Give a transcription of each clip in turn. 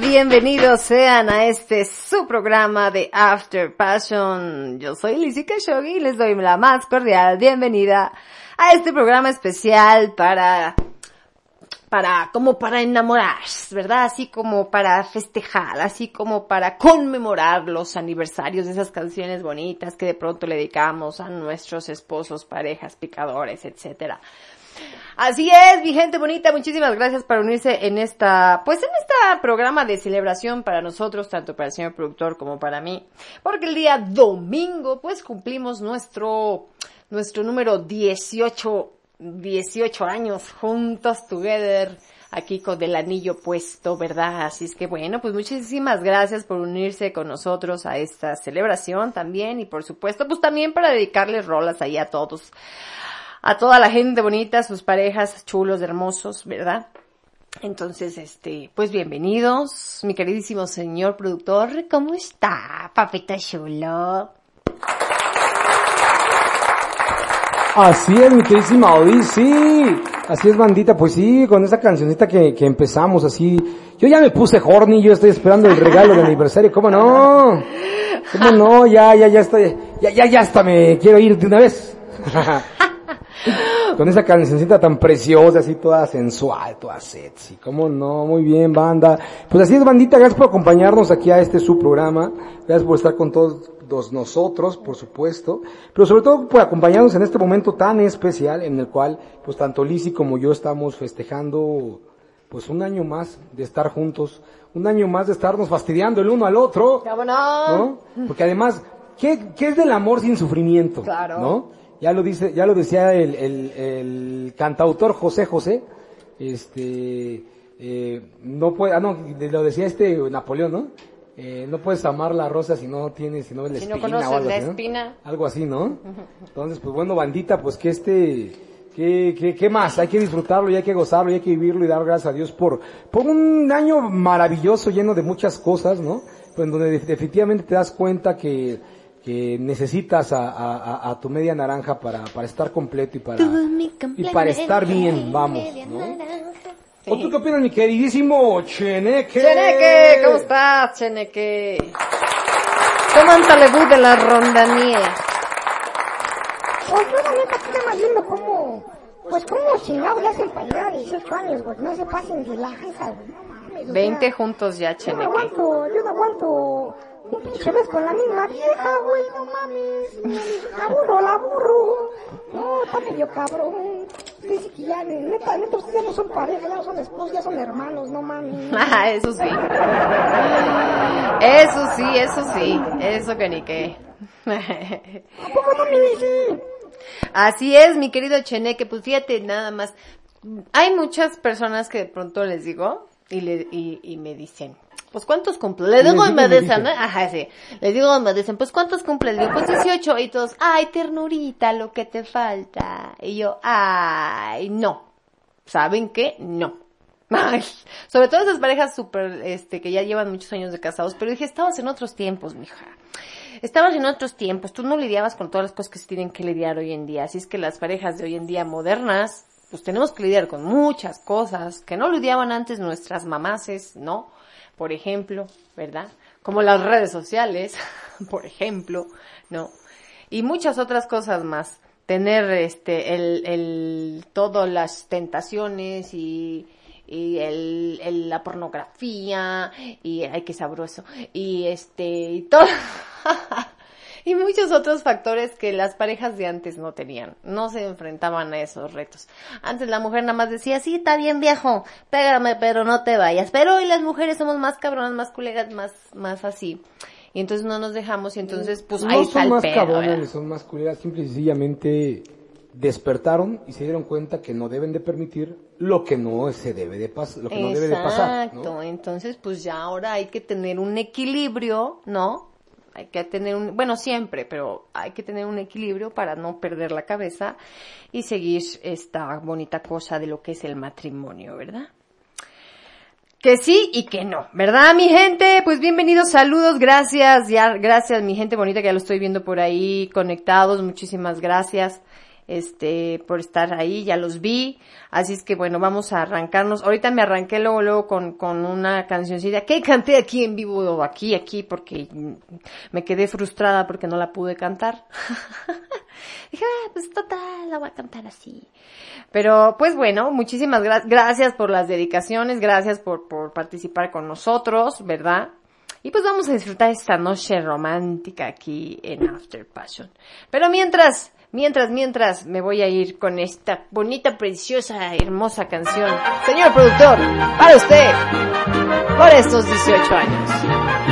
Bienvenidos sean a este su programa de After Passion. Yo soy Lizzie Khashoggi y les doy la más cordial bienvenida a este programa especial para para, como para enamorar, ¿verdad? Así como para festejar, así como para conmemorar los aniversarios de esas canciones bonitas que de pronto le dedicamos a nuestros esposos, parejas, picadores, etcétera. Así es, mi gente bonita, muchísimas gracias por unirse en esta, pues en este programa de celebración para nosotros, tanto para el señor productor como para mí, porque el día domingo, pues cumplimos nuestro, nuestro número 18 18 años juntos, together, aquí con el anillo puesto, ¿verdad? Así es que bueno, pues muchísimas gracias por unirse con nosotros a esta celebración también y por supuesto, pues también para dedicarles rolas ahí a todos, a toda la gente bonita, sus parejas chulos, hermosos, ¿verdad? Entonces, este, pues bienvenidos, mi queridísimo señor productor, ¿cómo está, papita chulo? Así es, mi queridísima Odis, sí. Así es, bandita, pues sí, con esa cancioncita que, que empezamos así. Yo ya me puse horny, yo estoy esperando el regalo de aniversario, ¿cómo no? ¿Cómo no? Ya, ya, ya estoy, ya, ya, ya hasta me quiero ir de una vez. con esa cancioncita tan preciosa, así toda sensual, toda sexy. ¿Cómo no? Muy bien, banda. Pues así es, bandita, gracias por acompañarnos aquí a este su programa. Gracias por estar con todos nosotros, por supuesto, pero sobre todo por acompañarnos en este momento tan especial en el cual, pues tanto Lizzy como yo estamos festejando, pues un año más de estar juntos, un año más de estarnos fastidiando el uno al otro. ¿no? Porque además, ¿qué, qué es del amor sin sufrimiento? Claro. ¿No? Ya lo dice, ya lo decía el, el, el cantautor José José, este, eh, no puede, ah no, lo decía este Napoleón, ¿no? Eh, no puedes amar la rosa si no tienes, si no ves la Si no espina o conoces algo la así, ¿no? espina. Algo así, ¿no? Entonces, pues bueno, bandita, pues que este, ¿Qué, qué, qué más? Hay que disfrutarlo y hay que gozarlo y hay que vivirlo y dar gracias a Dios por, por un año maravilloso lleno de muchas cosas, ¿no? Pues en donde definitivamente te das cuenta que, que necesitas a, a- a- tu media naranja para, para estar completo y para, y para estar bien, vamos, ¿no? naranja. ¿O tú qué opinas, mi queridísimo Cheneque? Cheneque, ¿cómo estás, Cheneque? ¿Cómo anda le de la rondanía? Pues yo la neta estoy más viendo cómo, pues cómo chingados le hacen para llegar a 18 años, güey. No se pasen de lanza, güey. No mames. o 20 sea, juntos ya, Yo no Cheneque. aguanto, yo no aguanto un pinche mes con la misma vieja, güey. No mames. La aburro, la aburro. No, está medio cabrón. Dice que ya, neta, neta, ustedes ya no son pareja, ya no son esposos, ya son hermanos, no mames. Ah, eso sí. Eso sí, eso sí. Eso que ni qué. ¿A poco no me dice? Así es, mi querido Cheneque, pues fíjate nada más. Hay muchas personas que de pronto les digo y, le, y, y me dicen, pues cuántos cumples. Le digo Les digo me dicen. ¿no? Ajá, sí. Les digo y me dicen, pues cuántos cumples. Le digo, pues 18 y todos, ay, ternurita, lo que te falta. Y yo, ay, no. ¿Saben qué? No. Ay, sobre todo esas parejas súper, este, que ya llevan muchos años de casados, pero dije, estabas en otros tiempos, mija. Estabas en otros tiempos, tú no lidiabas con todas las cosas que se tienen que lidiar hoy en día, así es que las parejas de hoy en día modernas, pues tenemos que lidiar con muchas cosas que no lidiaban antes nuestras mamases, ¿no? Por ejemplo, ¿verdad? Como las redes sociales, por ejemplo, ¿no? Y muchas otras cosas más. Tener este, el, el, todas las tentaciones y, y el, el- la pornografía y ay qué sabroso y este y todo y muchos otros factores que las parejas de antes no tenían. No se enfrentaban a esos retos. Antes la mujer nada más decía sí está bien viejo pégame pero no te vayas pero hoy las mujeres somos más cabronas más culeras más más así. Y entonces no nos dejamos y entonces pues ahí no son más cabronas ni son más culeras, simple y sencillamente despertaron y se dieron cuenta que no deben de permitir lo que no se debe de pasar, lo que no debe de pasar, Exacto, ¿no? entonces pues ya ahora hay que tener un equilibrio, ¿no? Hay que tener un, bueno, siempre, pero hay que tener un equilibrio para no perder la cabeza y seguir esta bonita cosa de lo que es el matrimonio, ¿verdad? Que sí y que no, ¿verdad, mi gente? Pues bienvenidos, saludos, gracias, ya, gracias, mi gente bonita, que ya lo estoy viendo por ahí conectados, muchísimas gracias, este, por estar ahí, ya los vi, así es que bueno, vamos a arrancarnos, ahorita me arranqué luego, luego con, con una cancioncita que canté aquí en vivo, aquí, aquí, porque me quedé frustrada porque no la pude cantar. Dije, ah, pues total, la voy a cantar así. Pero pues bueno, muchísimas gra- gracias por las dedicaciones, gracias por, por participar con nosotros, ¿verdad? Y pues vamos a disfrutar esta noche romántica aquí en After Passion. Pero mientras, mientras, mientras me voy a ir con esta bonita, preciosa, hermosa canción. Señor productor, para usted, por estos 18 años.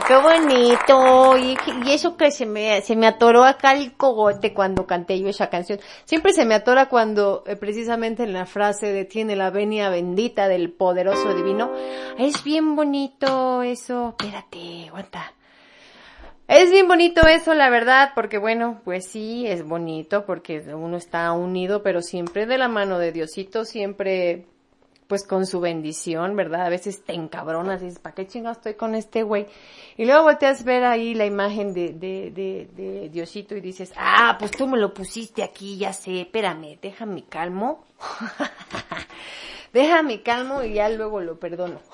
Qué bonito. Y, y eso que se me, se me atoró acá el cogote cuando canté yo esa canción. Siempre se me atora cuando, eh, precisamente en la frase de tiene la venia bendita del poderoso divino. Es bien bonito eso. Espérate, aguanta. Es bien bonito eso, la verdad, porque bueno, pues sí, es bonito porque uno está unido, pero siempre de la mano de Diosito, siempre pues con su bendición, ¿verdad? A veces te encabronas y dices, ¿para qué chingados estoy con este güey? Y luego volteas a ver ahí la imagen de, de, de, de Diosito y dices, ah, pues tú me lo pusiste aquí, ya sé, espérame, déjame calmo. déjame calmo y ya luego lo perdono.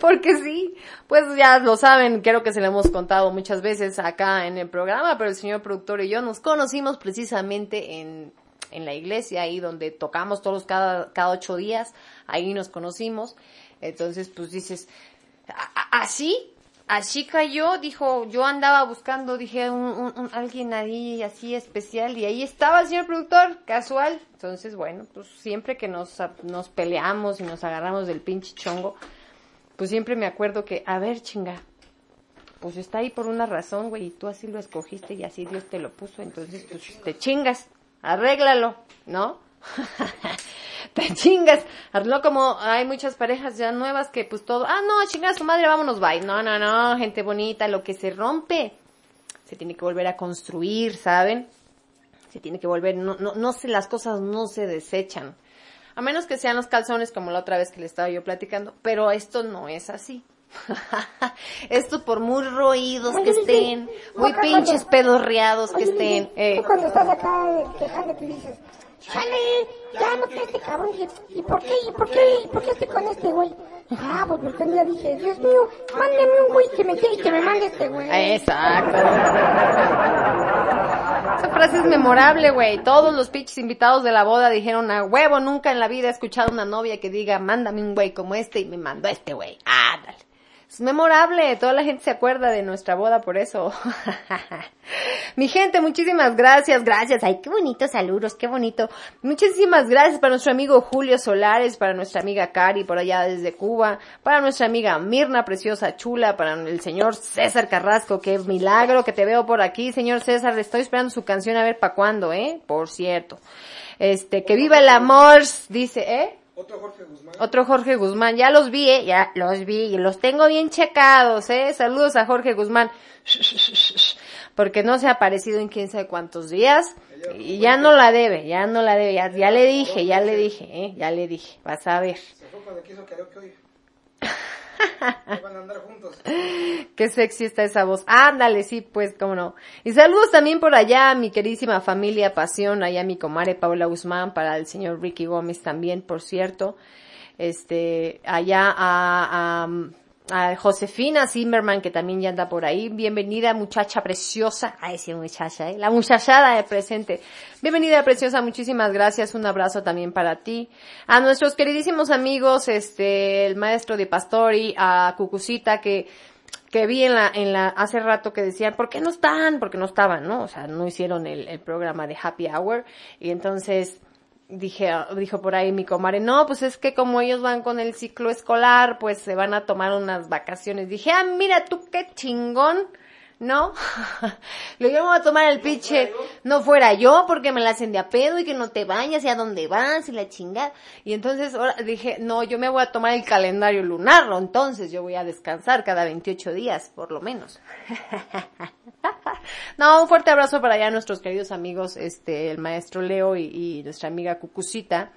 Porque sí, pues ya lo saben, creo que se lo hemos contado muchas veces acá en el programa, pero el señor productor y yo nos conocimos precisamente en, en la iglesia, ahí donde tocamos todos cada, cada ocho días, ahí nos conocimos. Entonces, pues dices, "A- a- así, así cayó, dijo, yo andaba buscando, dije, un, un- un- alguien ahí así especial y ahí estaba el señor productor, casual. Entonces, bueno, pues siempre que nos, nos peleamos y nos agarramos del pinche chongo, pues siempre me acuerdo que, a ver, chinga, pues está ahí por una razón, güey, y tú así lo escogiste y así Dios te lo puso, entonces pues te chingas, arréglalo, ¿no? te chingas, no como hay muchas parejas ya nuevas que pues todo, ah, no, chinga su madre, vámonos, bye. No, no, no, gente bonita, lo que se rompe se tiene que volver a construir, ¿saben? Se tiene que volver, no, no, no se, las cosas no se desechan. A menos que sean los calzones como la otra vez que le estaba yo platicando, pero esto no es así. esto por muy roídos que estén, muy pinches pedorreados que estén, eh, Tú cuando estás acá quejándote dices, chale, ya no te este cabrón. ¿Y, ¿Y por qué? ¿Y por qué? ¿Y por qué estoy con este güey? Ah, pues porque un día dije, Dios mío, mándame un güey que me quiere y que me mande este güey. Exacto. Esa frase es memorable, güey. Todos los pinches invitados de la boda dijeron a huevo, nunca en la vida he escuchado una novia que diga, mándame un güey como este y me mandó este güey. Ah, dale. Es memorable, toda la gente se acuerda de nuestra boda por eso. Mi gente, muchísimas gracias, gracias. Ay, qué bonitos saludos, qué bonito. Muchísimas gracias para nuestro amigo Julio Solares, para nuestra amiga Cari por allá desde Cuba, para nuestra amiga Mirna, preciosa chula, para el señor César Carrasco, qué milagro que te veo por aquí, señor César, estoy esperando su canción a ver para cuándo, ¿eh? Por cierto. Este, que viva el amor, dice, ¿eh? Otro Jorge Guzmán. Otro Jorge Guzmán, ya los vi, ¿eh? ya los vi, y los tengo bien checados, ¿eh? Saludos a Jorge Guzmán, porque no se ha aparecido en quién sabe cuántos días, y ya no la debe, ya no la debe, ya, ya le dije, ya le dije, ¿eh? Ya le dije, vas a ver. Se fue cuando quiso karaoke hoy. Van a andar juntos. Qué sexy está esa voz. Ándale, sí, pues, cómo no. Y saludos también por allá a mi queridísima familia Pasión, allá a mi comadre Paula Guzmán, para el señor Ricky Gómez también, por cierto. Este, allá a, a Josefina Zimmerman, que también ya anda por ahí. Bienvenida, muchacha preciosa. Ay, sí, muchacha, ¿eh? La muchachada de presente. Bienvenida, preciosa. Muchísimas gracias. Un abrazo también para ti. A nuestros queridísimos amigos, este, el maestro de Pastori, a Cucucita, que, que vi en la, en la, hace rato que decían, ¿por qué no están? Porque no estaban, ¿no? O sea, no hicieron el, el programa de Happy Hour. Y entonces, dije, dijo por ahí mi comadre, no, pues es que como ellos van con el ciclo escolar, pues se van a tomar unas vacaciones. Dije, ah, mira tú qué chingón, ¿no? Le digo, a tomar el pinche, no fuera yo, porque me la hacen de a pedo y que no te bañas y a dónde vas y la chingada. Y entonces ahora dije, no, yo me voy a tomar el calendario lunar, entonces yo voy a descansar cada 28 días, por lo menos. No, un fuerte abrazo para allá nuestros queridos amigos, este, el maestro Leo y, y nuestra amiga Cucucita.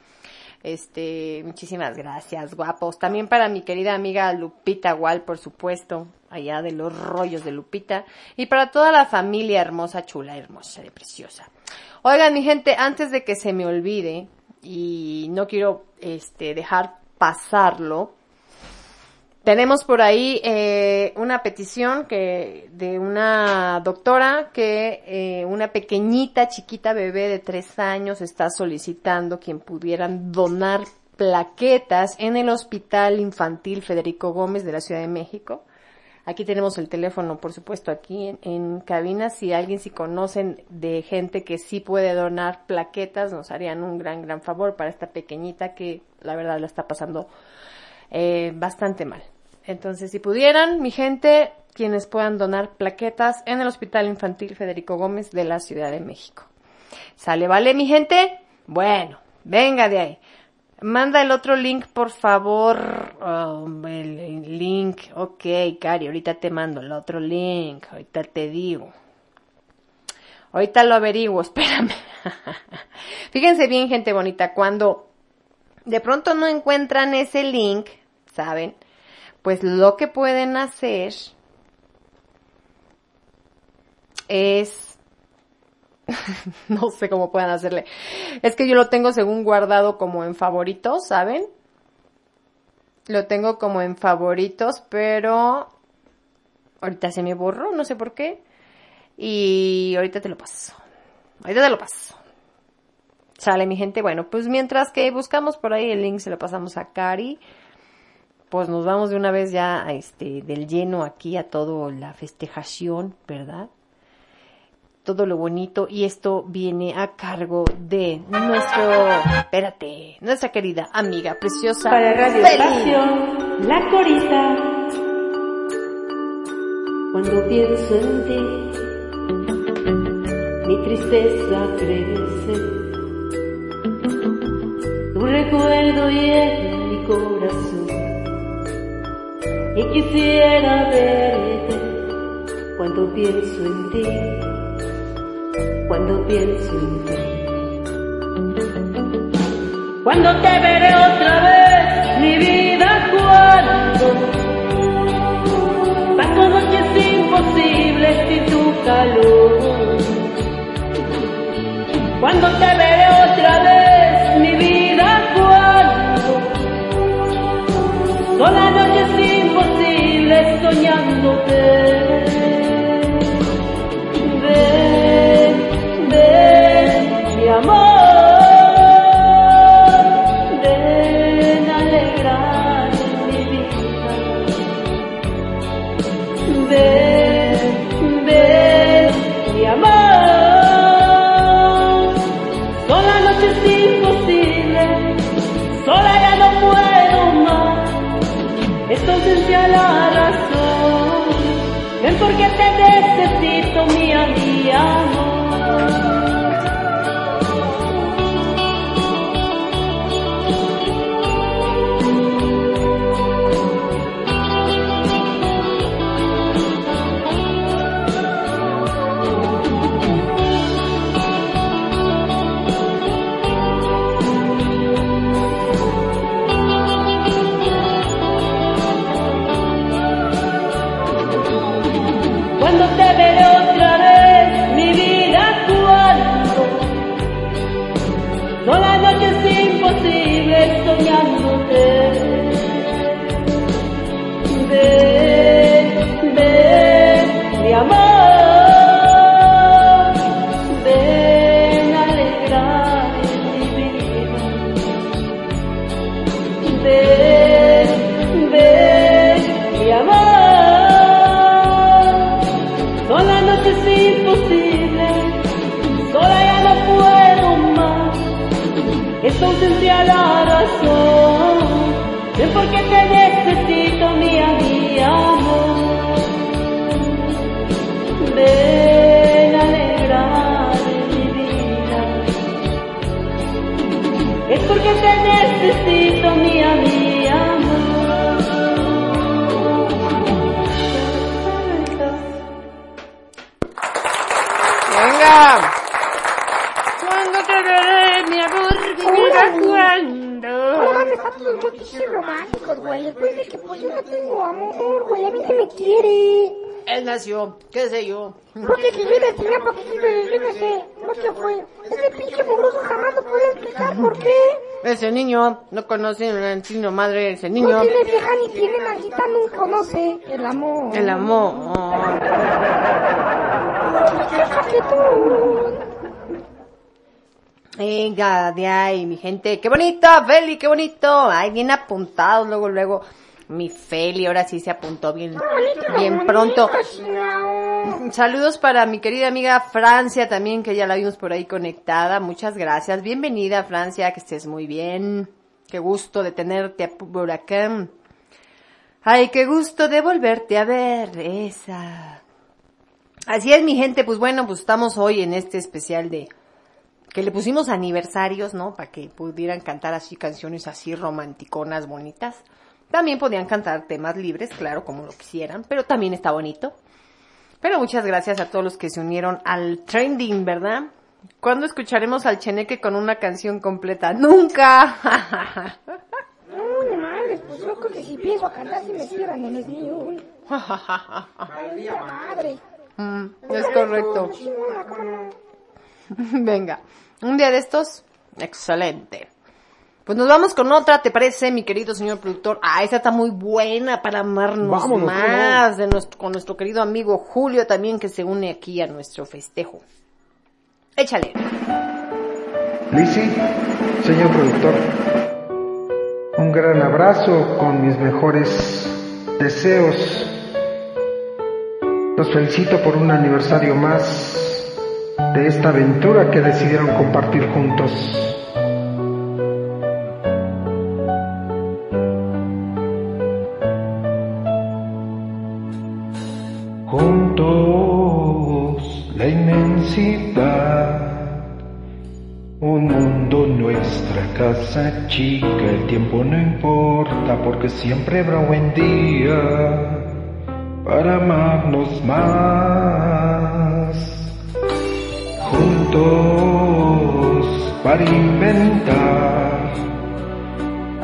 Este, muchísimas gracias, guapos. También para mi querida amiga Lupita Wall, por supuesto, allá de los rollos de Lupita. Y para toda la familia hermosa, chula, hermosa y preciosa. Oigan, mi gente, antes de que se me olvide, y no quiero, este, dejar pasarlo, tenemos por ahí eh, una petición que de una doctora que eh, una pequeñita chiquita bebé de tres años está solicitando quien pudieran donar plaquetas en el Hospital Infantil Federico Gómez de la Ciudad de México. Aquí tenemos el teléfono, por supuesto, aquí en, en cabina. Si alguien, si conocen de gente que sí puede donar plaquetas, nos harían un gran, gran favor para esta pequeñita que la verdad la está pasando eh, bastante mal. Entonces, si pudieran, mi gente, quienes puedan donar plaquetas en el Hospital Infantil Federico Gómez de la Ciudad de México. ¿Sale, vale, mi gente? Bueno, venga de ahí. Manda el otro link, por favor. Oh, el, link. Ok, Cari, ahorita te mando el otro link. Ahorita te digo. Ahorita lo averiguo, espérame. Fíjense bien, gente bonita, cuando de pronto no encuentran ese link, ¿saben? Pues lo que pueden hacer es no sé cómo puedan hacerle. Es que yo lo tengo según guardado como en favoritos, ¿saben? Lo tengo como en favoritos, pero ahorita se me borró, no sé por qué. Y ahorita te lo paso. Ahorita te lo paso. Sale mi gente. Bueno, pues mientras que buscamos por ahí el link, se lo pasamos a Cari. Pues nos vamos de una vez ya a este, del lleno aquí a todo la festejación, ¿verdad? todo lo bonito y esto viene a cargo de nuestro, espérate, nuestra querida amiga preciosa. Para Radio. Estación, la corista. Cuando pienso en ti, mi tristeza crece. Tu recuerdo llena mi corazón. Y quisiera verte cuando pienso en ti cuando pienso en ti. Cuando te veré otra vez, mi vida, cuando paso noches imposibles sin tu calor. Cuando te veré otra vez, soñándote. La razón, ven porque te Después de que pues yo no tengo amor, güey. A mí se me quiere. Él nació, qué sé yo. Porque si vive sin un poquito de, yo no sé, no sé qué fue. Ese pinche mugroso jamás lo puede explicar por qué. Ese niño no conoce el signo madre, ese No niño. tiene vieja ni tiene maldita, no conoce el amor. El amor. Que tú. Venga, de ahí, mi gente. Qué bonito, Feli, qué bonito. Ay, bien apuntado, luego, luego. Mi Feli, ahora sí se apuntó bien, bien pronto. Saludos para mi querida amiga Francia también, que ya la vimos por ahí conectada. Muchas gracias. Bienvenida, Francia, que estés muy bien. Qué gusto de tenerte por acá. Ay, qué gusto de volverte a ver, esa. Así es, mi gente, pues bueno, pues estamos hoy en este especial de que le pusimos aniversarios, ¿no? Para que pudieran cantar así canciones así romanticonas, bonitas. También podían cantar temas libres, claro, como lo quisieran, pero también está bonito. Pero muchas gracias a todos los que se unieron al trending, ¿verdad? ¿Cuándo escucharemos al Cheneque con una canción completa? ¡Nunca! No, no mames, pues yo creo que si empiezo a cantar si me cierran en el mío. Maldita madre. Mm, es correcto. Venga, un día de estos, excelente. Pues nos vamos con otra, ¿te parece, mi querido señor productor? Ah, esa está muy buena para amarnos Vámonos, más de nuestro, con nuestro querido amigo Julio también que se une aquí a nuestro festejo. Échale. Lizzy, señor productor, un gran abrazo con mis mejores deseos. Los felicito por un aniversario más de esta aventura que decidieron compartir juntos. Juntos la inmensidad un mundo, nuestra casa chica, el tiempo no importa porque siempre habrá buen día para amarnos más. Juntos para inventar,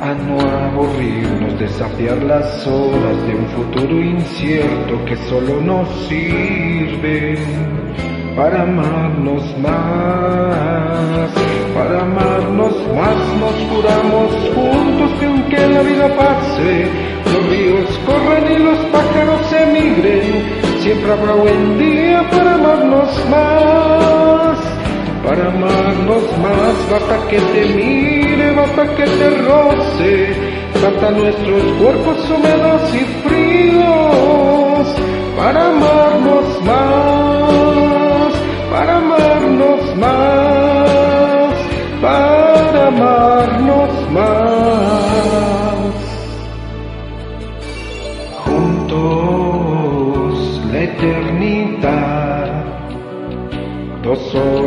a no aburrirnos, desafiar las horas de un futuro incierto que solo nos sirven para amarnos más, para amarnos más nos juramos juntos que aunque la vida pase, los ríos corran y los pájaros emigren, siempre habrá buen día para amarnos más, para amarnos más, basta que te mire, basta que te roce, basta nuestros cuerpos húmedos y fríos, para amarnos más, para amarnos más,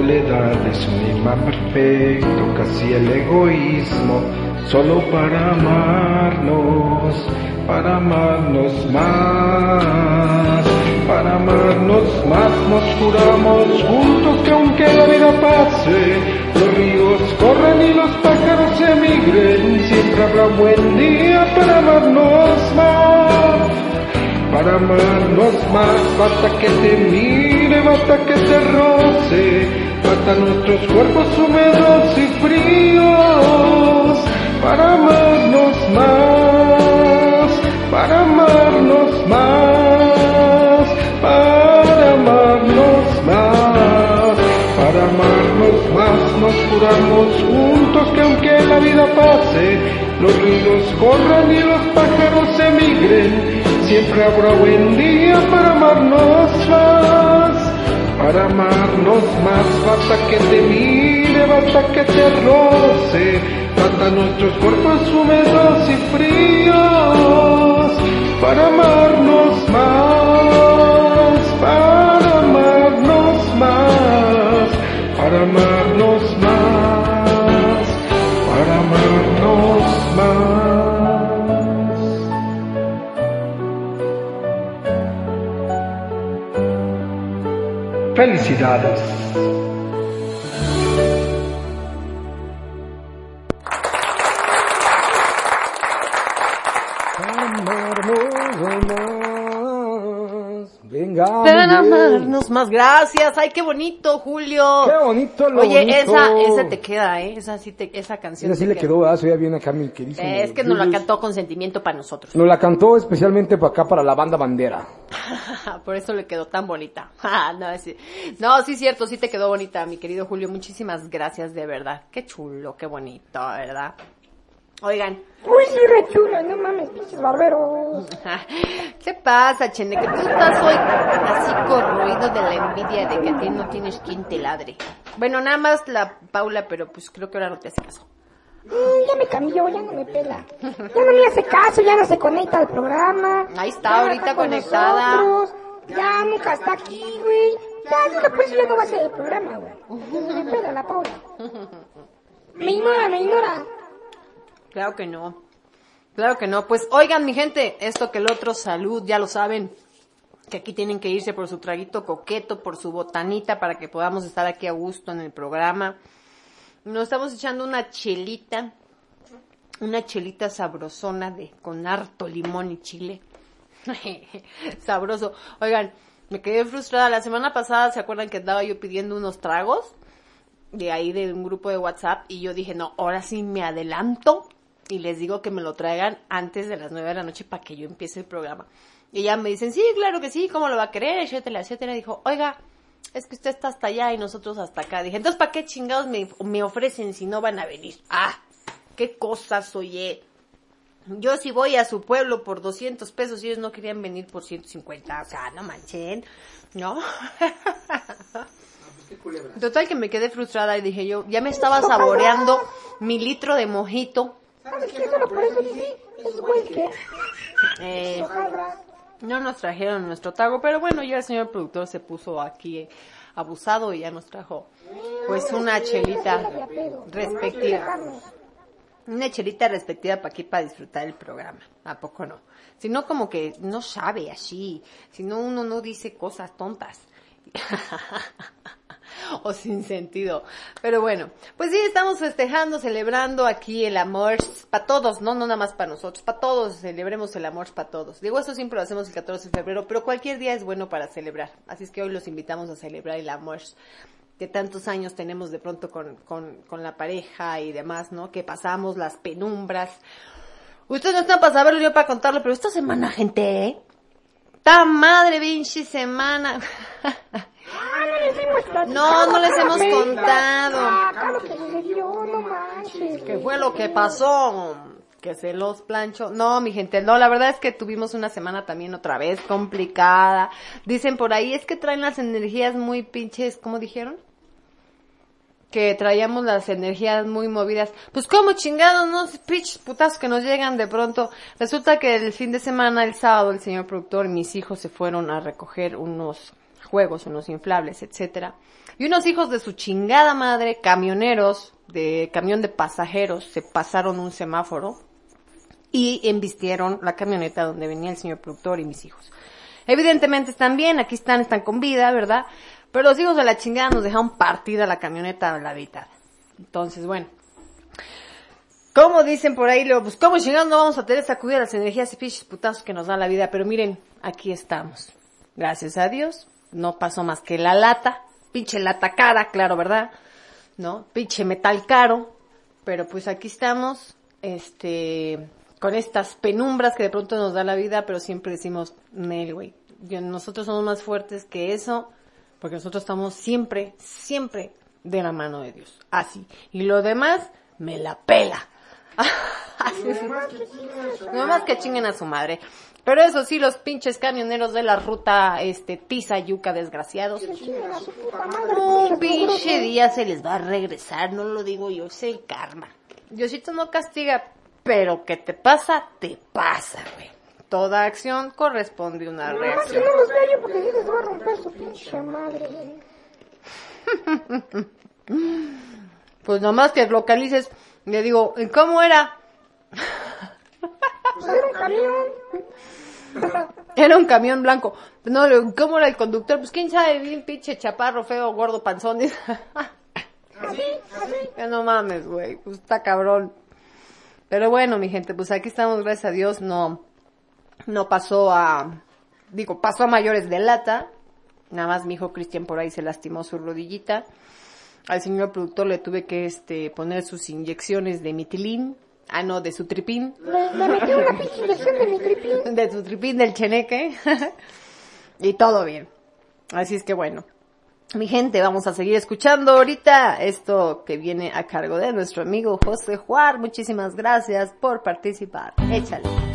soledades, un imán perfecto, casi el egoísmo, solo para amarnos, para amarnos más, para amarnos más nos juramos juntos que aunque la vida pase, los ríos corran y los pájaros emigren, siempre habrá buen día para amarnos más, para amarnos más, basta que te mire, basta que te roce, basta nuestros cuerpos húmedos y fríos, para amarnos más, para amarnos más, para amarnos más, para amarnos más, nos juramos juntos que aunque la vida pase, los ríos corran y los pájaros emigren, siempre habrá buen día para amarnos más, para amarnos más, basta que te mire, basta que te roce, basta nuestros cuerpos húmedos y fríos, para amarnos más, Felicidades. Más. Gracias. Ay, qué bonito, Julio. Qué bonito lo Oye, bonito. esa, esa te queda, ¿eh? Esa sí te, esa canción. Esa sí te le quedó, veía bien acá mi queridísimo. Eh, es que nos la cantó con sentimiento para nosotros. Nos la cantó especialmente para acá, para la banda bandera. Por eso le quedó tan bonita. Ah, no, sí. no, sí, cierto, sí te quedó bonita, mi querido Julio. Muchísimas gracias, de verdad. Qué chulo, qué bonito, ¿verdad? Oigan, Uy, sí, re chulo, no mames, pinches barberos. ¿qué pasa, Chene? Que tú estás hoy así de la envidia de que a ti no tienes quien te ladre. Bueno, nada más la Paula, pero pues creo que ahora no te hace caso. Ya me cambió, ya no me pela. Ya no me hace caso, ya no se conecta al programa. Ahí está, Ya ahorita con conectada. Ya nunca está aquí, güey. Ya, yo después ya no va a ser el programa, güey. Me pela la pobre. Me ignora, me ignora. Claro que no. Claro que no. Pues oigan, mi gente, esto que el otro, salud, ya lo saben. Que aquí tienen que irse por su traguito coqueto, por su botanita, para que podamos estar aquí a gusto en el programa. Nos estamos echando una chelita, una chelita sabrosona de, con harto limón y chile. Sabroso. Oigan, me quedé frustrada. La semana pasada, ¿se acuerdan que andaba yo pidiendo unos tragos? de ahí de un grupo de WhatsApp y yo dije, no, ahora sí me adelanto y les digo que me lo traigan antes de las nueve de la noche para que yo empiece el programa. Y ya me dicen, sí, claro que sí, ¿cómo lo va a querer? Etcétera, etcétera. Dijo, oiga, es que usted está hasta allá y nosotros hasta acá. Dije, entonces, ¿para qué chingados me, me ofrecen si no van a venir? Ah, qué cosas, oye. Yo si voy a su pueblo por 200 pesos y ellos no querían venir por 150, o sea, no manchen, ¿no? Total que me quedé frustrada y dije yo, ya me estaba saboreando mi litro de mojito. ¿Sabes qué? Por eso dice, es güey que Eh. No nos trajeron nuestro trago, pero bueno, ya el señor productor se puso aquí eh, abusado y ya nos trajo pues una chelita respectiva. Una chelita respectiva para aquí para disfrutar el programa. ¿A poco no? Si no, como que no sabe así. Si no, uno no dice cosas tontas. o sin sentido. Pero bueno, pues sí, estamos festejando, celebrando aquí el amor para todos, no, no nada más para nosotros, para todos, celebremos el amor para todos. Digo, eso siempre lo hacemos el 14 de febrero, pero cualquier día es bueno para celebrar. Así es que hoy los invitamos a celebrar el amor que tantos años tenemos de pronto con, con, con la pareja y demás, ¿no? Que pasamos las penumbras. Ustedes no están para saberlo yo para contarlo, pero esta semana, gente, ¿eh? ¡Ta madre, pinche semana! Ah, no. No, les hemos contado. Manches. ¿Qué fue lo que pasó? Que se los plancho. No, mi gente, no, la verdad es que tuvimos una semana también otra vez complicada. Dicen por ahí, es que traen las energías muy pinches, ¿cómo dijeron? Que traíamos las energías muy movidas. Pues como chingados, no, pinches putazos que nos llegan de pronto. Resulta que el fin de semana, el sábado, el señor productor y mis hijos se fueron a recoger unos juegos, unos inflables, etcétera. Y unos hijos de su chingada madre, camioneros, de camión de pasajeros, se pasaron un semáforo y embistieron la camioneta donde venía el señor productor y mis hijos. Evidentemente están bien, aquí están, están con vida, ¿verdad? Pero los hijos de la chingada nos dejaron partida la camioneta la mitad. Entonces, bueno. Como dicen por ahí, luego, pues cómo chingados no vamos a tener sacudida las energías y fiches putazos que nos da la vida. Pero miren, aquí estamos. Gracias a Dios. No pasó más que la lata. Pinche lata cara, claro, ¿verdad? ¿No? Pinche metal caro. Pero pues aquí estamos. Este, con estas penumbras que de pronto nos da la vida, pero siempre decimos, Nel, güey. Nosotros somos más fuertes que eso, porque nosotros estamos siempre, siempre de la mano de Dios. Así. Y lo demás, me la pela. Así. No más que chinguen a su madre. Pero eso sí, los pinches camioneros de la ruta, este, Tiza Yuca desgraciados. Un pinche día se les va a regresar, no lo digo yo, es el karma. Diosito no castiga, pero que te pasa, te pasa, güey. Toda acción corresponde a una Más que reacción. no los veo yo porque sí les va a romper su pinche madre. Pues nomás que localices, le digo, ¿y ¿cómo era? Pues era un camión. Era un camión blanco. No, ¿cómo era el conductor? Pues quién sabe, bien pinche chaparro, feo, gordo, panzón. Así, así. Ya no mames, güey, pues está cabrón. Pero bueno, mi gente, pues aquí estamos, gracias a Dios, no, no pasó a, digo, pasó a mayores de lata. Nada más mi hijo Cristian por ahí se lastimó su rodillita. Al señor productor le tuve que, este, poner sus inyecciones de mitilín. Ah, no, de su tripín. Le metí una pinche inyección de mi tripín. De su tripín del cheneque. y todo bien. Así es que bueno. Mi gente, vamos a seguir escuchando ahorita esto que viene a cargo de nuestro amigo José Juar. Muchísimas gracias por participar. Échale.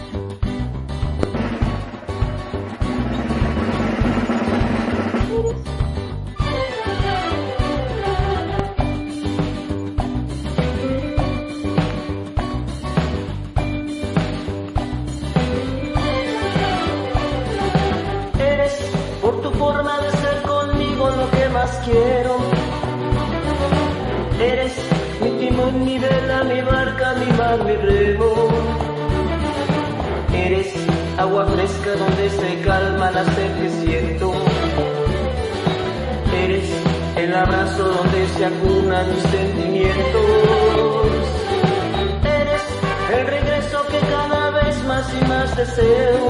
mi vela, mi barca, mi mar, mi remo. Eres agua fresca donde se calma la sed que siento. Eres el abrazo donde se acunan mis sentimientos. Eres el regreso que cada vez más y más deseo.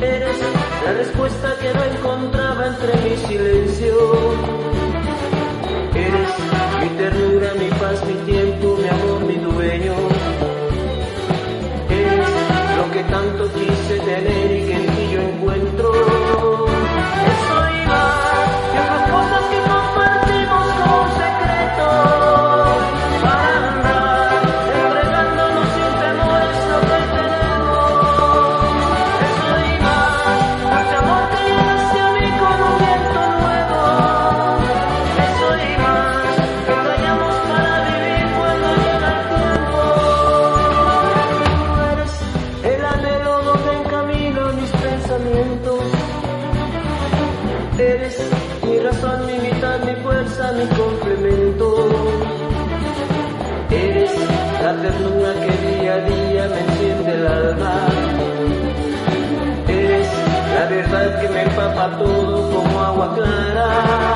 Eres la respuesta que no encontraba entre mi silencio. Eres mi ternura, mi paz, mi tiempo, mi amor, mi dueño. Eres lo que tanto quise tener y que en ti yo encuentro. Todo como agua clara.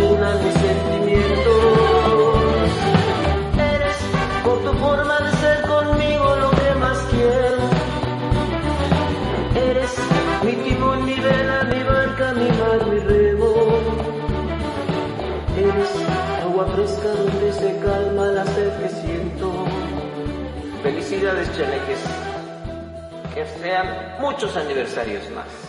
Acunan mis sentimientos. Eres por tu forma de ser conmigo lo que más quiero. Eres mi timón, mi vela, mi barca, mi mar, mi remo. Eres agua fresca donde se calma la sed que siento. Felicidades, chaneques. Que sean muchos aniversarios más.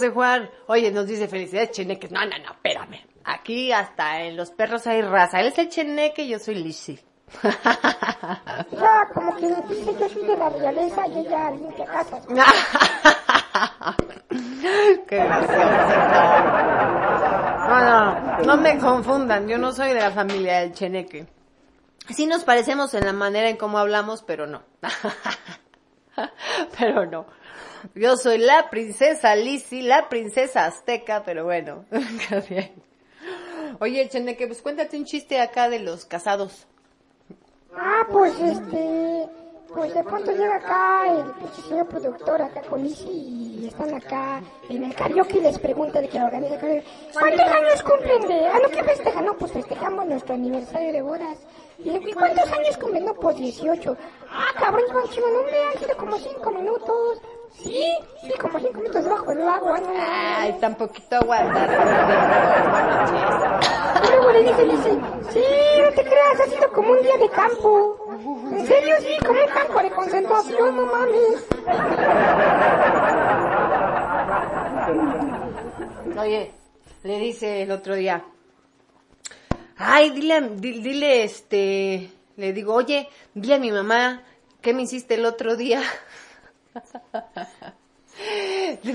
José Juan. Oye, nos dice felicidades, Cheneques. No, no, no, espérame. Aquí hasta en los perros hay raza. Él es el Cheneque, yo soy Lizzy. Ya, como que dice yo soy de la realeza y ella limpia casas. Qué gracioso. No, no, no me confundan. Yo no soy de la familia del Cheneque. Sí nos parecemos en la manera en cómo hablamos, pero no. pero no. Yo soy la princesa Lizzy, la princesa azteca, pero bueno. Oye, Cheneque, pues cuéntate un chiste acá de los casados. Ah, pues este, pues de pronto llega acá el señor productor acá con Lizzy y están acá en el karaoke y les pregunta de que organiza el ¿cuántos años cumplen de, ah, no, ¿qué festejan? No, pues festejamos nuestro aniversario de bodas. Y le digo, ¿y cuántos años cumplen? No, pues 18. Ah, cabrón, Chivo, no me han sido como 5 minutos. Sí, sí, como 5 minutos debajo del agua. Ay, tan poquito aguantar. Y luego le dice, dice, sí, no te creas, ha sido como un día de campo. En serio, sí, como un campo de concentración, no mames. Oye, le dice el otro día, ay, dile, a- di- dile, este, le digo, oye, dile a mi mamá, ¿qué me hiciste el otro día?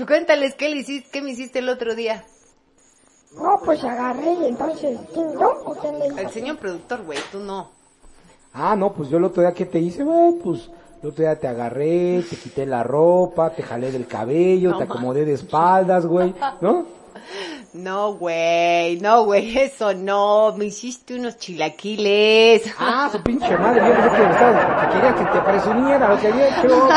Cuéntales qué le hiciste, qué me hiciste el otro día. No, pues agarré y entonces, ¿quién yo o quién le El señor productor, güey, tú no. Ah, no, pues yo el otro día que te hice, güey, pues El otro día te agarré, te quité la ropa, te jalé del cabello, te acomodé de espaldas, güey, ¿no? No, güey, no, güey, eso no, me hiciste unos chilaquiles. Ah, su pinche madre, yo pensé que estabas, que quería que te presumiera lo que había hecho.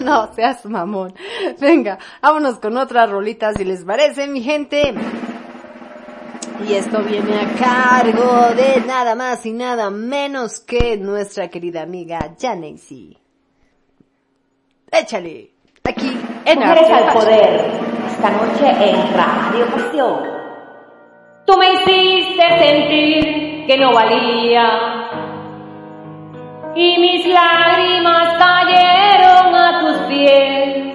no, seas mamón. Venga, vámonos con otra rolita si les parece, mi gente. Y esto viene a cargo de nada más y nada menos que nuestra querida amiga Janacy. Échale, aquí en Mujeres al poder, esta noche en Radio Pasión. Tú me hiciste sentir que no valía y mis lágrimas cayeron a tus pies.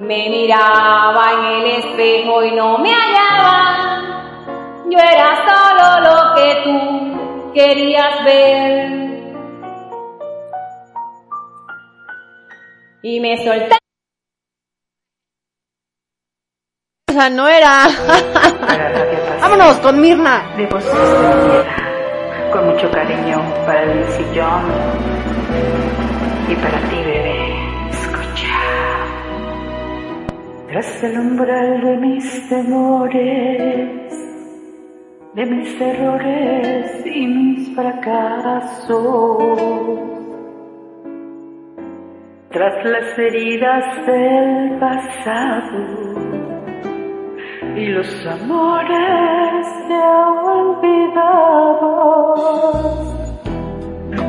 Me miraba en el espejo y no me hallaba. Yo era solo lo que tú querías ver. Y me solté. Esa no era. Vámonos con Mirna. de tierra, con mucho cariño para el sillón y para ti, bebé. Escucha. Tras el umbral de mis temores, de mis errores y mis fracasos, tras las heridas del pasado y los amores ya olvidados.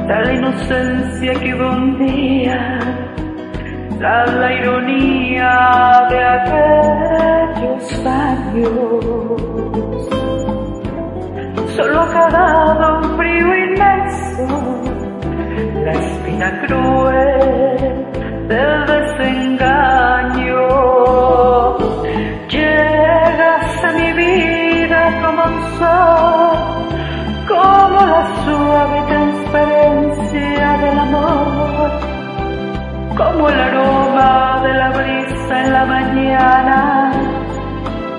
Tal inocencia que hubo un día, tras la ironía de aquellos años. Solo ha quedado un frío inmenso, la espina cruel del desengaño. Como el aroma de la brisa en la mañana,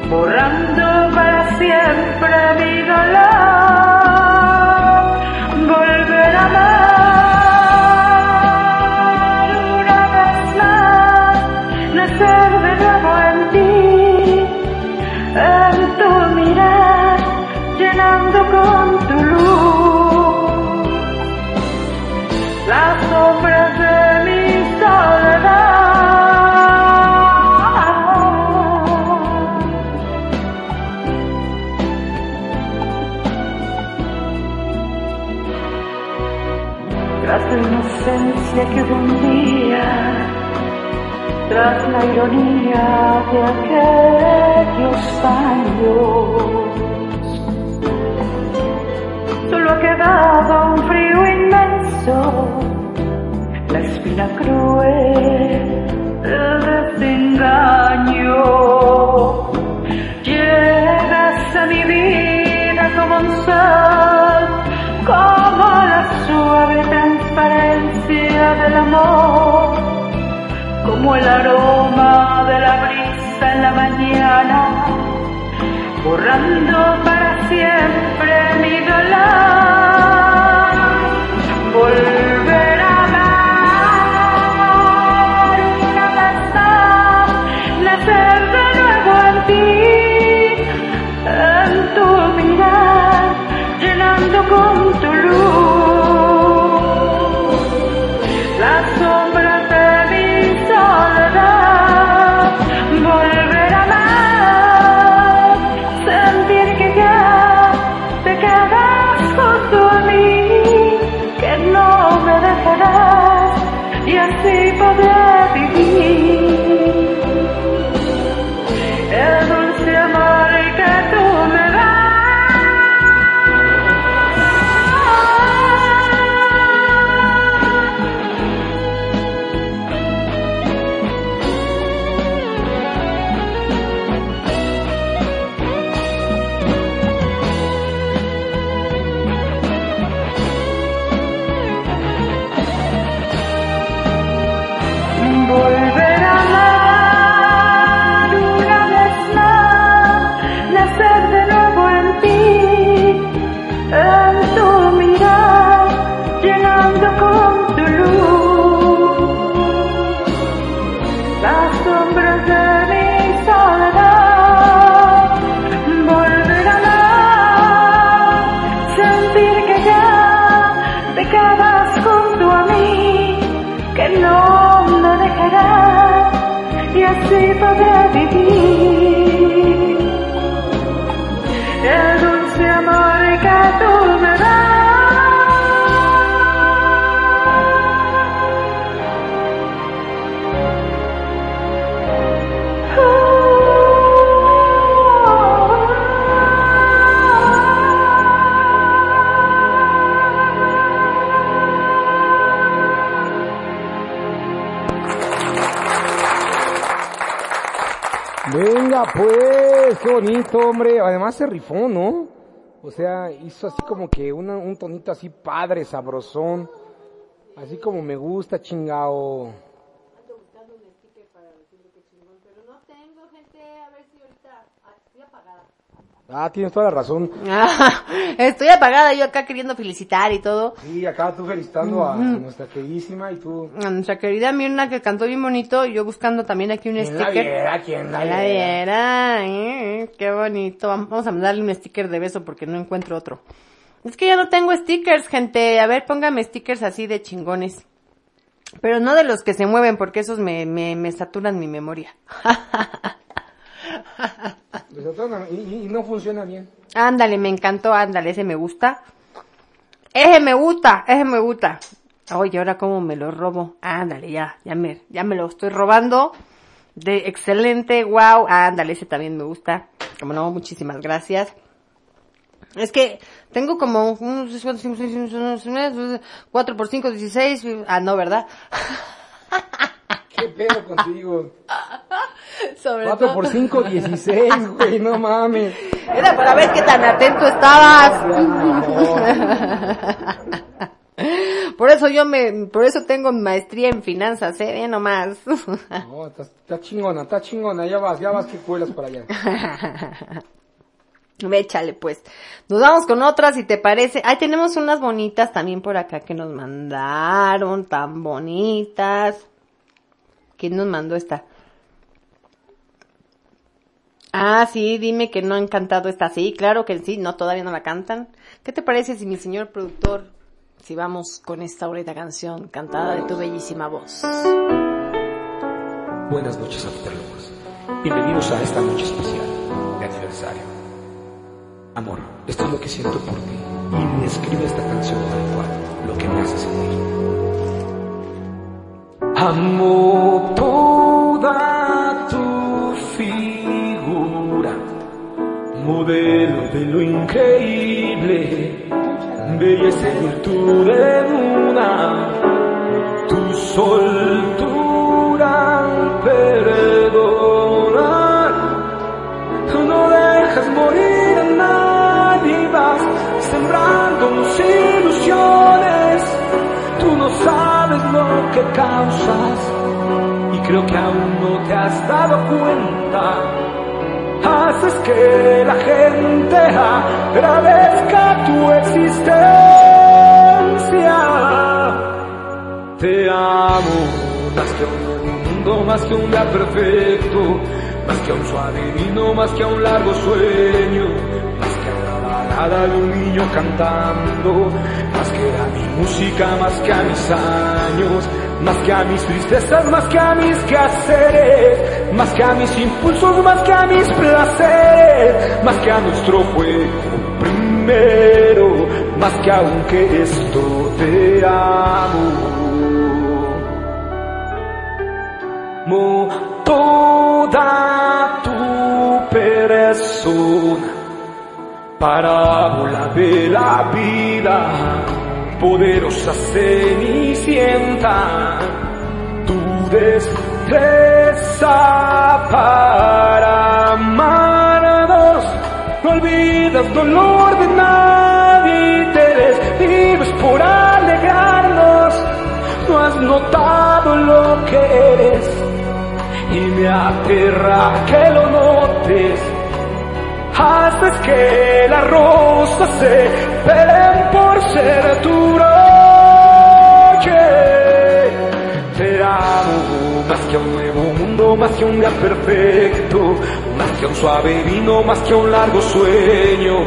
borrando para siempre mi dolor, la ironía de aquellos años, solo ha quedado un frío inmenso, la espina cruel del desengaño. El aroma de la brisa en la mañana, borrando qué bonito, hombre. Además se rifó, ¿no? O sea, hizo así como que un tonito así padre, sabrosón. Así como me gusta, chingao. Ah, tienes toda la razón. Estoy apagada yo acá queriendo felicitar y todo. Sí, acá tú felicitando a nuestra queridísima y tú... A nuestra querida Mirna que cantó bien bonito y yo buscando también aquí un ¿Quién la sticker. viera? ¿Quién la la viera? viera, eh, qué bonito. Vamos a mandarle un sticker de beso porque no encuentro otro. Es que ya no tengo stickers, gente. A ver, póngame stickers así de chingones. Pero no de los que se mueven porque esos me, me, me saturan mi memoria. Y, no funciona bien. ándale, me encantó, ándale, ese me gusta. Ese me gusta, ese me gusta. Oye, ahora cómo me lo robo. Ándale, ya, ya me, ya me lo estoy robando. De excelente, wow. Ándale, ese también me gusta. Como no, muchísimas gracias. Es que tengo como un 4 por 5, 16. Ah, no, ¿verdad? ¿Qué pedo contigo? Sobre 4 todo- por 5, 16, güey, no mames. Era para ver qué tan atento estabas. Por eso yo me, por eso tengo maestría en finanzas, eh, Ve nomás. No, está, está chingona, está chingona, ya vas, ya vas que cuelas para allá. Échale pues. Nos vamos con otras si te parece. Ay, tenemos unas bonitas también por acá que nos mandaron, tan bonitas. ¿Quién nos mandó esta? Ah, sí, dime que no han cantado esta. Sí, claro que sí, no, todavía no la cantan. ¿Qué te parece si mi señor productor, si vamos con esta bonita canción cantada de tu bellísima voz? Buenas noches, Afterlovers. Bienvenidos a esta noche especial de aniversario. Amor, esto es lo que siento por ti y me escribe esta canción tal cual, Amo toda tu figura, modelo de lo increíble, belleza y virtud en una tu soltura que causas y creo que aún no te has dado cuenta. Haces que la gente agradezca tu existencia. Te amo más que un mundo, más que un día perfecto, más que a un suave vino, más que a un largo sueño, más que a la balada de un niño cantando, más que a mi música, más que a mis años, más que a mis tristezas, más que a mis quehaceres, más que a mis impulsos, más que a mis placeres, más que a nuestro juego primero, más que aunque esto te amo. Mo toda tu persona, parábola de la vida, poderosa cenicienta, tu destreza para amarnos, no olvidas dolor de nadie, te desvives por alegrarnos, no has notado lo que eres y me aterra que lo notes. Haces que las rosas se peleen ser tu noche. Te amo más que un nuevo mundo, más que un día perfecto, más que un suave vino, más que un largo sueño,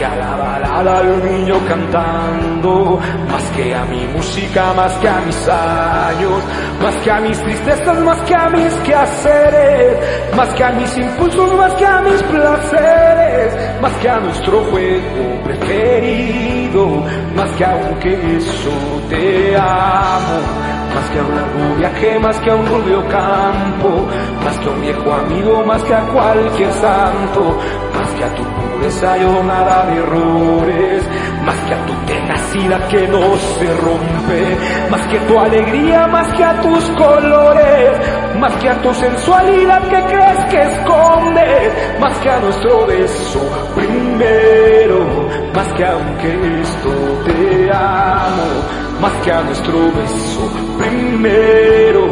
que a la balada de un niño cantando, más que a mi música, más que a mis años, más que a mis tristezas, más que a mis quehaceres, más que a mis impulsos, más que a mis placeres, más que a nuestro juego preferido, más que aunque eso te amo más que a un largo viaje, más que a un rubio campo, más que a un viejo amigo, más que a cualquier santo, más que a tu pureza nada de errores, más que a tu tenacidad que no se rompe, más que tu alegría, más que a tus colores, más que a tu sensualidad que crees que escondes, más que a nuestro beso primero, más que aunque esto te amo más que a nuestro beso primero,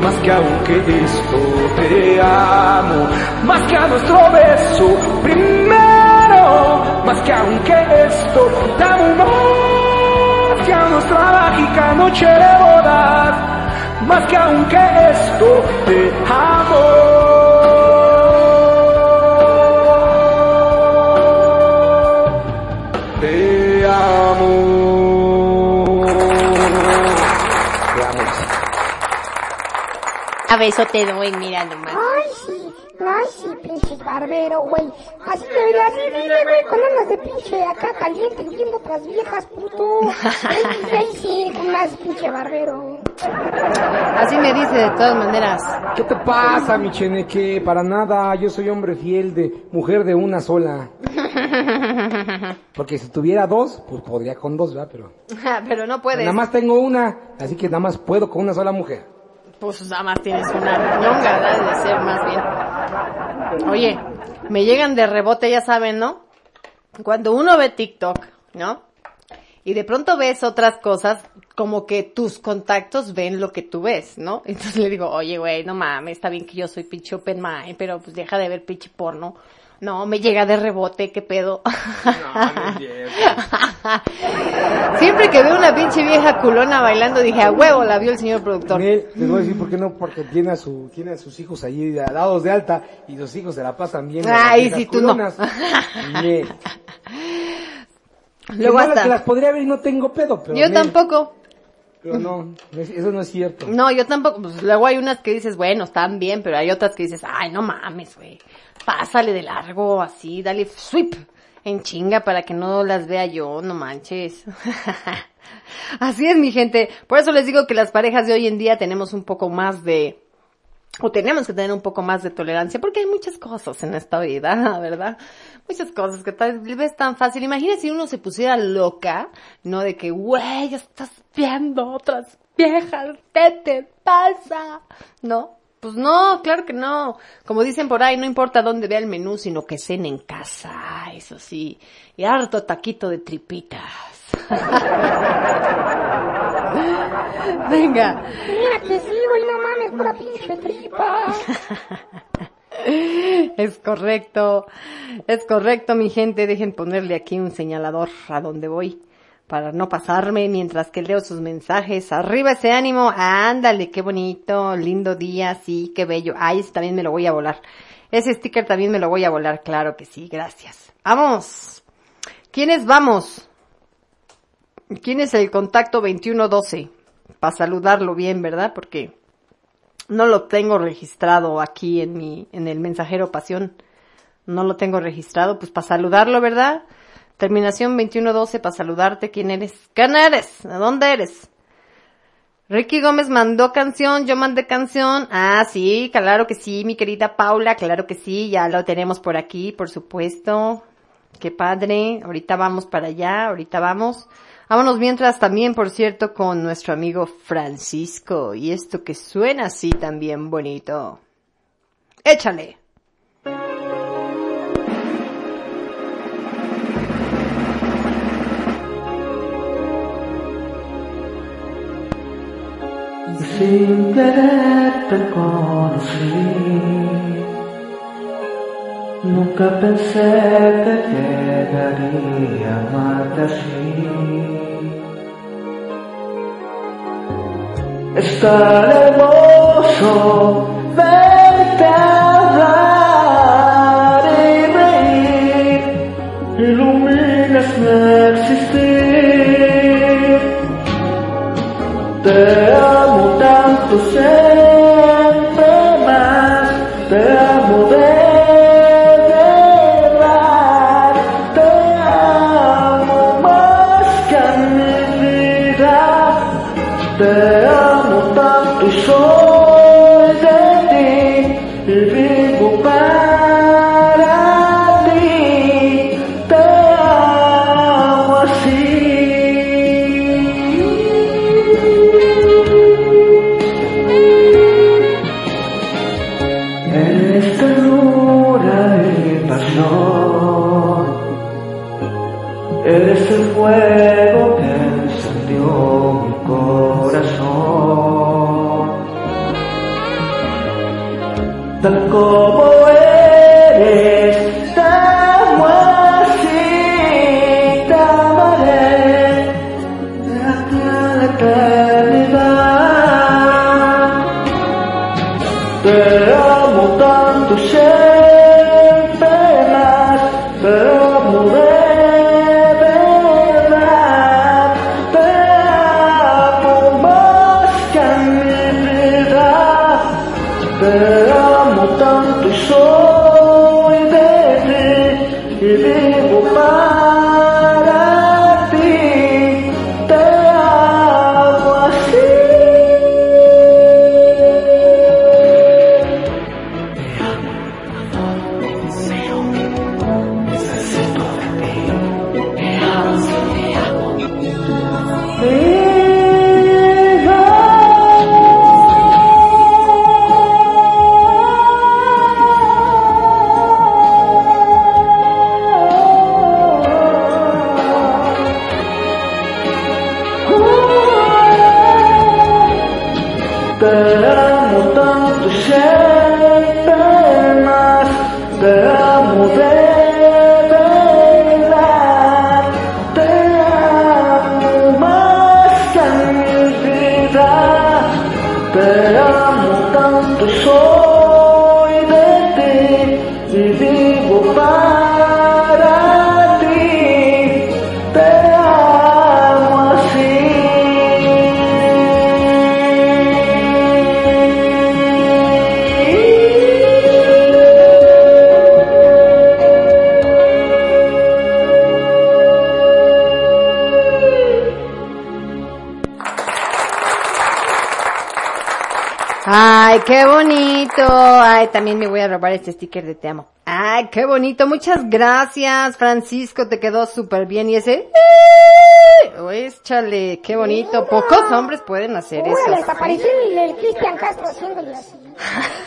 más que aunque esto te amo, más que a nuestro beso primero, más que aunque esto te amo, más que a nuestra mágica noche de bodas, más que aunque esto te amo. Beso te doy, mira nomás. Ay, sí. Ay, sí, pinche barbero, güey. Así debería así, dile, güey, con ganas de pinche acá caliente, viendo otras viejas, puto. Ay, ay, sí, con más pinche barbero. Así me dice de todas maneras. ¿Qué te pasa, mi cheneque? Para nada, yo soy hombre fiel de mujer de una sola. Porque si tuviera dos, pues podría con dos, ¿verdad? Pero Pero no puedes. nada más tengo una, así que nada más puedo con una sola mujer. Pues nada más tienes una ñonga. De ser más bien. Oye, me llegan de rebote, ya saben, ¿no? Cuando uno ve TikTok, ¿no? Y de pronto ves otras cosas, como que tus contactos ven lo que tú ves, ¿no? Entonces le digo, oye, güey, no mames, está bien que yo soy pinche open mind, pero pues deja de ver pinche porno. No, me llega de rebote, qué pedo. Siempre que veo una pinche vieja culona bailando, dije, a huevo, la vio el señor productor. Nel, les voy a decir por qué no, porque tiene a, su, tiene a sus hijos allí dados de alta y los hijos se la pasan bien. Ay, sí, tú no. Nel. Luego Que no, hasta... que las podría ver y no tengo pedo, pero Yo tampoco. Pero no, no es- eso no es cierto. No, yo tampoco. Pues luego hay unas que dices, bueno, están bien, pero hay otras que dices, ay, no mames, güey. Pásale de largo, así, dale sweep en chinga para que no las vea yo, no manches. así es, mi gente. Por eso les digo que las parejas de hoy en día tenemos un poco más de, o tenemos que tener un poco más de tolerancia, porque hay muchas cosas en esta vida, ¿verdad? Muchas cosas que tal vez tan fácil. Imagínate si uno se pusiera loca, ¿no? De que, güey, estás viendo otras viejas, ¿qué te pasa? ¿No? Pues no, claro que no. Como dicen por ahí, no importa dónde vea el menú, sino que cene en casa, eso sí. Y harto taquito de tripitas. Venga. Mira que sí, güey, no mames, pura pinche tripa. Es correcto, es correcto mi gente, dejen ponerle aquí un señalador a donde voy para no pasarme mientras que leo sus mensajes. Arriba ese ánimo, ándale, qué bonito, lindo día, sí, qué bello. Ay, ese también me lo voy a volar. Ese sticker también me lo voy a volar, claro que sí, gracias. Vamos. ¿Quiénes vamos? ¿Quién es el contacto 2112? Para saludarlo bien, ¿verdad? Porque no lo tengo registrado aquí en mi, en el mensajero pasión. No lo tengo registrado, pues para saludarlo, ¿verdad? Terminación 2112 para saludarte. ¿Quién eres? ¿Quién eres? ¿De dónde eres? Ricky Gómez mandó canción, yo mandé canción. Ah, sí, claro que sí, mi querida Paula, claro que sí, ya lo tenemos por aquí, por supuesto. Qué padre, ahorita vamos para allá, ahorita vamos. Vámonos mientras también, por cierto, con nuestro amigo Francisco. Y esto que suena así también bonito. Échale. Nunca pensé que llegaría a amarte así. Es tan hermoso verte Te amo tanto y siempre Ay, qué bonito. Ay, también me voy a robar este sticker de te amo. Ay, qué bonito. Muchas gracias, Francisco. Te quedó súper bien. Y ese... ¡eh! Échale, qué bonito. Pocos hombres pueden hacer eso. desapareció el, el Cristian Castro haciéndole así.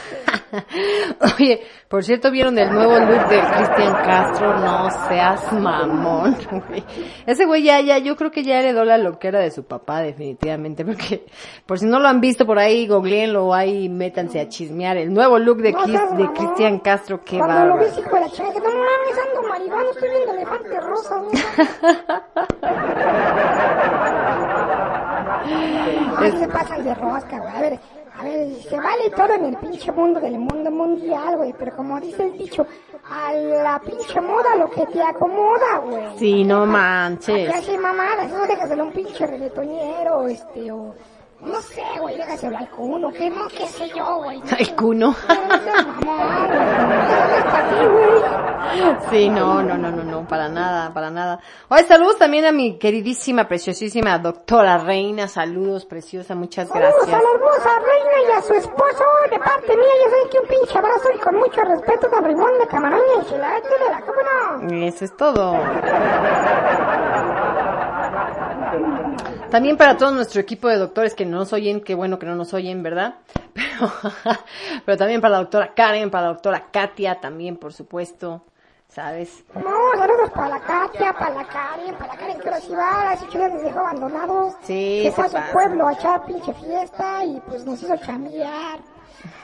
Oye, por cierto, ¿vieron el nuevo look de Cristian Castro? No seas mamón, güey. Ese güey ya, ya, yo creo que ya heredó la loquera de su papá, definitivamente, porque, por si no lo han visto por ahí, googleenlo ahí, métanse a chismear. El nuevo look de, No Chris- de. Cristian Castro, qué Cuando lo bárbaro. ves, hijo de la chingada, que no mames, ando marihuana, estoy viendo elefantes rosas. ¿no? Ay, se pasan de rosca, güey. A ver, a ver, se vale todo en el pinche mundo del mundo mundial, güey. Pero como dice el dicho, a la pinche moda lo que te acomoda, güey. Sí, no ¿Qué manches. hace mamadas? Eso déjaselo a un pinche reggaetonero, este, o... No sé, güey, déjaselo al cuno, que no, qué sé yo, güey. El cuno. Sí, no, no, no, no, no, para nada, para nada. Oye, saludos también a mi queridísima, preciosísima doctora Reina. Saludos, preciosa, muchas Saludos a gracias. la hermosa reina y a su esposo, de parte mía, ya saben que un pinche abrazo y con mucho respeto don Rimón de Camarón y Enchilada de la ¿cómo no? Eso es todo. También para todo nuestro equipo de doctores que no nos oyen, qué bueno que no nos oyen, ¿verdad? Pero, pero también para la doctora Karen, para la doctora Katia, también, por supuesto, ¿sabes? No, saludos para la Katia, para la Karen, para la Karen que ahora sí va, ese chulo les dejó abandonados. Sí, Se se fue a su pasa. pueblo a echar pinche fiesta y pues nos hizo chambear.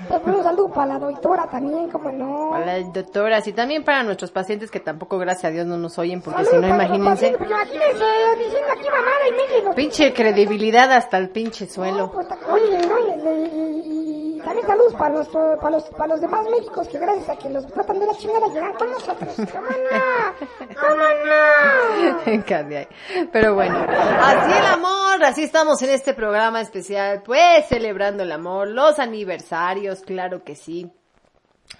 Pues, un saludo para la doctora también, como no. Para las doctoras y también para nuestros pacientes que tampoco, gracias a Dios, no nos oyen, porque si no, imagínense, imagínense diciendo aquí mamada y pinche credibilidad hasta el pinche suelo. pues, oye, no, y también saludos para los, para los, para los demás médicos que gracias a que los tratan de la chingada llegan con nosotros. ¿Cómo no? ¿Cómo no? Pero bueno, así el amor, así estamos en este programa especial, pues celebrando el amor, los aniversarios, claro que sí.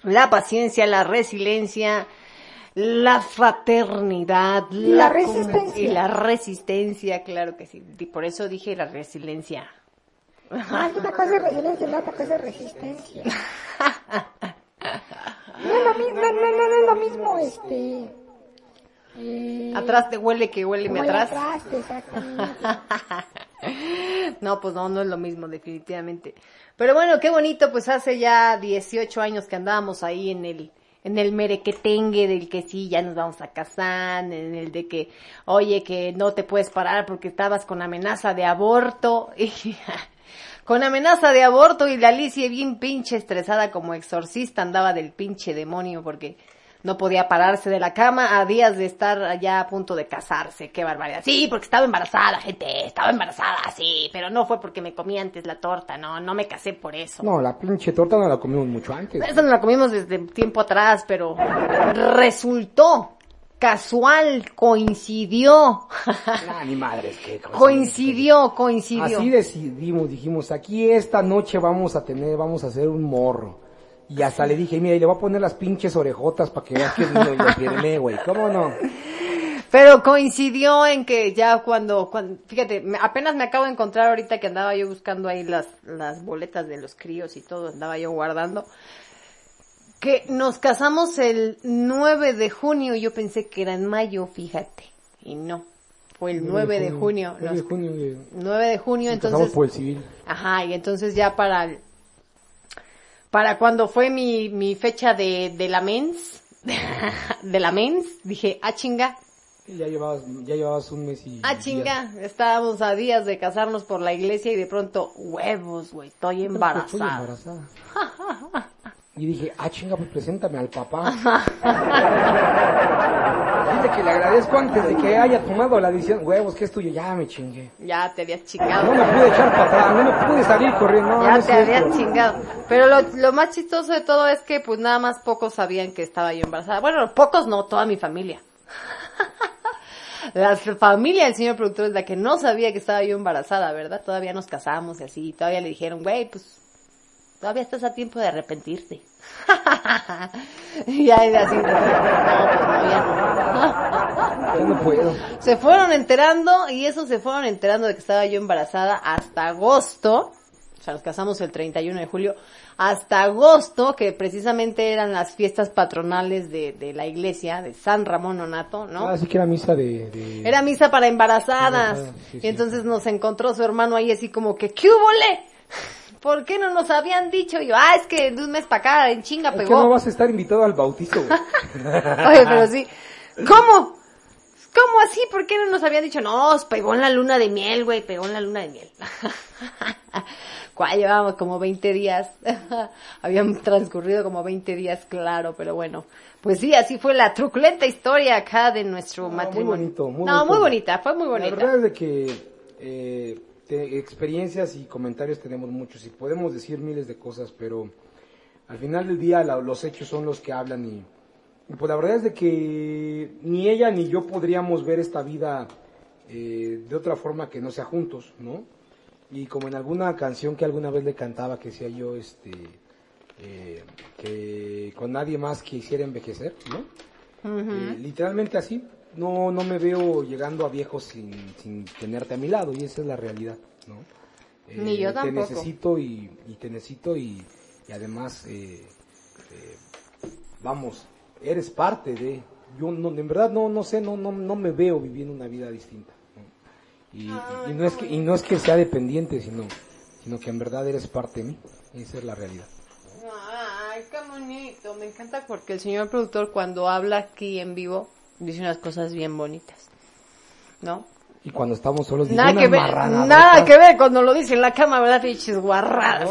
la paciencia, la resiliencia, la fraternidad, la com- resistencia. y la resistencia, claro que sí. Y por eso dije la resiliencia. Ah, una cosa es resiliencia y otra cosa es resistencia. No es lo mismo, no, no, no, no es lo mismo, este... eh, Atrás te huele que huele el atrás. atrás, no, pues no, no es lo mismo, definitivamente. Pero bueno, qué bonito, pues hace ya 18 años que andábamos ahí en el, en el merequetengue del que sí, ya nos vamos a casar, en el de que, oye, que no te puedes parar porque estabas con amenaza de aborto, y con amenaza de aborto y la Alicia bien pinche estresada como exorcista andaba del pinche demonio porque no podía pararse de la cama a días de estar allá a punto de casarse. Qué barbaridad. Sí, porque estaba embarazada, gente. Estaba embarazada, sí. Pero no fue porque me comí antes la torta. No, no me casé por eso. No, la pinche torta no la comimos mucho antes. Esa no la comimos desde tiempo atrás, pero resultó casual, coincidió. Ah, ni madres, qué cosa. coincidió, coincidió. Así decidimos, dijimos, aquí esta noche vamos a tener, vamos a hacer un morro. Y hasta le dije, mira, y le voy a poner las pinches orejotas para que veas que no le firmé, güey. ¿Cómo no? Pero coincidió en que ya cuando, cuando fíjate, apenas me acabo de encontrar ahorita que andaba yo buscando ahí las, las boletas de los críos y todo, andaba yo guardando, que nos casamos el 9 de junio, yo pensé que era en mayo, fíjate, y no, fue el 9 de junio, 9 de junio, güey. 9 de junio, Nos casamos entonces, por el civil. ajá, y entonces ya para el- para cuando fue mi, mi fecha de, de la mens, de la mens, dije, ah chinga, Ya llevabas, ya llevabas un mes y... Ah, días. chinga, estábamos a días de casarnos por la iglesia y de pronto, huevos, güey, estoy Estoy embarazada. Y dije, ah, chinga, pues preséntame al papá. Dile que le agradezco antes de que haya tomado la decisión. Huevos, que es tuyo? Ya me chingué. Ya te habías No chingado. me pude echar para atrás, no me pude salir corriendo. No, no Ya te habías chingado. Pero lo, lo más chistoso de todo es que pues nada más pocos sabían que estaba yo embarazada. Bueno, pocos no, toda mi familia. La familia del señor productor es la que no sabía que estaba yo embarazada, ¿verdad? Todavía nos casamos y así, y todavía le dijeron, güey, pues todavía estás a tiempo de arrepentirte. y es así, no, no, puedo. Se fueron enterando y eso se fueron enterando de que estaba yo embarazada hasta agosto. O sea, nos casamos el 31 de julio. Hasta agosto, que precisamente eran las fiestas patronales de, de la iglesia, de San Ramón Onato, ¿no? Ah, sí que era misa de... de- Era misa para embarazadas. Sí, y sí. entonces nos encontró su hermano ahí así como que, ¿qué hubole? ¿Por qué no nos habían dicho? Y yo, ah, es que de un mes para acá en chinga Es que pegó. no vas a estar invitado al bautizo, güey. Oye, pero sí. ¿Cómo? ¿Cómo así? ¿Por qué no nos habían dicho? No, pegó en la luna de miel, güey, pegó en la luna de miel. ¿Cuál llevábamos? Como 20 días. Habían transcurrido como 20 días, claro, pero bueno. Pues sí, así fue la truculenta historia acá de nuestro muy matrimonio. bonito, muy no, bonito. muy bonita, fue muy La bonita. verdad es de que eh, te- experiencias y comentarios tenemos muchos y podemos decir miles de cosas, pero al final del día la- los hechos son los que hablan y, y pues la verdad es de que ni ella ni yo podríamos ver esta vida eh, de otra forma que no sea juntos, ¿no? Y como en alguna canción que alguna vez le cantaba que decía yo, este, eh, que con nadie más quisiera envejecer, ¿no? Eh, literalmente así. No, no me veo llegando a viejo sin, sin tenerte a mi lado y esa es la realidad, ¿no? Eh, Ni yo Te tampoco. necesito y, y te necesito y, y además, eh, eh, vamos, eres parte de... Yo no, en verdad no, no sé, no, no, no me veo viviendo una vida distinta. ¿no? Y, y- y no es que, y no es que sea dependiente, sino, sino que en verdad eres parte de mí. Esa es la realidad. Ay, qué bonito. Me encanta porque el señor productor cuando habla aquí en vivo dice unas cosas bien bonitas. ¿No? Y cuando estamos solos, dice Nada unas que ver, nada que ver cuando lo dice en la cama, ¿verdad? Pinches guarradas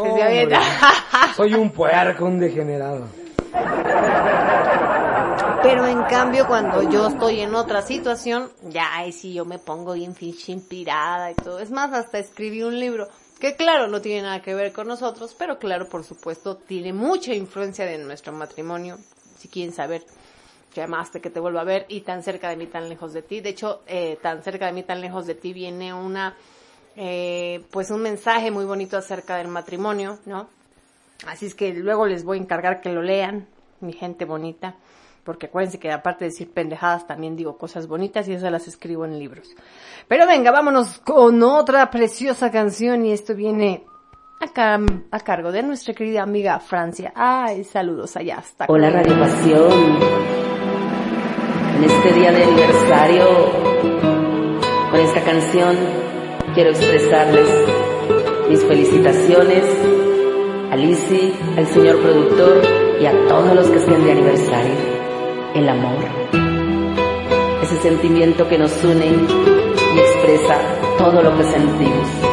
soy un puerco, un degenerado. Pero en cambio cuando yo estoy en otra situación, ya ahí sí yo me pongo bien pinche inspirada y todo. Es más, hasta escribí un libro que claro, no tiene nada que ver con nosotros, pero claro, por supuesto, tiene mucha influencia de nuestro matrimonio. Si quieren saber, llamaste que te vuelvo a ver y tan cerca de mí, tan lejos de ti. De hecho, eh, tan cerca de mí, tan lejos de ti viene una, eh, pues un mensaje muy bonito acerca del matrimonio, ¿no? Así es que luego les voy a encargar que lo lean mi gente bonita, porque acuérdense que aparte de decir pendejadas también digo cosas bonitas y esas las escribo en libros. Pero venga, vámonos con otra preciosa canción y esto viene acá a cargo de nuestra querida amiga Francia. Ay, saludos allá hasta Hola. Radio Pasión. En este día de aniversario, con esta canción, quiero expresarles mis felicitaciones a Lizzy, al señor productor y a todos los que estén de aniversario. El amor. Ese sentimiento que nos une y expresa todo lo que sentimos.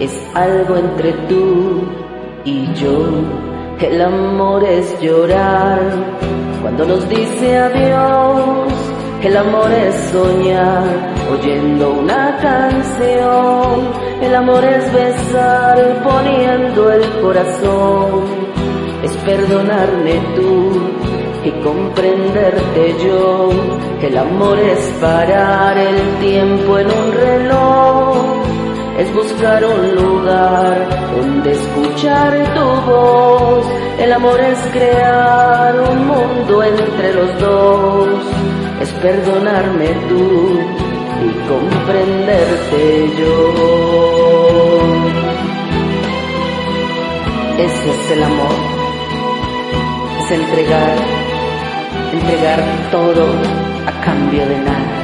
es algo entre tú y yo. El amor es llorar cuando nos dice adiós. El amor es soñar oyendo una canción. El amor es besar poniendo el corazón. Es perdonarme tú y comprenderte yo. El amor es parar el tiempo en un reloj es buscar un lugar donde escuchar tu voz. El amor es crear un mundo entre los dos, es perdonarme tú y comprenderte yo. Ese es el amor, es entregar, entregar todo a cambio de nada.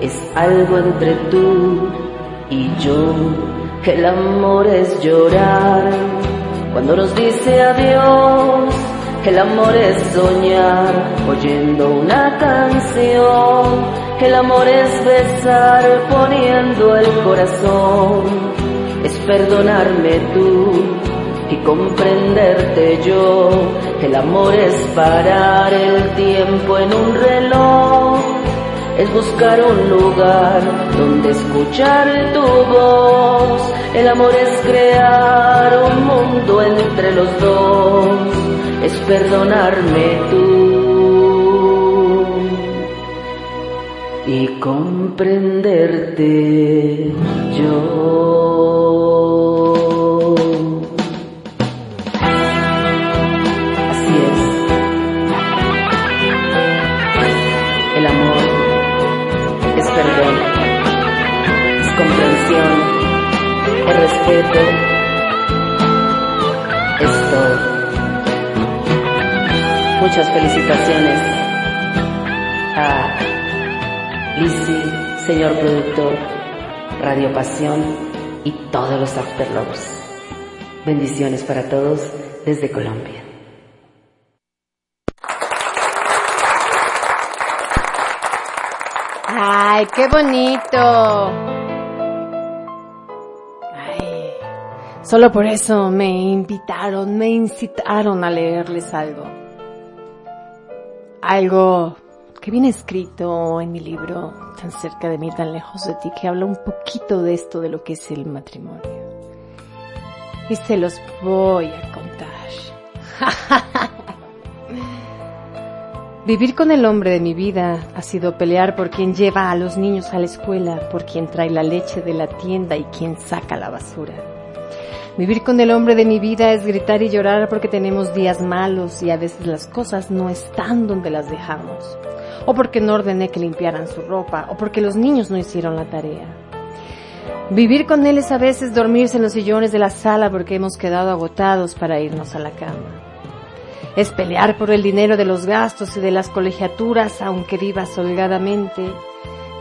es algo entre tú y yo. El amor es llorar cuando nos dice adiós. El amor es soñar oyendo una canción. El amor es besar poniendo el corazón. Es perdonarme tú y comprenderte yo. El amor es parar el tiempo en un reloj es buscar un lugar donde escuchar tu voz. El amor es crear un mundo entre los dos, es perdonarme tú y comprenderte yo. Respeto, es todo. Muchas felicitaciones a Lizzy, señor productor, Radio Pasión y todos los Afterlovers. Bendiciones para todos desde Colombia. Ay, qué bonito. Solo por eso me invitaron, me incitaron a leerles algo. Algo que viene escrito en mi libro, tan cerca de mí, tan lejos de ti, que habla un poquito de esto, de lo que es el matrimonio. Y se los voy a contar. Vivir con el hombre de mi vida ha sido pelear por quien lleva a los niños a la escuela, por quien trae la leche de la tienda y quien saca la basura. Vivir con el hombre de mi vida es gritar y llorar porque tenemos días malos y a veces las cosas no están donde las dejamos. O porque no ordené que limpiaran su ropa, o porque los niños no hicieron la tarea. Vivir con él es a veces dormirse en los sillones de la sala porque hemos quedado agotados para irnos a la cama. Es pelear por el dinero de los gastos y de las colegiaturas aunque vivas holgadamente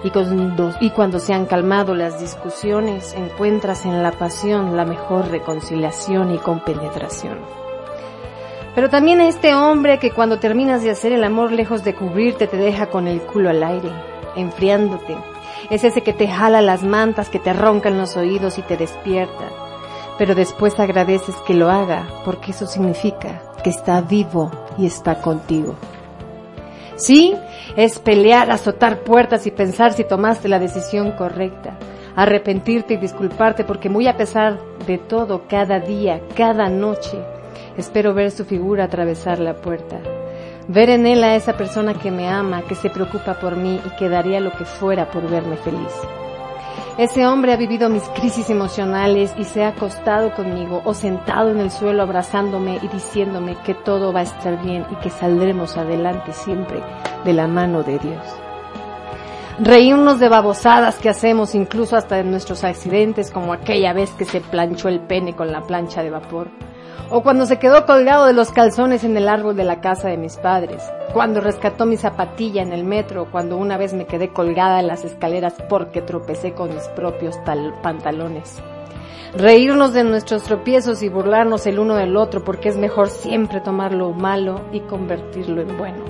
y cuando, se han calmado las discusiones, encuentras en la pasión la mejor reconciliación y compenetración. Pero también este hombre que cuando terminas de hacer el amor lejos de cubrirte te deja con el culo al aire, enfriándote. Es ese que te jala las mantas, que te ronca en los oídos y te despierta. Pero después agradeces que lo haga, porque eso significa que está vivo y está contigo. Sí, es pelear, azotar puertas y pensar si tomaste la decisión correcta. Arrepentirte y disculparte porque muy a pesar de todo, cada día, cada noche, espero ver su figura atravesar la puerta. Ver en él a esa persona que me ama, que se preocupa por mí y que daría lo que fuera por verme feliz. Ese hombre ha vivido mis crisis emocionales y se ha acostado conmigo o sentado en el suelo abrazándome y diciéndome que todo va a estar bien y que saldremos adelante siempre de la mano de Dios. Reírnos de babosadas que hacemos incluso hasta de nuestros accidentes como aquella vez que se planchó el pene con la plancha de vapor o cuando se quedó colgado de los calzones en el árbol de la casa de mis padres, cuando rescató mi zapatilla en el metro, cuando una vez me quedé colgada en las escaleras porque tropecé con mis propios pantalones. Reírnos de nuestros tropiezos y burlarnos el uno del otro porque es mejor siempre tomar lo malo y convertirlo en bueno.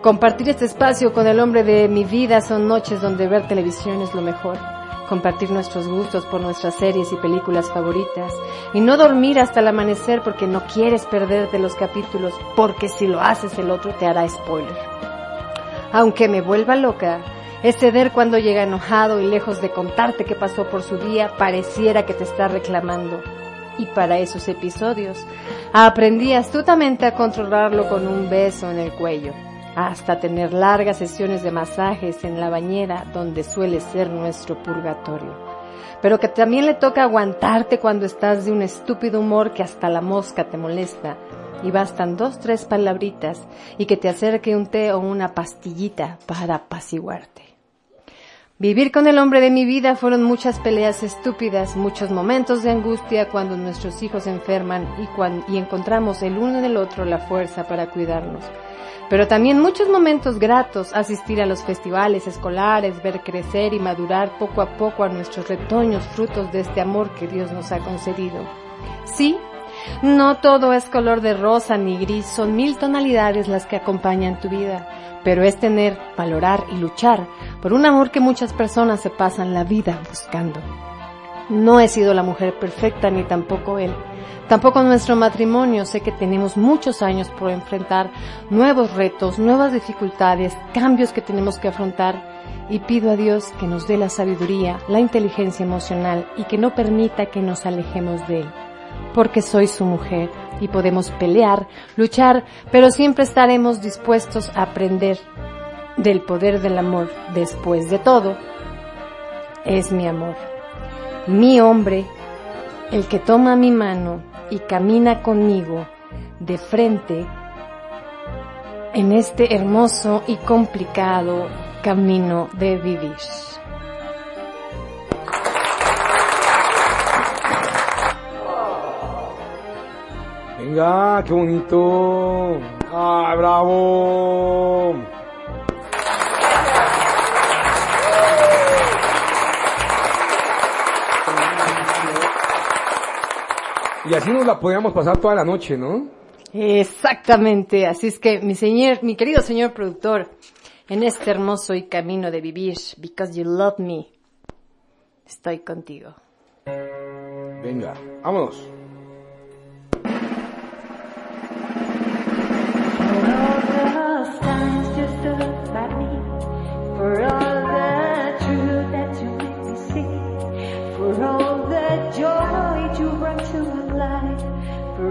Compartir este espacio con el hombre de mi vida son noches donde ver televisión es lo mejor compartir nuestros gustos por nuestras series y películas favoritas y no dormir hasta el amanecer porque no quieres perderte los capítulos porque si lo haces el otro te hará spoiler. Aunque me vuelva loca, es ceder cuando llega enojado y lejos de contarte qué pasó por su día, pareciera que te está reclamando. Y para esos episodios, aprendí astutamente a controlarlo con un beso en el cuello hasta tener largas sesiones de masajes en la bañera donde suele ser nuestro purgatorio. Pero que también le toca aguantarte cuando estás de un estúpido humor que hasta la mosca te molesta y bastan dos, tres palabritas y que te acerque un té o una pastillita para apaciguarte. Vivir con el hombre de mi vida fueron muchas peleas estúpidas, muchos momentos de angustia cuando nuestros hijos enferman y, y encontramos el uno en el otro la fuerza para cuidarnos pero también muchos momentos gratos, asistir a los festivales escolares, ver crecer y madurar poco a poco a nuestros retoños frutos de este amor que Dios nos ha concedido. Sí, no todo es color de rosa ni gris, son mil tonalidades las que acompañan tu vida, pero es tener, valorar y luchar por un amor que muchas personas se pasan la vida buscando. No he sido la mujer perfecta ni tampoco él, Tampoco nuestro matrimonio, sé que tenemos muchos años por enfrentar nuevos retos, nuevas dificultades, cambios que tenemos que afrontar y pido a Dios que nos dé la sabiduría, la inteligencia emocional y que no permita que nos alejemos de Él. Porque soy su mujer y podemos pelear, luchar, pero siempre estaremos dispuestos a aprender del poder del amor. Después de todo, es mi amor. Mi hombre, el que toma mi mano y camina conmigo de frente en este hermoso y complicado camino de vivir. Venga, qué bonito. ¡Ah, bravo! Y así nos la podíamos pasar toda la noche, ¿no? Exactamente, así es que mi señor, mi querido señor productor, en este hermoso y camino de vivir, because you love me, estoy contigo. Venga, vámonos.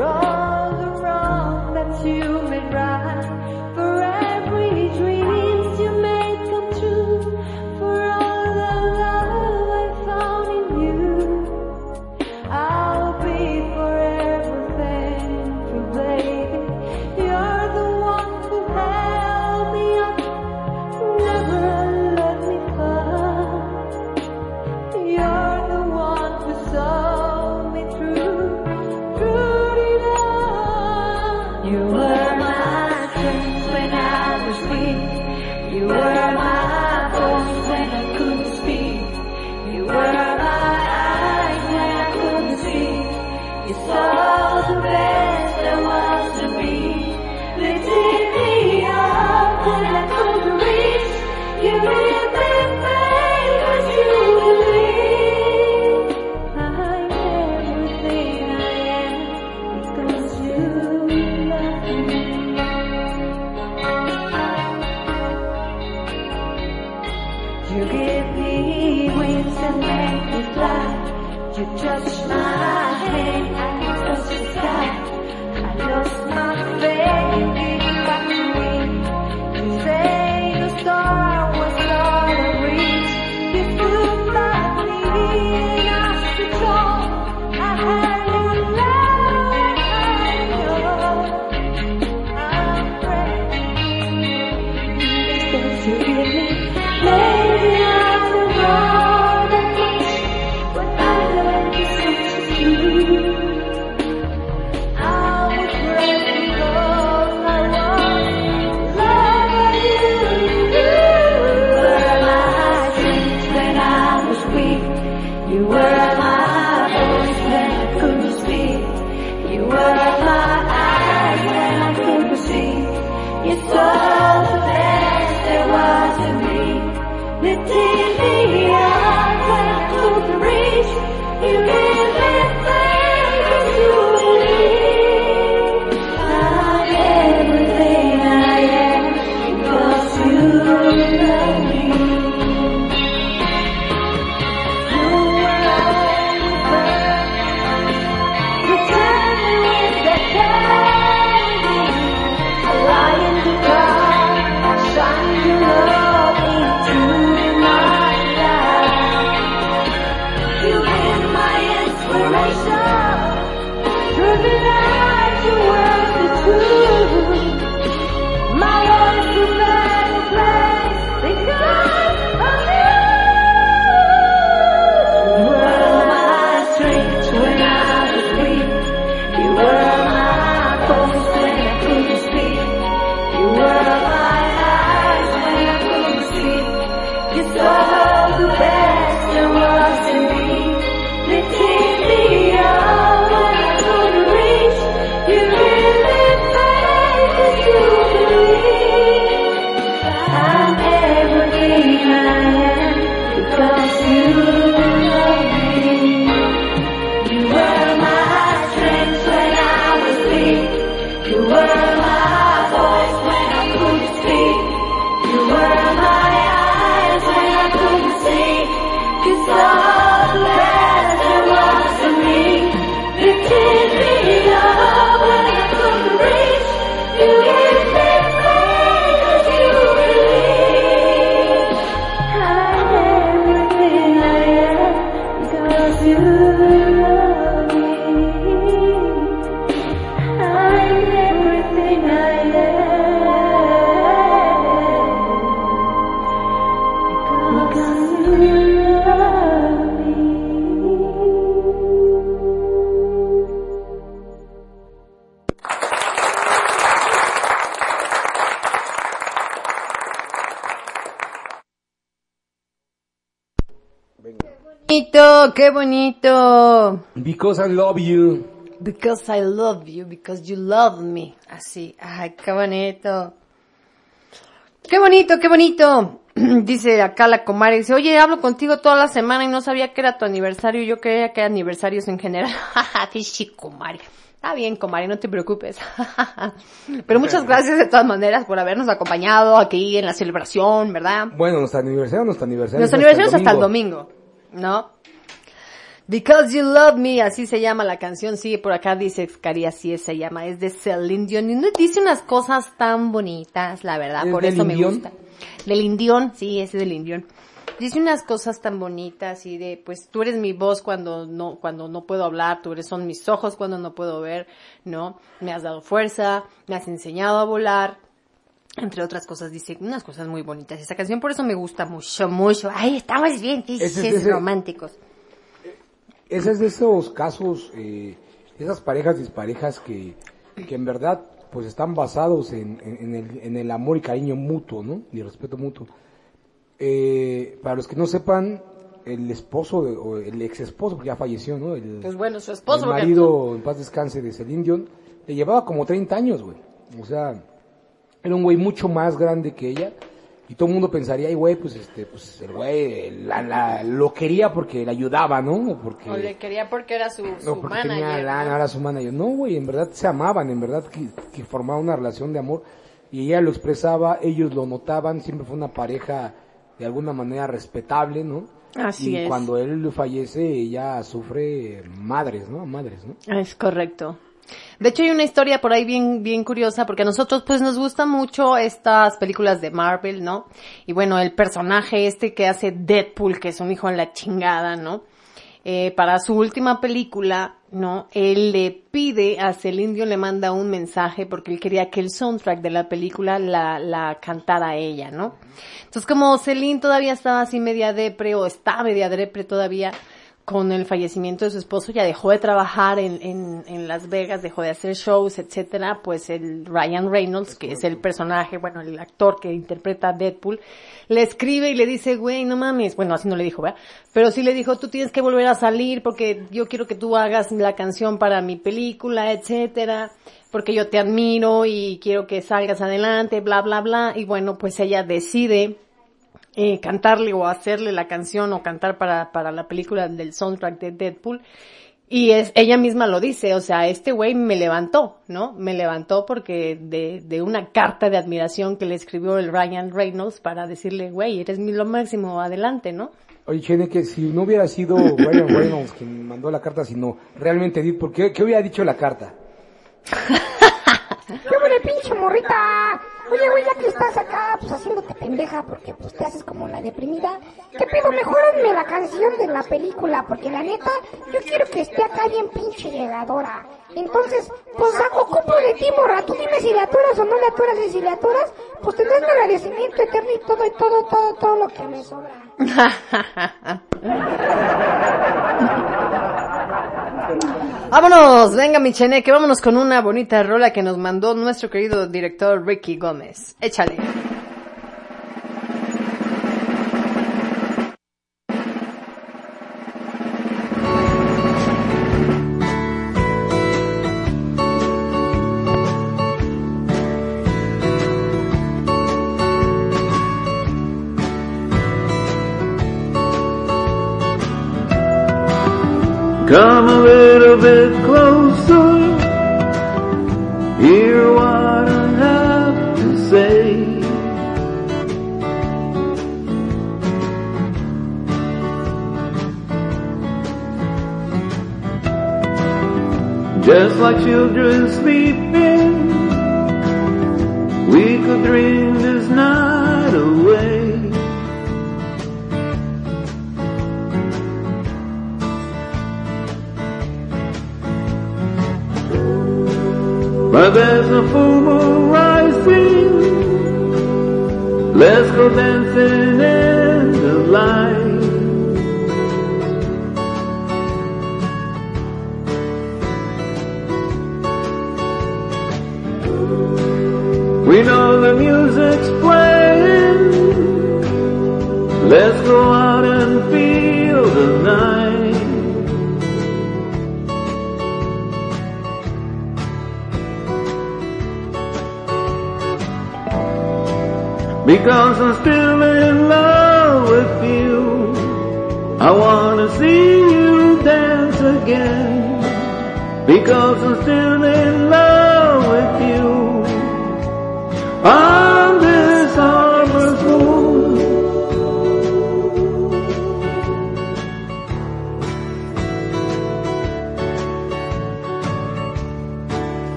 All the wrong that you made right, You were qué bonito. Because I love you. Because I love you, because you love me. Así, ay, qué bonito. Qué bonito, qué bonito. Dice acá la comadre, dice, oye, hablo contigo toda la semana y no sabía que era tu aniversario. Yo creía que eran aniversarios en general. sí, comadre. Está bien, comadre, no te preocupes. Pero muchas gracias de todas maneras por habernos acompañado aquí en la celebración, ¿verdad? Bueno, nuestro aniversario, nuestro aniversario. Nuestro es aniversario es hasta el domingo, ¿no? Because You Love Me, así se llama la canción, sí, por acá dice Cari, así se llama, es de Celine Dion, y dice unas cosas tan bonitas, la verdad, ¿Es por del eso me gusta. Del Indión, sí, ese del Indión. Dice unas cosas tan bonitas y de, pues tú eres mi voz cuando no, cuando no puedo hablar, tú eres, son mis ojos cuando no puedo ver, ¿no? Me has dado fuerza, me has enseñado a volar, entre otras cosas, dice unas cosas muy bonitas. Esa canción por eso me gusta mucho, mucho. Ay, estamos bien, es ese- románticos. Ese es de esos casos, eh, esas parejas disparejas que, que en verdad pues están basados en, en- en el, en el amor y cariño mutuo, ¿no? Y el respeto mutuo. Eh, para los que no sepan, el esposo, de- o el ex esposo, porque ya falleció, ¿no? El, Pues bueno, su esposo. el marido, en paz descanse, de Celine Dion, le llevaba como 30 años, güey. O sea, era un güey mucho más grande que ella. Y todo el mundo pensaría, ay, güey, pues este, pues el güey la, la- lo quería porque le ayudaba, ¿no? O porque... O le quería porque era su, su No, porque tenía era su manager. No, güey, en verdad se amaban, en verdad que, que formaban una relación de amor. Y ella lo expresaba, ellos lo notaban, siempre fue una pareja de alguna manera respetable, ¿no? Así y es. cuando él fallece, ella sufre madres, ¿no? Madres, ¿no? Es correcto. De hecho hay una historia por ahí bien, bien curiosa porque a nosotros pues nos gustan mucho estas películas de Marvel, ¿no? Y bueno, el personaje este que hace Deadpool, que es un hijo de la chingada, ¿no? Eh, para su última película, ¿no? Él le pide a Celine le manda un mensaje porque él quería que el soundtrack de la película la, la cantara ella, ¿no? Entonces como Celine todavía estaba así media depre o está media depre todavía, con el fallecimiento de su esposo ya dejó de trabajar en, en, en Las Vegas, dejó de hacer shows, etcétera, pues el Ryan Reynolds, que es el personaje, bueno, el actor que interpreta a Deadpool, le escribe y le dice, güey, no mames, bueno, así no le dijo, ¿verdad? Pero sí le dijo, tú tienes que volver a salir porque yo quiero que tú hagas la canción para mi película, etcétera, porque yo te admiro y quiero que salgas adelante, bla, bla, bla, y bueno, pues ella decide eh, cantarle o hacerle la canción o cantar para, para la película del soundtrack de Deadpool. Y es, ella misma lo dice, o sea, este güey me levantó, ¿no? Me levantó porque de, de una carta de admiración que le escribió el Ryan Reynolds para decirle, güey, eres mi lo máximo, adelante, ¿no? Oye, Chene, que si no hubiera sido Ryan Reynolds quien mandó la carta, sino realmente Edith, ¿por qué, qué hubiera dicho la carta? ¿Qué pinche morrita? Oye, güey, ya que estás acá, pues haciéndote pendeja, porque pues te haces como la deprimida. ¿Qué pedo? Mejorame la canción de la película, porque la neta, yo quiero que esté acá bien pinche llegadora. Entonces, pues hago ocupo de ti, morra. Tú dime si le aturas o no le aturas, y si le aturas, pues tendrás mi agradecimiento eterno y todo, y todo, todo, todo lo que me sobra. Vámonos, venga mi cheneque, vámonos con una bonita rola que nos mandó nuestro querido director Ricky Gómez. Échale. Children sleeping, we could dream this night away. But there's a full moon rising. Let's go dancing in the light. We know the music's playing. Let's go out and feel the night. Because I'm still in love with you. I wanna see you dance again. Because I'm still in love with you.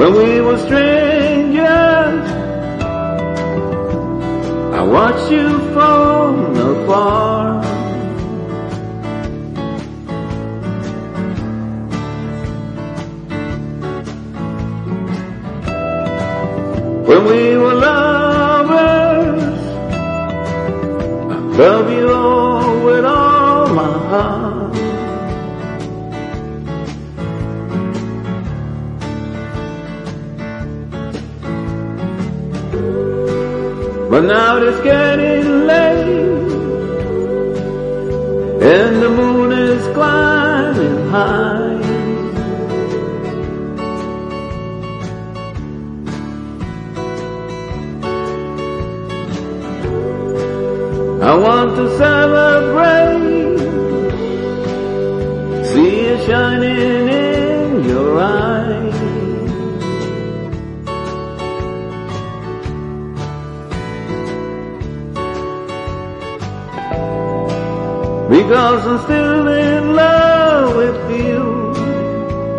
When we were strangers, I watched you from afar. When we were lovers, I love you all with all my heart. But now it's getting late and the moon is climbing high. I want to celebrate, see it shining in your eyes. Because I'm still in love with you.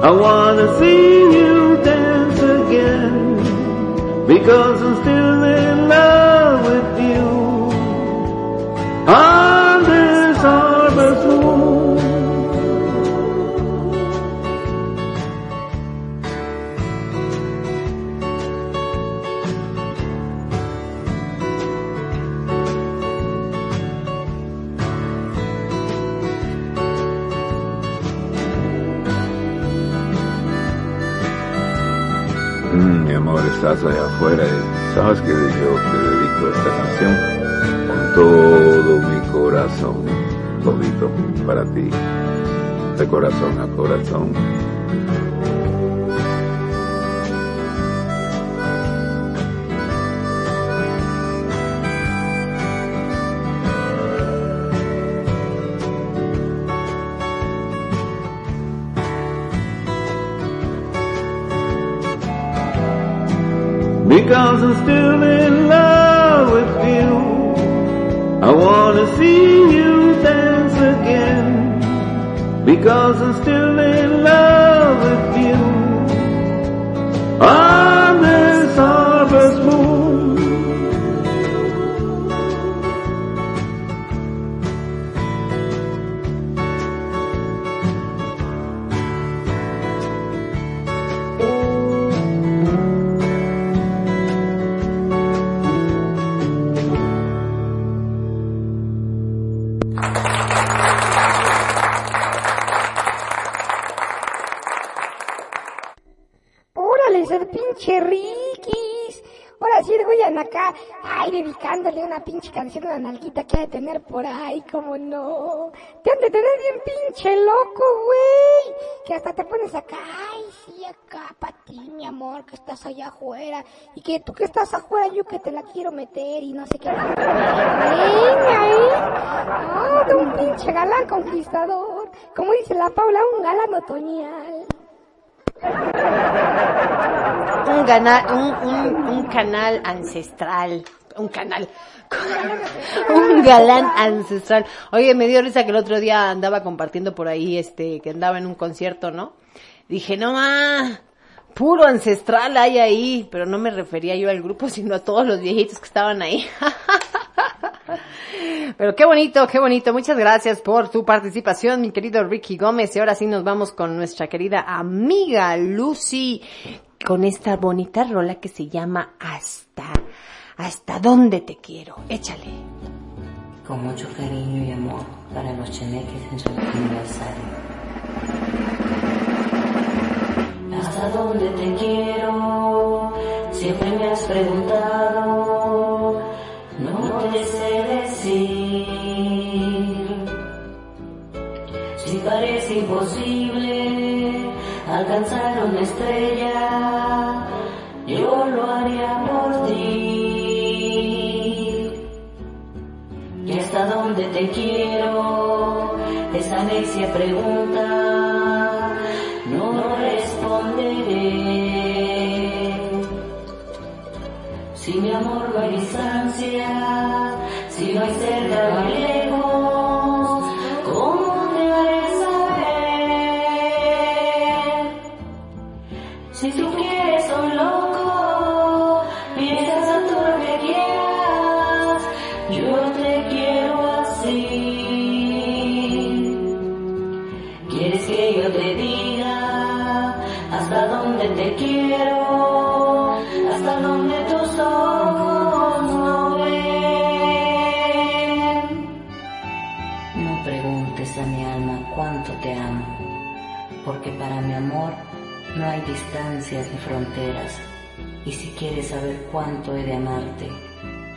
I wanna see you dance again. Because I'm still in love Mm, mi amor, estás allá afuera y sabes que yo te dedico esta canción con todo mi corazón, para ti, de corazón a corazón. Because I'm still in love with you. I wanna see Because I'm still in love with you. On this harvest moon. Tener por ahí, como no. Te han de tener bien pinche loco, güey. Que hasta te pones acá, ay, sí, acá, pa' ti, mi amor, que estás allá afuera. Y que tú que estás afuera, yo que te la quiero meter y no sé qué. Venga, eh. Ah, de un pinche galán conquistador. Como dice la Paula, un galán otoñal. Un, gana- un, un canal ancestral. Un canal. un galán ancestral. Oye, me dio risa que el otro día andaba compartiendo por ahí, este, que andaba en un concierto, ¿no? Dije, no ma, puro ancestral hay ahí, pero no me refería yo al grupo, sino a todos los viejitos que estaban ahí. Pero qué bonito, qué bonito. Muchas gracias por tu participación, mi querido Ricky Gómez. Y ahora sí nos vamos con nuestra querida amiga Lucy, con esta bonita rola que se llama Hasta, hasta dónde te quiero. Échale. Con mucho cariño y amor para los cheneques en su aniversario. ¿Hasta dónde te quiero? Siempre me has preguntado, no te sé decir. Si parece imposible alcanzar una estrella, quiero? Esa necia pregunta ni fronteras, y si quieres saber cuánto he de amarte,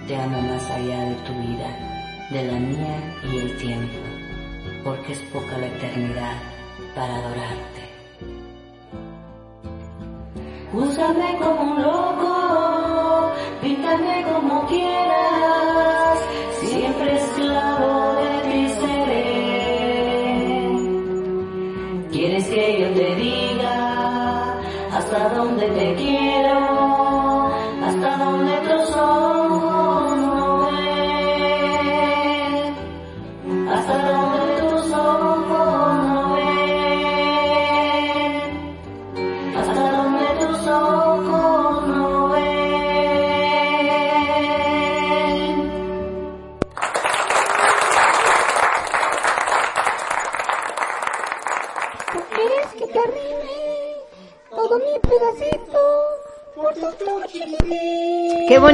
te amo más allá de tu vida, de la mía y el tiempo, porque es poca la eternidad para adorarte. Úsame como un loco, píntame como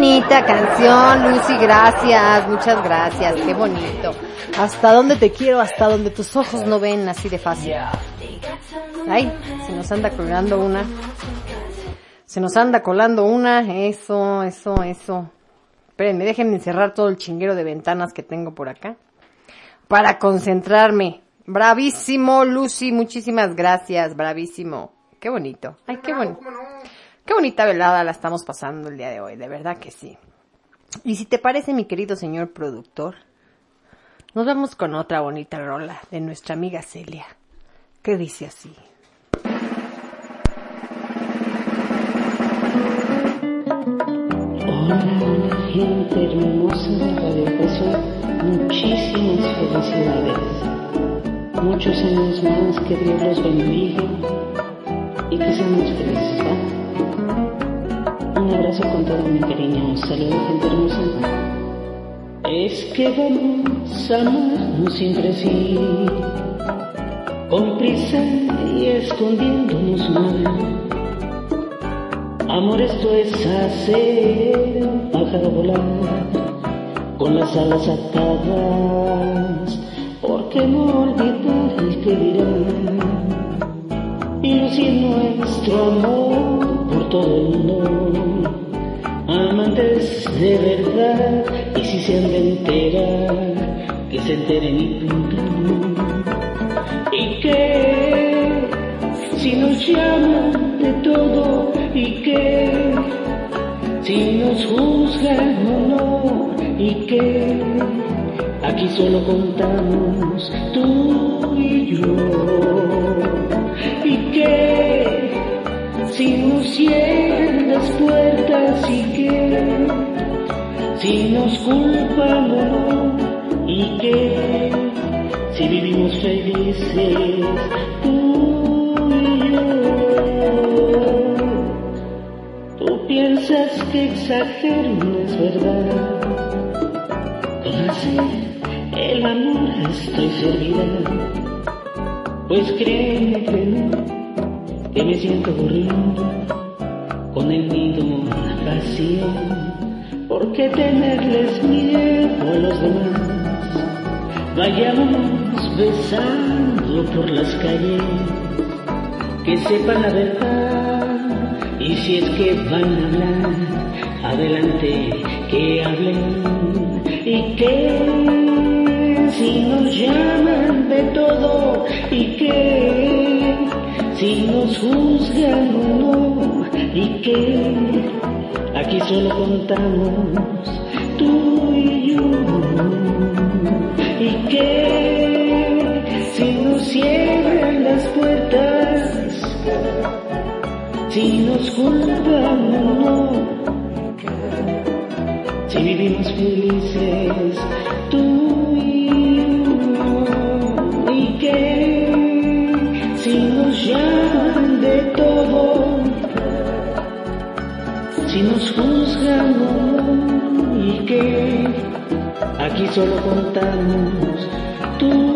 bonita canción, Lucy, gracias, muchas gracias, qué bonito. Hasta dónde te quiero, hasta donde tus ojos no ven, así de fácil. Ay, se nos anda colgando una. Se nos anda colando una, eso, eso, eso. Espérenme, déjenme cerrar todo el chinguero de ventanas que tengo por acá. Para concentrarme. Bravísimo, Lucy, muchísimas gracias, bravísimo. Qué bonito. Ay, qué bonito. Qué bonita velada la estamos pasando el día de hoy, de verdad que sí. Y si te parece, mi querido señor productor, nos vamos con otra bonita rola de nuestra amiga Celia, que dice así. Hola, gente hermosa de Radio. Muchísimas felicidades. Muchos años más, que Dios los bendiga y que seamos felices. Abrazo con todo mi cariño. Saludos, gente hermosa. Es que vamos a amarnos siempre así, con prisa y escondiéndonos mal. Amor, esto es hacer un pájaro volar con las alas atadas, porque no olvidar el que dirán. Y lucir nuestro amor por todo el mundo, amantes de verdad, y si se han de enterar, que se enteren y punto. Y que si nos llaman de todo y que si nos juzgan o no y que aquí solo contamos tú y yo y que si nos cierran las puertas y que si nos culpan no y que si vivimos felices tú y yo. Tú piensas que exagero, no es verdad. Con hacer el amor estoy servida. Pues créeme que me siento aburrido con el nido vacío. Porque tenerles miedo a los demás. Vayamos besando por las calles, que sepan la verdad. Y si es que van a hablar, adelante que hablen. Y que si nos llaman de todo, y que si nos juzgan o y que aquí solo contamos que aquí solo contamos tú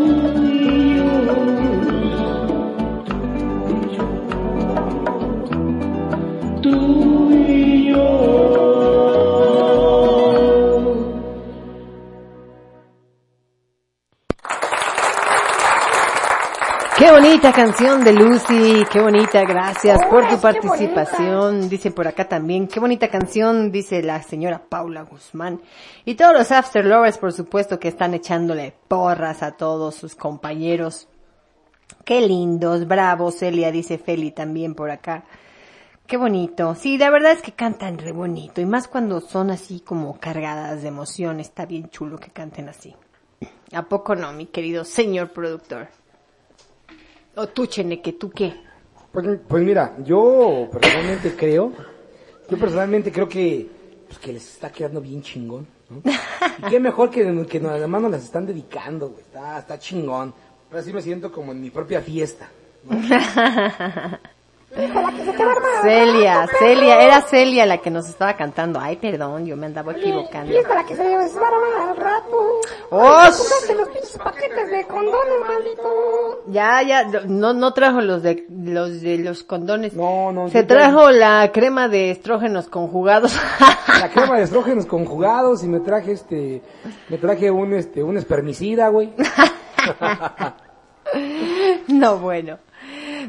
bonita canción de Lucy, qué bonita, gracias por tu participación. Dice por acá también, qué bonita canción, dice la señora Paula Guzmán. Y todos los After Lovers, por supuesto, que están echándole porras a todos sus compañeros. Qué lindos, bravo, Celia, dice Feli también por acá. Qué bonito. Sí, la verdad es que cantan re bonito. Y más cuando son así como cargadas de emoción. Está bien chulo que canten así. ¿A poco no, mi querido señor productor? O tú, Cheneque, ¿tú qué? Pues, pues mira, yo personalmente creo, yo personalmente creo que, pues que les está quedando bien chingón, ¿no? Y qué mejor que, que además nos las están dedicando, güey, está, está chingón. Ahora sí me siento como en mi propia fiesta. Híjola, que se te va a armar. Celia, Celia, era Celia la que nos estaba cantando. Ay, perdón, yo me andaba equivocando. Híjola, que se me va a armar al rato. ¡Oh! Ay, compraste los pinches paquetes de condones, maldito. Ya, ya, no, no trajo los de, los de los condones. No, no. Se sí, trajo la crema de estrógenos conjugados. La crema de estrógenos conjugados y me traje este, me traje un este, un espermicida, güey. no, bueno.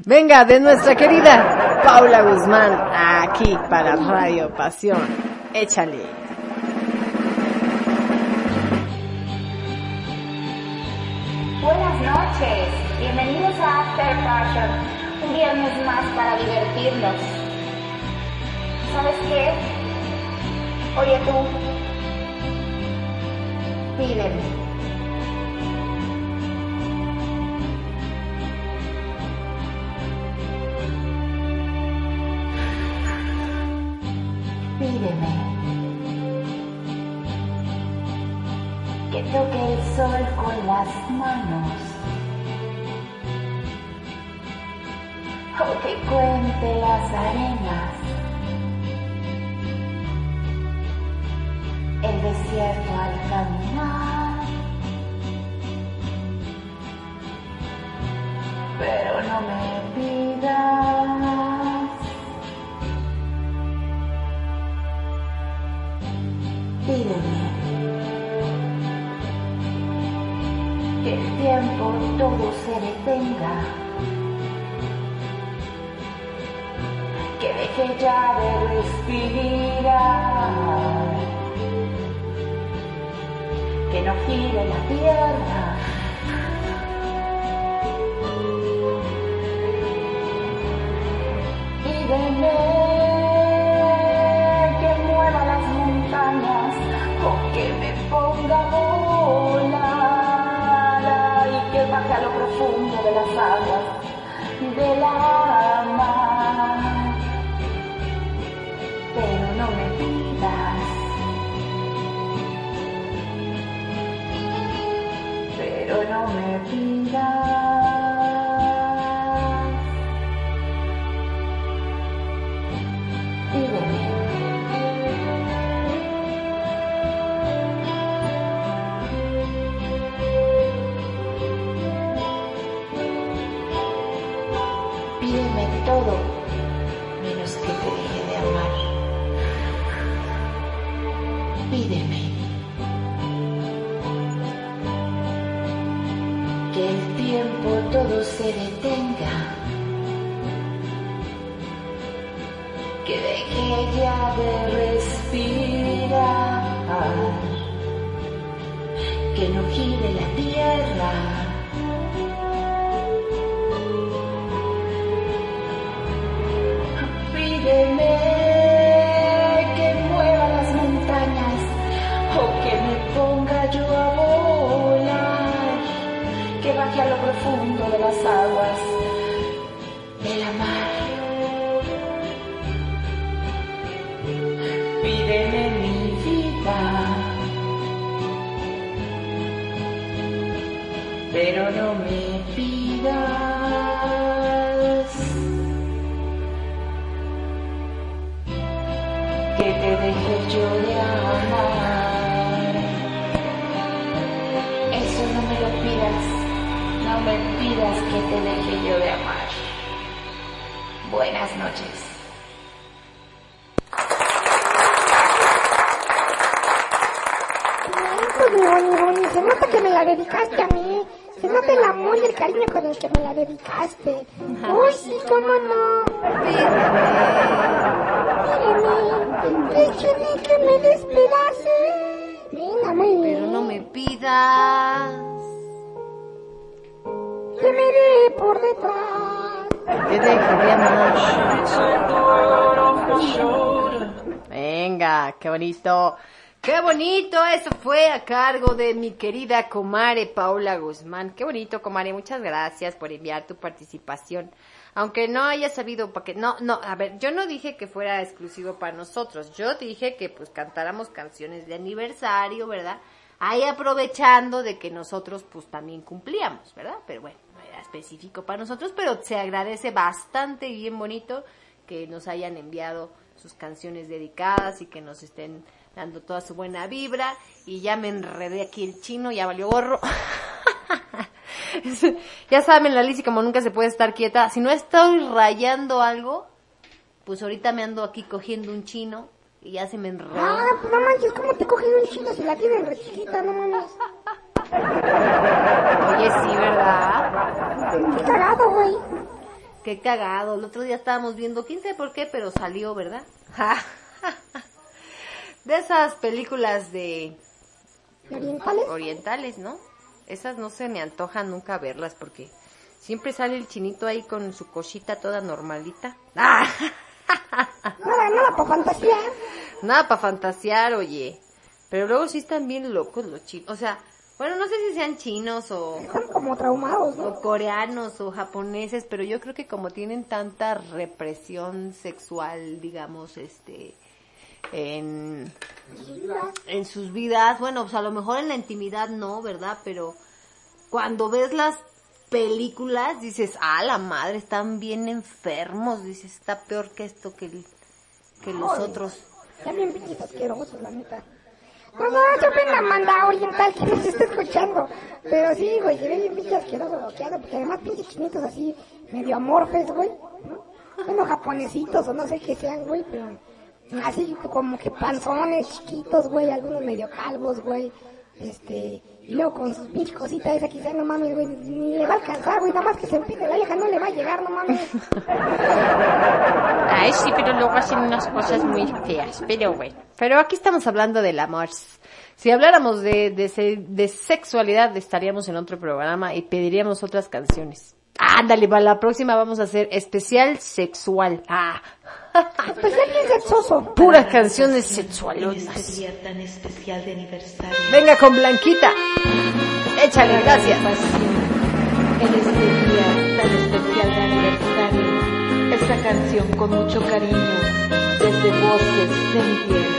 Venga, de nuestra querida Paula Guzmán, aquí para Radio Pasión. Échale. Buenas noches, bienvenidos a After Passion, un viernes más para divertirnos. ¿Sabes qué? Oye tú, pídeme. Que toque el sol con las manos. O que cuente las arenas, el desierto al caminar. Pero no me pidas pídeme que el tiempo todo se detenga, que deje ya de respirar, que no gire la tierra. Pídeme que me ponga a y que baje a lo profundo de las aguas de la mar. Pero no me pidas, pero no me pidas. No gire la tierra. Bonito. Qué bonito, eso fue a cargo de mi querida comare Paula Guzmán. Qué bonito, comare, muchas gracias por enviar tu participación. Aunque no haya sabido, porque no, no, a ver, yo no dije que fuera exclusivo para nosotros, yo dije que pues cantáramos canciones de aniversario, ¿verdad? Ahí aprovechando de que nosotros pues también cumplíamos, ¿verdad? Pero bueno, no era específico para nosotros, pero se agradece bastante y bien bonito que nos hayan enviado sus canciones dedicadas y que nos estén dando toda su buena vibra y ya me enredé aquí el chino, ya valió gorro. ya saben, la Lizzy como nunca se puede estar quieta, si no estoy rayando algo, pues ahorita me ando aquí cogiendo un chino y ya se me enredó. Ah, pues no manches, ¿cómo te cogen un chino si la tienen re chiquita? No mames. Oye, sí, ¿verdad? Qué güey. Qué cagado. El otro día estábamos viendo, quién sabe por qué, pero salió, ¿verdad? de esas películas de ¿Orientales? orientales, ¿no? Esas no se me antojan nunca verlas porque siempre sale el chinito ahí con su cosita toda normalita. ¡Ah! Nada, nada para fantasear. Nada para fantasear, oye. Pero luego sí están bien locos los chinos. O sea, bueno, no sé si sean chinos o, Están como traumados, ¿no? o coreanos o japoneses, pero yo creo que como tienen tanta represión sexual, digamos, este, en, en sus vidas, bueno, pues a lo mejor en la intimidad no, ¿verdad? Pero cuando ves las películas dices, ah, la madre, están bien enfermos, dices, está peor que esto que, el- que los Ay. otros. Ya bien pinches asquerosos, la neta. No, no, yo ven la manda oriental que no se está escuchando. Pero sí, güey, ve bien pinche asqueroso bloqueado, porque además pinches chinitos así, medio amorfes, güey. ¿no? Bueno, japonesitos o no sé qué sean, güey, pero así como que panzones chiquitos, güey, algunos medio calvos, güey. Este, y luego con sus pinches cositas esas quizás, no mames, güey, ni le va a alcanzar, güey, nada más que se empine la vieja, no le va a llegar, no mames. Ay, sí, pero luego hacen unas cosas muy feas, pero bueno. Pero aquí estamos hablando del amor. Si habláramos de, de, se- de sexualidad, estaríamos en otro programa y pediríamos otras canciones. Ándale, para la próxima vamos a hacer especial sexual. Ah, Pues bien sexoso. puras canciones En sexualonas. este día tan especial de aniversario. Venga con Blanquita. Échale, gracias. En este día tan especial de aniversario, esa canción con mucho cariño desde voces de mi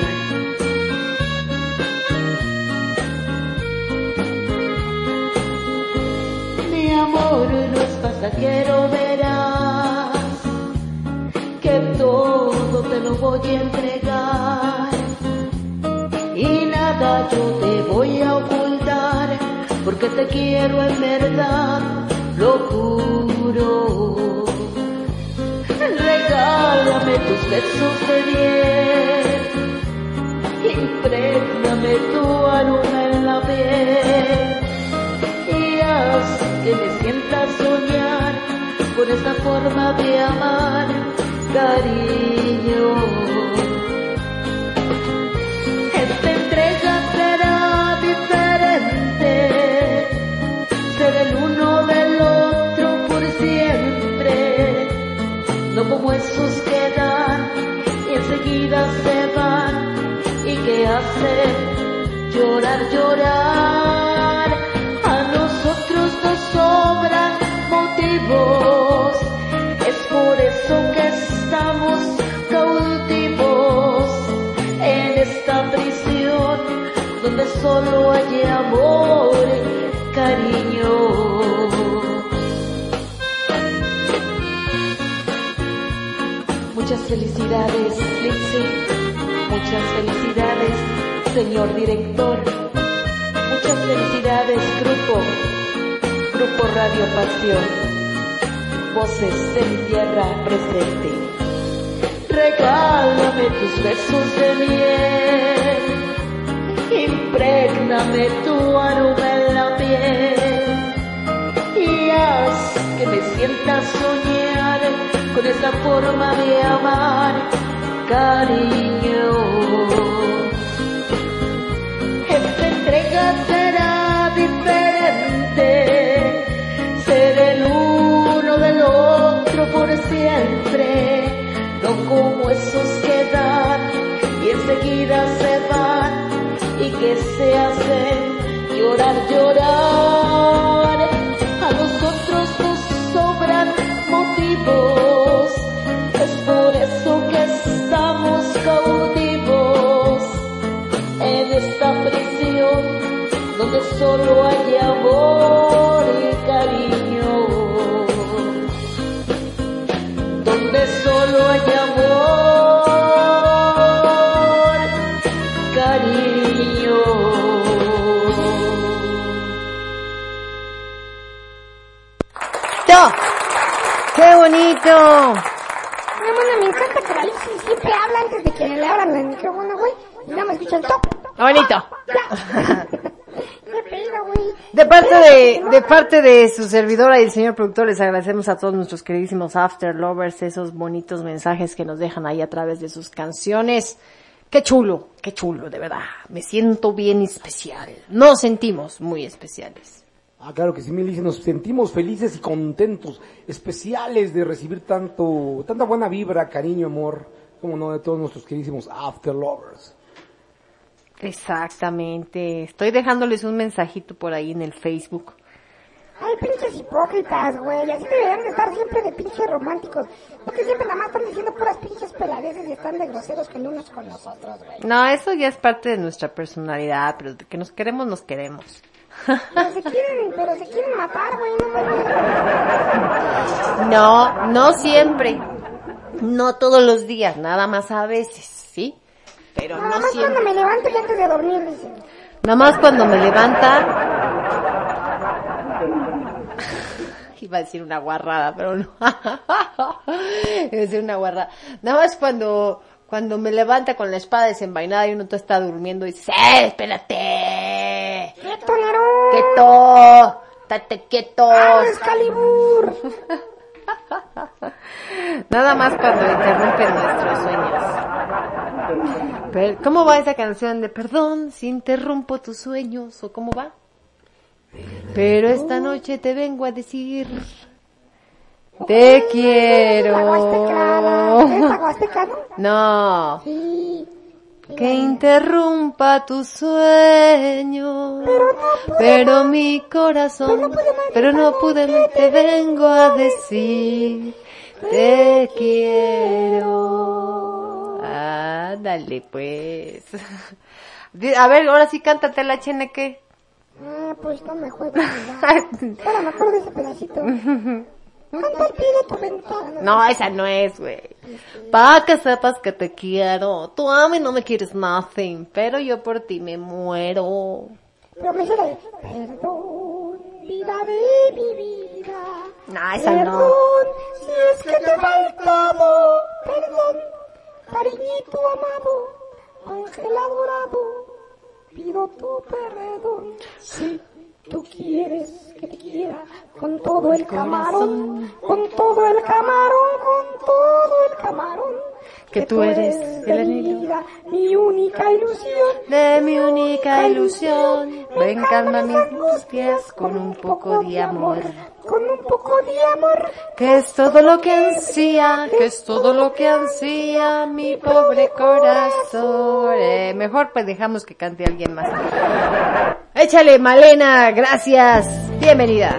amor no es pasajero, verás que todo te lo voy a entregar y nada yo te voy a ocultar porque te quiero en verdad, lo juro. Regálame tus besos de miel, imprégname tu aroma en la piel que me sienta soñar con esa forma de amar, cariño. Esta entrega será diferente, ser el uno del otro por siempre, no como esos que dan y enseguida se van y que hacen llorar, llorar. Solo hay amor, cariño. Muchas felicidades, Lizzy. Muchas felicidades, señor director. Muchas felicidades, grupo. Grupo Radio Pasión. Voces mi tierra presente. Regálame tus besos de miel. Imprégname tu aroma en la piel. haz que me sienta soñar con esa forma de amar, cariño. Esta entrega será diferente, ser el uno del otro por siempre, no como esos que dan y enseguida se van y que se hacen llorar, llorar. A nosotros nos sobran motivos, es por eso que estamos cautivos en esta prisión donde solo hay amor y cariño. Donde solo hay amor, bonito! Mi hermana, me encanta que Alicia siempre habla antes de que le abran el micrófono, güey. Y nada más escucha el top. Bonito. De parte de, de parte de su servidora y el señor productor, les agradecemos a todos nuestros queridísimos After Lovers esos bonitos mensajes que nos dejan ahí a través de sus canciones. Qué chulo, qué chulo, de verdad. Me siento bien especial. Nos sentimos muy especiales. Ah, claro que sí, Milicia, nos sentimos felices y contentos, especiales de recibir tanto, tanta buena vibra, cariño, amor, como no, de todos nuestros queridísimos After Lovers. Exactamente. Estoy dejándoles un mensajito por ahí en el Facebook. Ay, pinches hipócritas, güey. Así deberían de estar siempre de pinches románticos. No que siempre nada más están diciendo puras pinches peladeces y están de groseros con unos con los otros, güey. No, eso ya es parte de nuestra personalidad, pero de que nos queremos, nos queremos. Pero se quieren, pero se quieren matar, güey. No mames. No, no siempre. No todos los días, nada más a veces, ¿sí? Pero Nada no más cuando me levanto y antes de dormir. Nada más cuando me levanta. Iba a decir una guarrada, pero no. Iba a decir una guarrada. Nada más cuando, cuando me levanta con la espada desenvainada y uno está durmiendo y dice, ¡eh, espérate! ¡Quieto, Nerón! ¡Quieto! ¡Estate quieto! ¡Ah, Excalibur! Nada más cuando interrumpen nuestros sueños. Pero, ¿Cómo va esa canción de perdón si interrumpo tus sueños? ¿O cómo va? Pero esta noche te vengo a decir te quiero. ¿Esta Huasteca, no? No, Sí. Que interrumpa tu sueño. Pero mi corazón, pero no pude, te vengo a decir te quiero. Ándale pues. Di- A ver, ahora sí cántate la chene que. Ah, pues no me ¿verdad? Ahora me acuerdo de ese pedacito. De tu ventana. No, esa no es, güey. Pa' que sepas que te quiero. Tú a mí no me quieres nothing, pero yo por ti me muero. Pero me dice la de, perdón, vida de mi vida. No, esa no. Perdón, si es que te he faltado. Perdón, cariñito amado, ángel adorado. Pido tu perdón. Si tú quieres que te quiera con todo el camarón, con todo el camarón, con todo el camarón. Que tú eres el mi anhelo vida, mi única ilusión. de mi única ilusión. Ven, calma mis angustias con un poco de amor. Con un poco de amor. Que es todo lo que ansía, que es todo lo que ansía mi pobre corazón. Eh, mejor pues dejamos que cante alguien más. Échale, Malena, gracias. Bienvenida.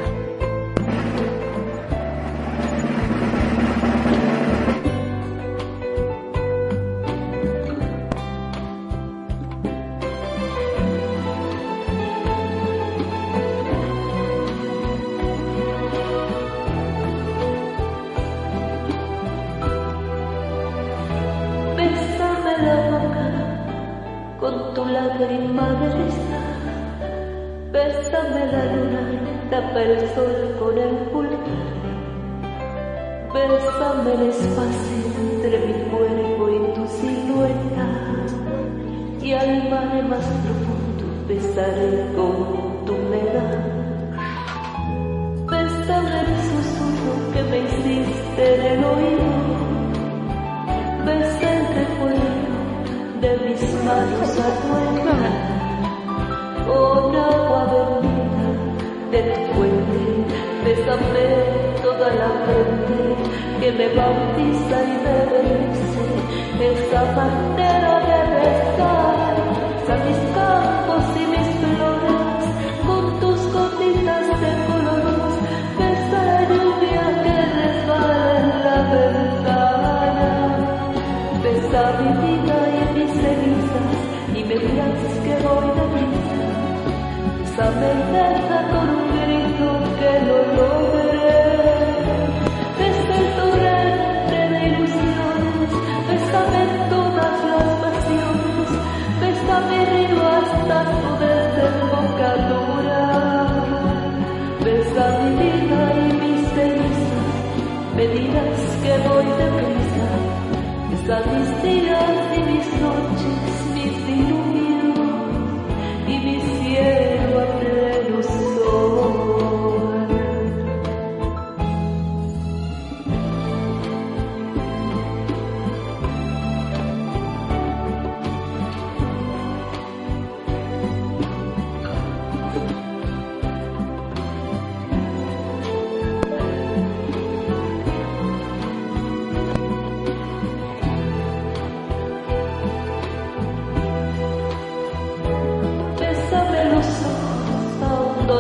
Besaré con tu humedad. Bésame dijiste en el oído, besé el recuerdo de mis manos a con agua bendita de tu fuente, bésame toda la frente que me bautiza y me bendice, esa manera lo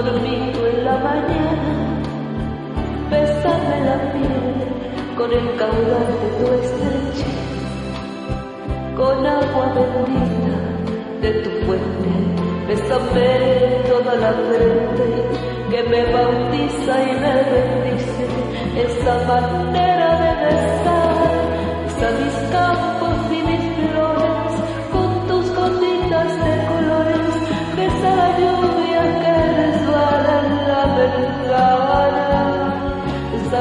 dormido en la mañana. Bésame la piel con el caudal de tu estrechez. Con agua bendita de tu fuente. Bésame toda la frente que me bautiza y me bendice. Esa manera de besar.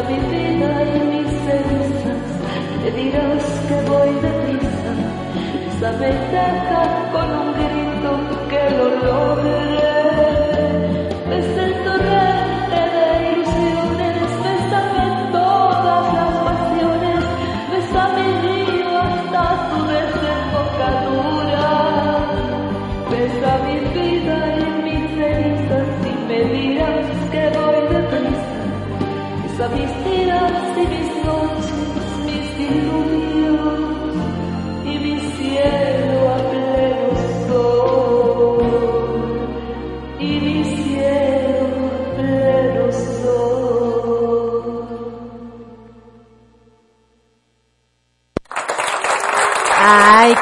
Mi vida y mis cenizas. Te dirás que voy deprisa. Y deja con un grito que lo logré.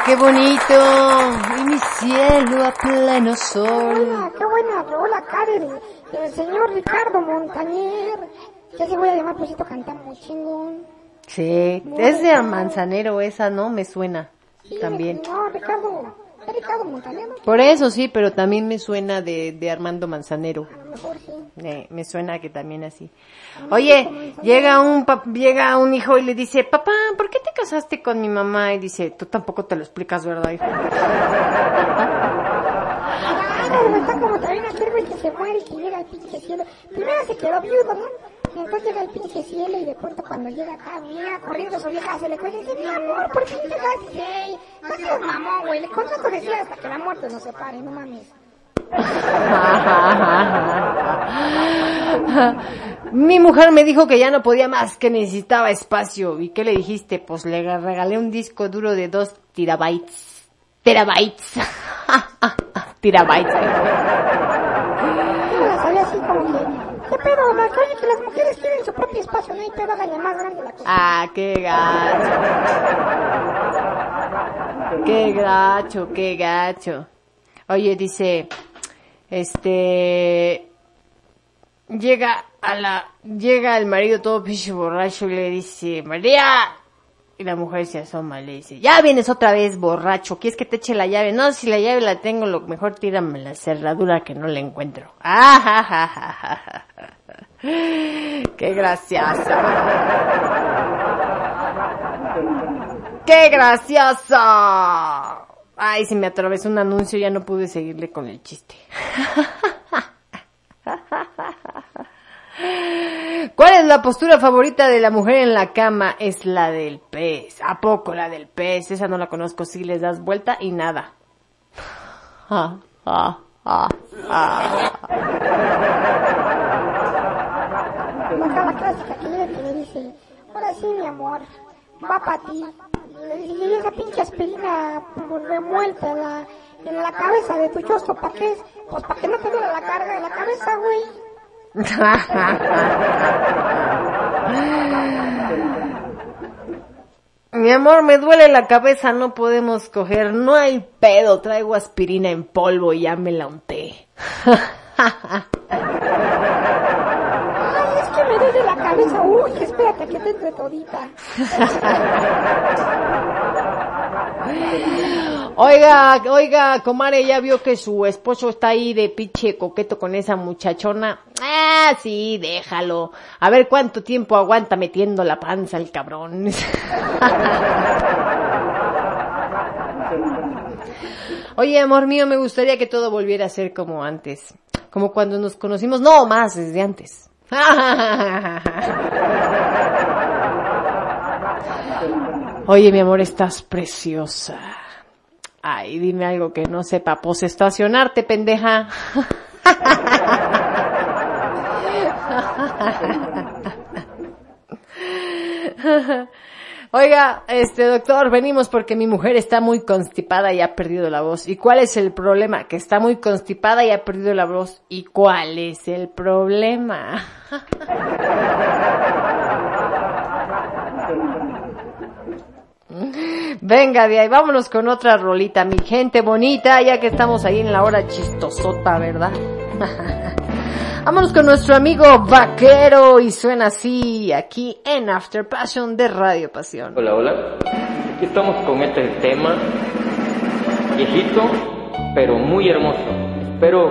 Qué bonito. Y mi cielo a pleno sol. Hola, qué buena rola, Karen. El señor Ricardo Montañer. Ya se voy a llamar, pues esto canta muy chingón. Sí, es de Manzanero esa, ¿no? Me suena Sí, también. No, Ricardo. ¿Es Ricardo Montañer? ¿no? Por eso sí, pero también me suena de, de Armando Manzanero. Mejor sí. Eh, me suena que también así. Oye, llega un llega un hijo y le dice, papá, ¿por qué te casaste con mi mamá? Y dice, tú tampoco te lo explicas, ¿verdad, hijo? Claro, güey, está como también aquel güey que se muere y que llega al pinche cielo. Primero se quedó viudo, ¿no? Y entonces llega al pinche cielo y de pronto cuando llega acá, llega corriendo su vieja, se le cuenta y dice, mi amor, ¿por qué llegaste? Ey, No seas mamón, güey. ¿Cuánto te decía hasta que la muerte nos separe? No mames. Mi mujer me dijo que ya no podía más, que necesitaba espacio. ¿Y qué le dijiste? Pues le regalé un disco duro de dos terabytes. Terabytes. terabytes. Así como que, ¿qué pedo? Oye, que las mujeres quieren su propio espacio, no hay pedo, háganle más grande la cosa. Ah, qué gacho. Qué gacho, qué gacho. Oye, dice, este, llega a la, llega el marido todo pinche borracho y le dice, María. Y la mujer se asoma le dice, ya vienes otra vez borracho, ¿quieres que te eche la llave? No, si la llave la tengo, lo mejor tírame la cerradura que no la encuentro. Ah. Qué graciosa. ¡Qué gracioso! Ay, se me atravesó un anuncio, ya no pude seguirle con el chiste. ¿Cuál es la postura favorita de la mujer en la cama? Es la del pez. ¿A poco la del pez? Esa no la conozco. Si les das vuelta y nada. Ah, ah, ah, ah. Ahora sí, mi amor, va para ti. Le y esa pinche aspirina remuelta en la, en la cabeza de tu chosto, ¿para qué? es? Pues para que no te duele la carga de la cabeza, güey. Mi amor, me duele la cabeza, no podemos coger, no hay pedo, traigo aspirina en polvo y ya me la unté. Ay, es que me duele la Uy, espérate que te entre todita. Oiga, oiga, comare, ya vio que su esposo está ahí de pinche coqueto con esa muchachona. Ah, sí, déjalo. A ver cuánto tiempo aguanta metiendo la panza el cabrón. Oye, amor mío, me gustaría que todo volviera a ser como antes. Como cuando nos conocimos, no más desde antes. Oye, mi amor, estás preciosa. Ay, dime algo que no sepa. Pues estacionarte, pendeja. Oiga, este doctor, venimos porque mi mujer está muy constipada y ha perdido la voz. ¿Y cuál es el problema? Que está muy constipada y ha perdido la voz. ¿Y cuál es el problema? Venga de ahí, vámonos con otra rolita, mi gente bonita, ya que estamos ahí en la hora chistosota, ¿verdad? vámonos con nuestro amigo vaquero y suena así aquí en After Passion de Radio Pasión. Hola, hola. Aquí estamos con este tema viejito, pero muy hermoso. Espero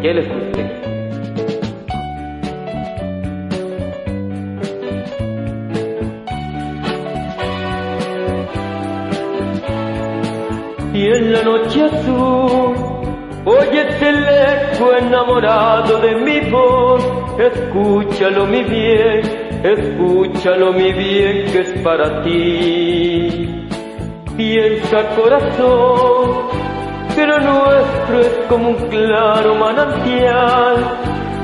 que les guste. Y en la noche azul oyes el eco enamorado de mi voz. Escúchalo mi bien, escúchalo mi bien que es para ti. Piensa corazón, que lo nuestro es como un claro manantial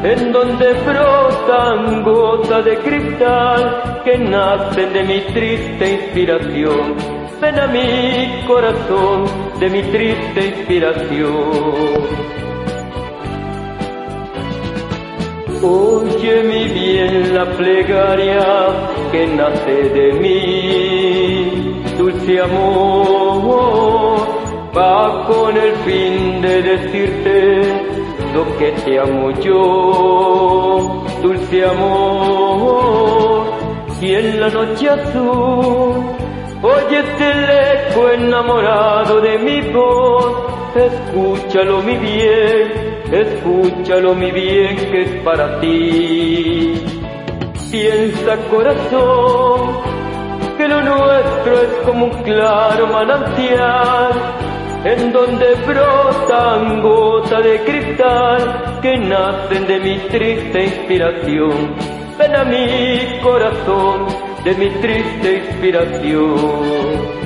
en donde brotan gotas de cristal que nacen de mi triste inspiración. Ven a mi corazón de mi triste inspiración. Oye mi bien la plegaria que nace de mí, dulce amor, va con el fin de decirte lo que te amo yo, dulce amor, y en la noche azul oyes el eco enamorado de mi voz, escúchalo mi bien, escúchalo mi bien que es para ti. Piensa corazón, que lo nuestro es como un claro manantial, en donde brotan gotas de cristal que nacen de mi triste inspiración. Ven a mi corazón de mi triste inspiración.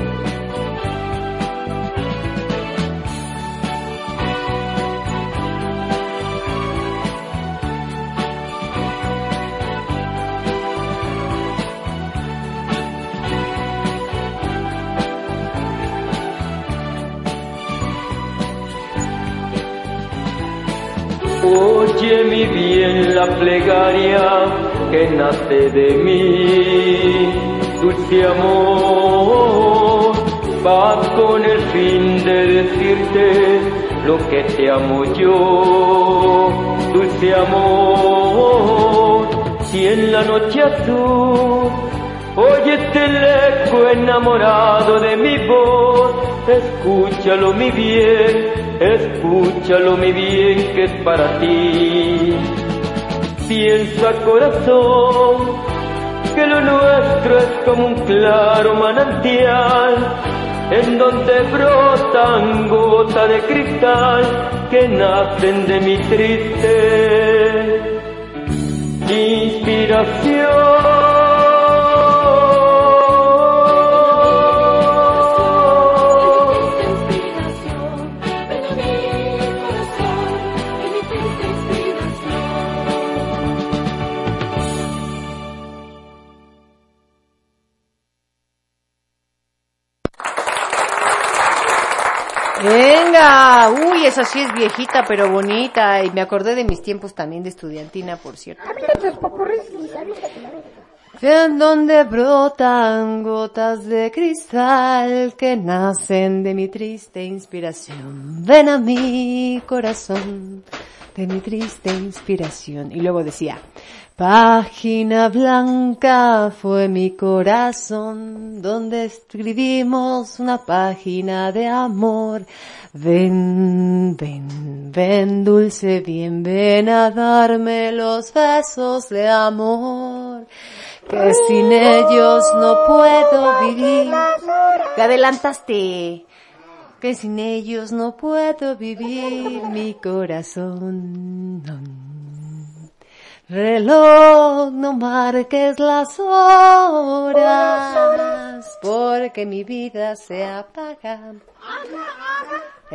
Oye mi bien la plegaria que nace de mí, dulce amor, va con el fin de decirte lo que te amo yo, dulce amor, si en la noche azul oyes el eco enamorado de mi voz, escúchalo mi bien, escúchalo mi bien que es para ti. Piensa corazón que lo nuestro es como un claro manantial en donde brotan gotas de cristal que nacen de mi triste Inspiración, Esa sí es viejita pero bonita y me acordé de mis tiempos también de estudiantina, por cierto. Verga. En donde brotan gotas de cristal que nacen de mi triste inspiración. Ven a mi corazón, de mi triste inspiración. Y luego decía, página blanca fue mi corazón, donde escribimos una página de amor. Ven, ven, ven, dulce bien, ven a darme los besos de amor que sin ellos no puedo vivir. Te adelantaste. Que sin ellos no puedo vivir mi corazón. Reloj, no marques las horas, porque mi vida se apaga.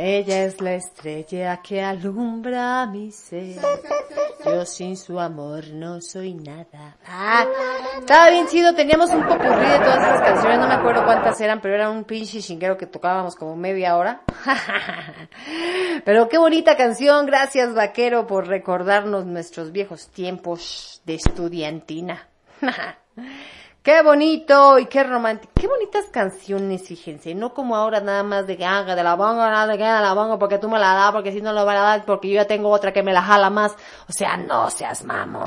Ella es la estrella que alumbra mi ser. Yo sin su amor no soy nada. Ah, estaba bien chido, teníamos un popurrí de todas esas canciones, no me acuerdo cuántas eran, pero era un pinche chinguero que tocábamos como media hora. Pero qué bonita canción, gracias vaquero por recordarnos nuestros viejos tiempos de estudiantina. Qué bonito y qué romántico. Qué bonitas canciones, fíjense. No como ahora nada más de que haga de la bonga, nada de que haga la bonga porque tú me la das, porque si no lo van a dar, porque yo ya tengo otra que me la jala más. O sea, no seas mamón.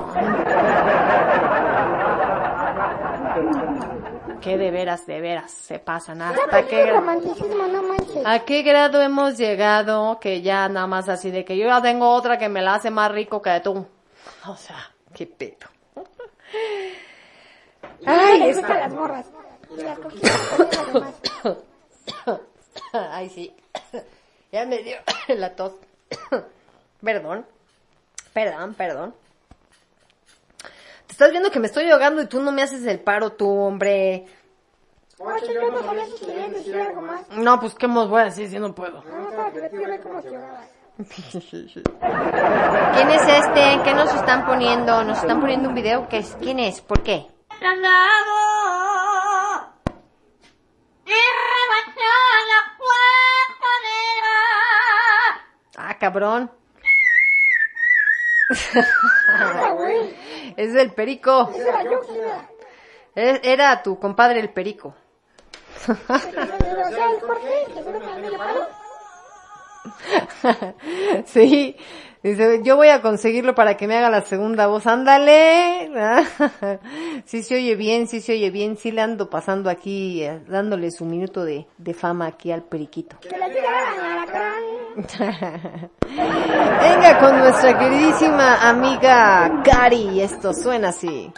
Que de veras, de veras, se pasan hasta Qué romanticismo, no manches. ¿A qué grado hemos llegado que ya nada más así de que yo ya tengo otra que me la hace más rico que tú? O sea, qué pedo. Ay, Ay, les gustan las morras. Y las coquitas también además. Ay, sí. Ya me dio la tos. Perdón. Perdón, perdón. Te estás viendo que me estoy ahogando y tú no me haces el paro, tú, hombre. Oye, yo no sabía si querían decir algo más. No, pues, ¿qué más voy a decir si no puedo? No, ver cómo se ahogaba. ¿Quién es este? ¿Qué nos están poniendo? ¿Nos están poniendo un video? ¿Qué es? ¿Quién es? ¿Por qué? Ah, cabrón. es el perico. Esa era yo, sí, era. Es- Era tu compadre el perico. sí. Dice, yo voy a conseguirlo para que me haga la segunda voz. Ándale. sí se oye bien, sí se oye bien. Sí le ando pasando aquí, eh, dándole su minuto de, de fama aquí al periquito. Que Venga con nuestra queridísima amiga Cari. Esto suena así.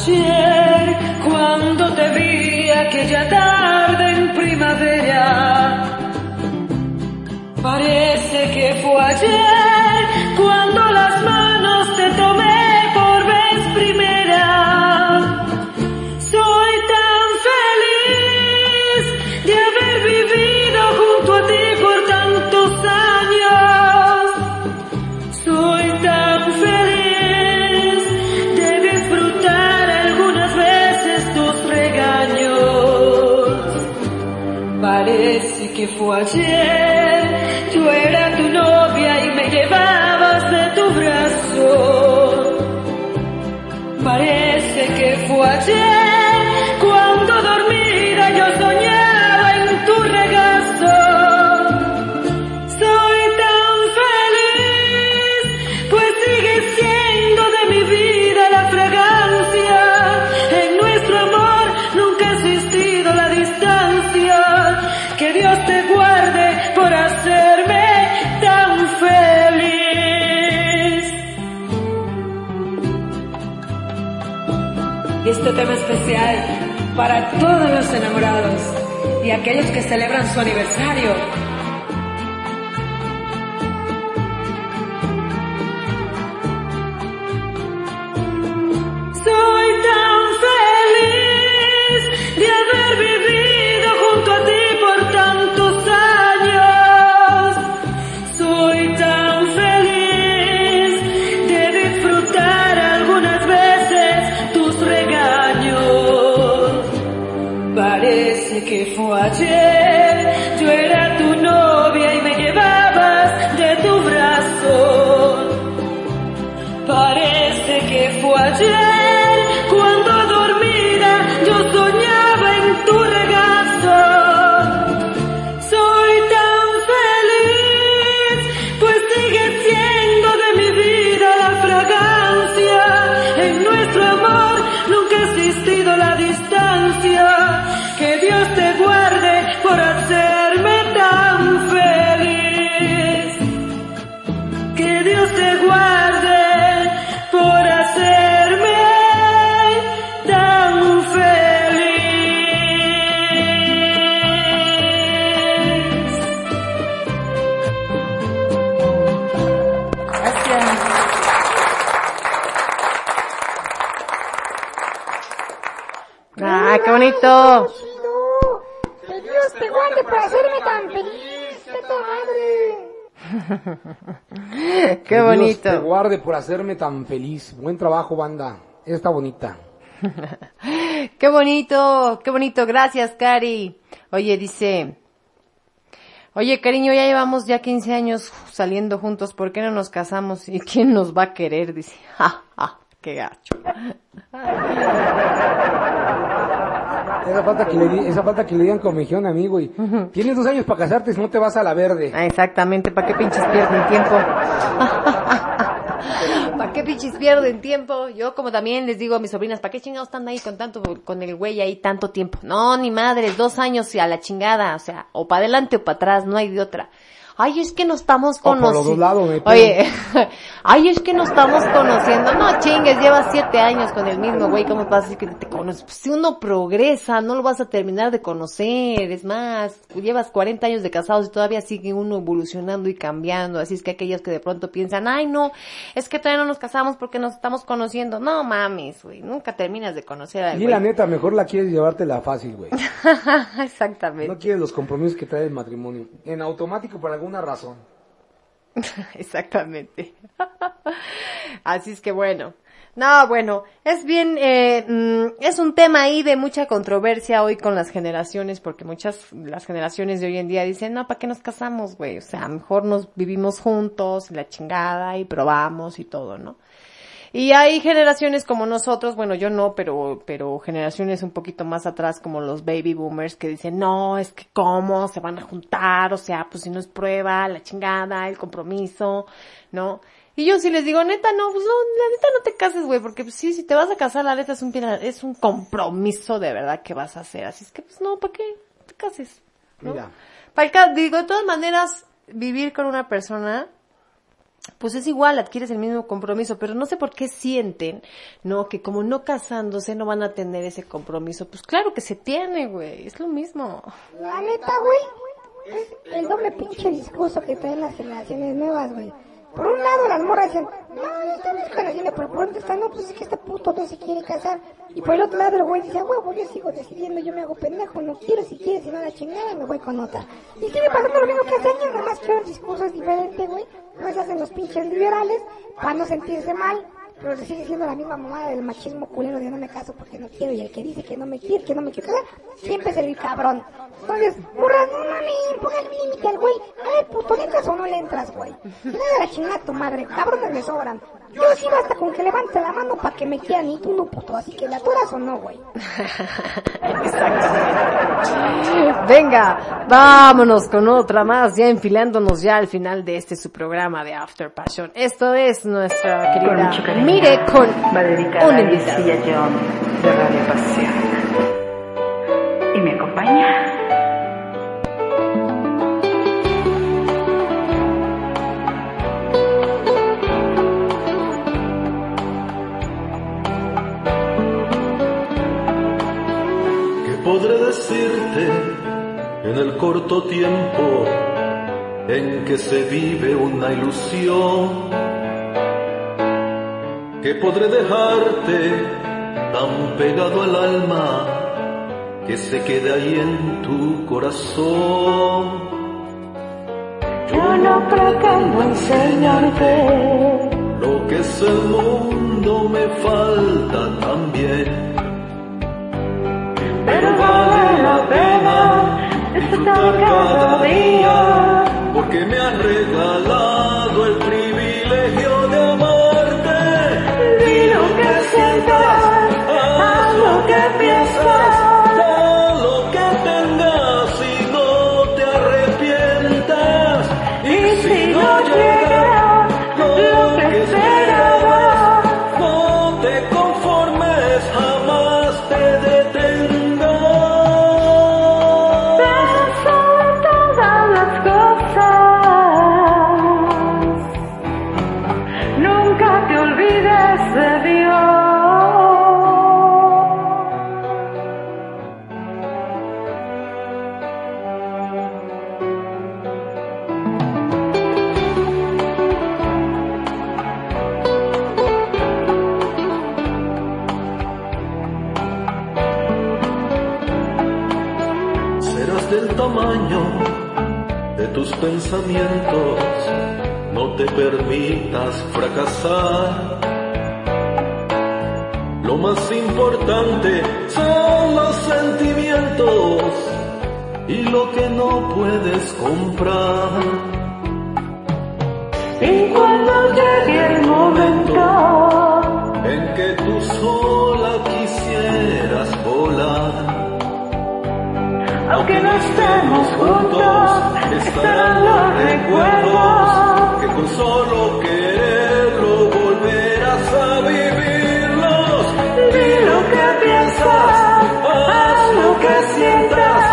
Ayer cuando te vi aquella tarde en primavera. Parece que fue ayer fue ayer, yo era tu novia y me llevabas de tu brazo. Parece que fue ayer, bonito tema especial para todos los enamorados y aquellos que celebran su aniversario. Parece que ¡Ah, qué bonito! Que Dios te guarde por hacerme tan feliz, ¡Qué madre! ¡Qué Que Dios bonito! te guarde por hacerme tan feliz. Buen trabajo, banda. Esta está bonita. ¡Qué bonito! ¡Qué bonito! Gracias, Cari. Oye, dice... Oye, cariño, ya llevamos ya 15 años saliendo juntos, ¿por qué no nos casamos? ¿Y quién nos va a querer? Dice, ja, ja, qué gacho. Esa falta que le, di- esa falta que le digan como me dijeron a mí, güey. Tienes dos años para casarte si no te vas a la verde. Ah, Exactamente, ¿para qué pinches pierden tiempo? ¿Para qué pinches pierden tiempo? Yo como también les digo a mis sobrinas, ¿para qué chingados están ahí con tanto, con el güey ahí tanto tiempo? No, ni madres, dos años y a la chingada, o sea, o para adelante o para atrás, no hay de otra. Ay, es que nos estamos conociendo. Oye, ay, es que nos estamos conociendo. No chingues, llevas siete años con el mismo güey, ¿cómo vas a decir que te conoces? Pues si uno progresa, no lo vas a terminar de conocer. Es más, llevas 40 años de casados y todavía sigue uno evolucionando y cambiando. Así es que aquellos que de pronto piensan, ay no, es que todavía no nos casamos porque nos estamos conociendo. No mames, güey, nunca terminas de conocer al Y güey. la neta, mejor la quieres llevártela fácil, güey. Exactamente. No quieres los compromisos que trae el matrimonio. En automático por alguna razón. Exactamente. Así es que bueno. No, bueno, es bien, eh, mm, es un tema ahí de mucha controversia hoy con las generaciones, porque muchas, las generaciones de hoy en día dicen, no, ¿para qué nos casamos, güey? O sea, mejor nos vivimos juntos, la chingada, y probamos y todo, ¿no? Y hay generaciones como nosotros, bueno, yo no, pero, pero generaciones un poquito más atrás como los baby boomers que dicen, no, es que cómo se van a juntar, o sea, pues si no es prueba, la chingada, el compromiso, ¿no? Y yo sí les digo, neta, no, pues no, la neta no te cases, güey, porque pues sí, si te vas a casar, la neta es un, es un compromiso de verdad que vas a hacer, así es que pues no, ¿para qué te cases? ¿no? Mira. Para digo, de todas maneras, vivir con una persona, pues es igual, adquieres el mismo compromiso, pero no sé por qué sienten, ¿no? Que como no casándose no van a tener ese compromiso. Pues claro que se tiene, güey, es lo mismo. La neta, güey, es el doble pinche discurso que traen las generaciones nuevas, güey. Por un lado las morras dicen, no, yo estoy conociendo, pero por otro está, no, pues es que este puto no se quiere casar. Y por el otro lado el güey dice, huevo, yo sigo decidiendo, yo me hago pendejo, no quiero, si quiere, si no la chingada, me voy con otra. Y sigue pasando lo mismo que hace años, nada más que el discurso es diferente, güey. No se hacen los pinches liberales para no sentirse mal. Pero se sigue siendo la misma mamada del machismo culero de no me caso porque no quiero y el que dice que no me quiere, que no me quiere siempre es el cabrón. Entonces, burras, no mami, pongan límite al güey. A ver, puto, ¿le entras o no le entras, güey? No de la chingada tu madre, cabrones me sobran. Yo sí basta con que levante la mano para que me quieran y tú no, puto. Así que la atoras o no, güey. Venga, vámonos con otra más, ya enfilándonos ya al final de este su programa de After Passion. Esto es nuestra Con querida mucho cariño. Mire con Va dedicada un a invitado. John de Radio Pasión. ¿Y me acompaña? Tiempo en que se vive una ilusión, que podré dejarte tan pegado al alma que se quede ahí en tu corazón. Yo no pretendo enseñarte Lo que es el mundo me falta también, cada día. porque me han regalado pensamientos, no te permitas fracasar. Lo más importante son los sentimientos y lo que no puedes comprar. Aunque no estemos juntos, estarán los recuerdos que con solo quererlo volverás a vivirlos. Di lo que piensas, haz lo que sientas.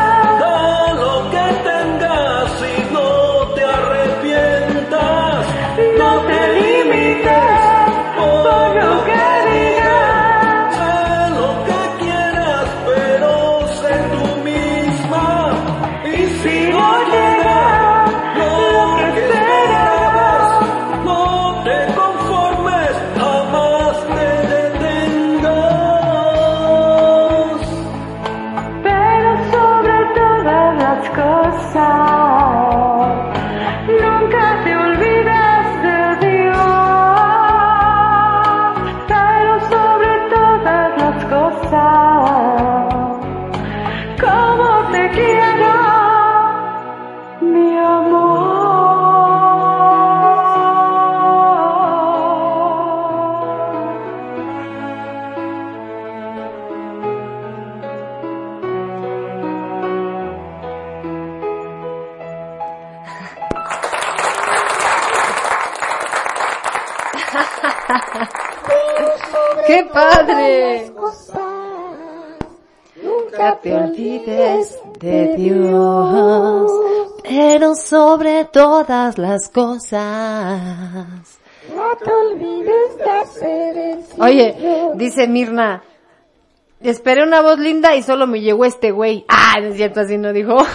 Todas las cosas. No te olvides de hacer el Oye, dice Mirna, esperé una voz linda y solo me llegó este güey. Ah, no es cierto, así no dijo.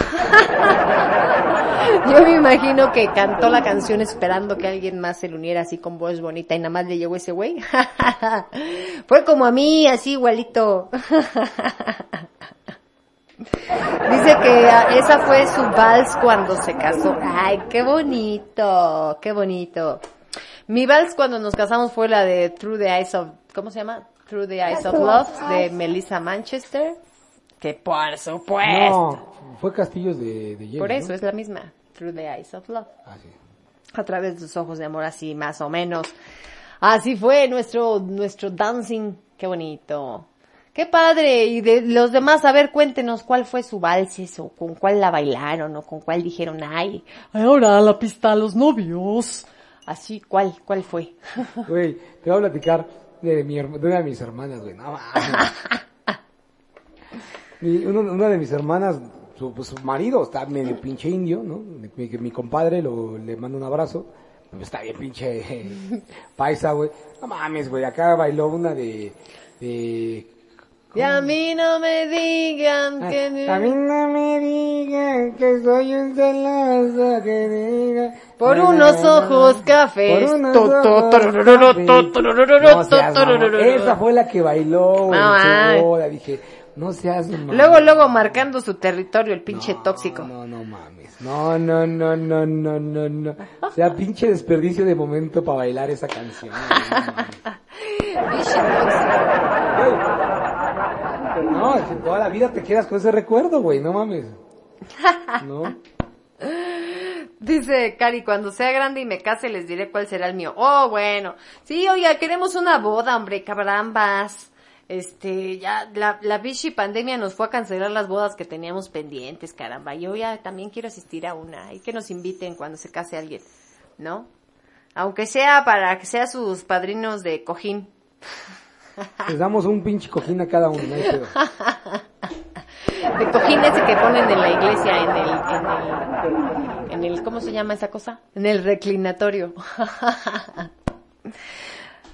Yo me imagino que cantó la canción esperando que alguien más se le uniera así con voz bonita y nada más le llegó ese güey. Fue como a mí, así igualito. Dice que esa fue su vals cuando se casó. Ay, qué bonito, qué bonito. Mi vals cuando nos casamos fue la de Through the Eyes of, ¿cómo se llama? Through the Eyes of Love de Melissa Manchester. Que por supuesto. No, fue Castillos de, de Hielo, por eso ¿no? es la misma. Through the Eyes of Love. Ah, sí. A través de tus ojos de amor, así más o menos. Así fue nuestro, nuestro dancing. Qué bonito. Qué padre. Y de los demás, a ver, cuéntenos cuál fue su valses o con cuál la bailaron o con cuál dijeron, ay, ahora la pista a los novios. Así, ¿cuál, cuál fue? Güey, te voy a platicar de, mi, de una de mis hermanas, güey. No, uno- una de mis hermanas, su, pues, su marido está medio pinche indio, ¿no? Mi, mi- compadre lo, le mando un abrazo. Pues, Está bien pinche eh, paisa, güey. No mames, güey. Acá bailó una de, de Y a mí no me digan que... A mí no me digan que soy un celoso, que diga... Por unos ojos cafés. Por unos ojos cafés. No. Esa fue la que bailó No. Dije, no seas. Luego, luego marcando su territorio, el pinche tóxico. No, no mames. No, no, no, no, no, no, no. O sea, pinche desperdicio de momento para bailar esa canción. Pinche tóxico. No, que toda la vida te quedas con ese recuerdo, güey, no mames. No. Dice Cari, cuando sea grande y me case les diré cuál será el mío. Oh, bueno. Sí, oiga, queremos una boda, hombre, cabrambas. Este, ya, la, la bichi pandemia nos fue a cancelar las bodas que teníamos pendientes, caramba. Yo ya también quiero asistir a una. Y que nos inviten cuando se case alguien, ¿no? Aunque sea para que sea sus padrinos de cojín. Les damos un pinche cojín a cada uno, no hay pedo. De cojín ese que ponen en la iglesia, en el, en el, en el, ¿cómo se llama esa cosa? En el reclinatorio.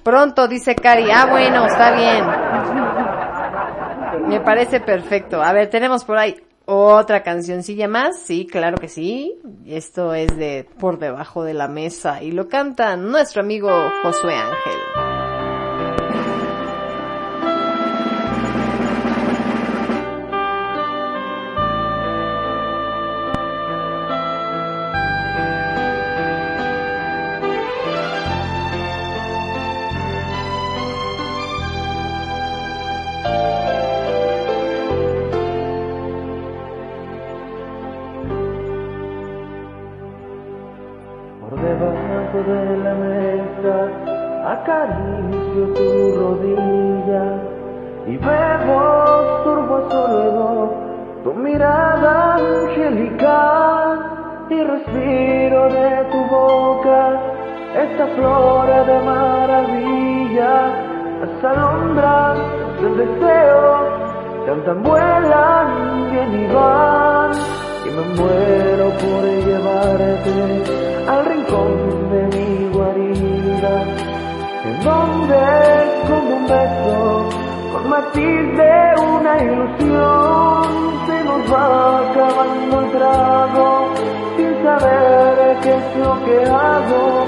Pronto, dice Cari. Ah, bueno, está bien. Me parece perfecto. A ver, tenemos por ahí otra cancioncilla más. Sí, claro que sí. Esto es de Por debajo de la mesa y lo canta nuestro amigo Josué Ángel. Acaricio tu rodilla y bebo turbo solo tu mirada angelical y respiro de tu boca esta flor de maravilla. Las alondras del deseo cantan, vuelan, bien y van y me muero por llevarte al rincón de mi en donde con un beso, con matiz de una ilusión, se nos va acabando el trago, sin saber qué es lo que hago,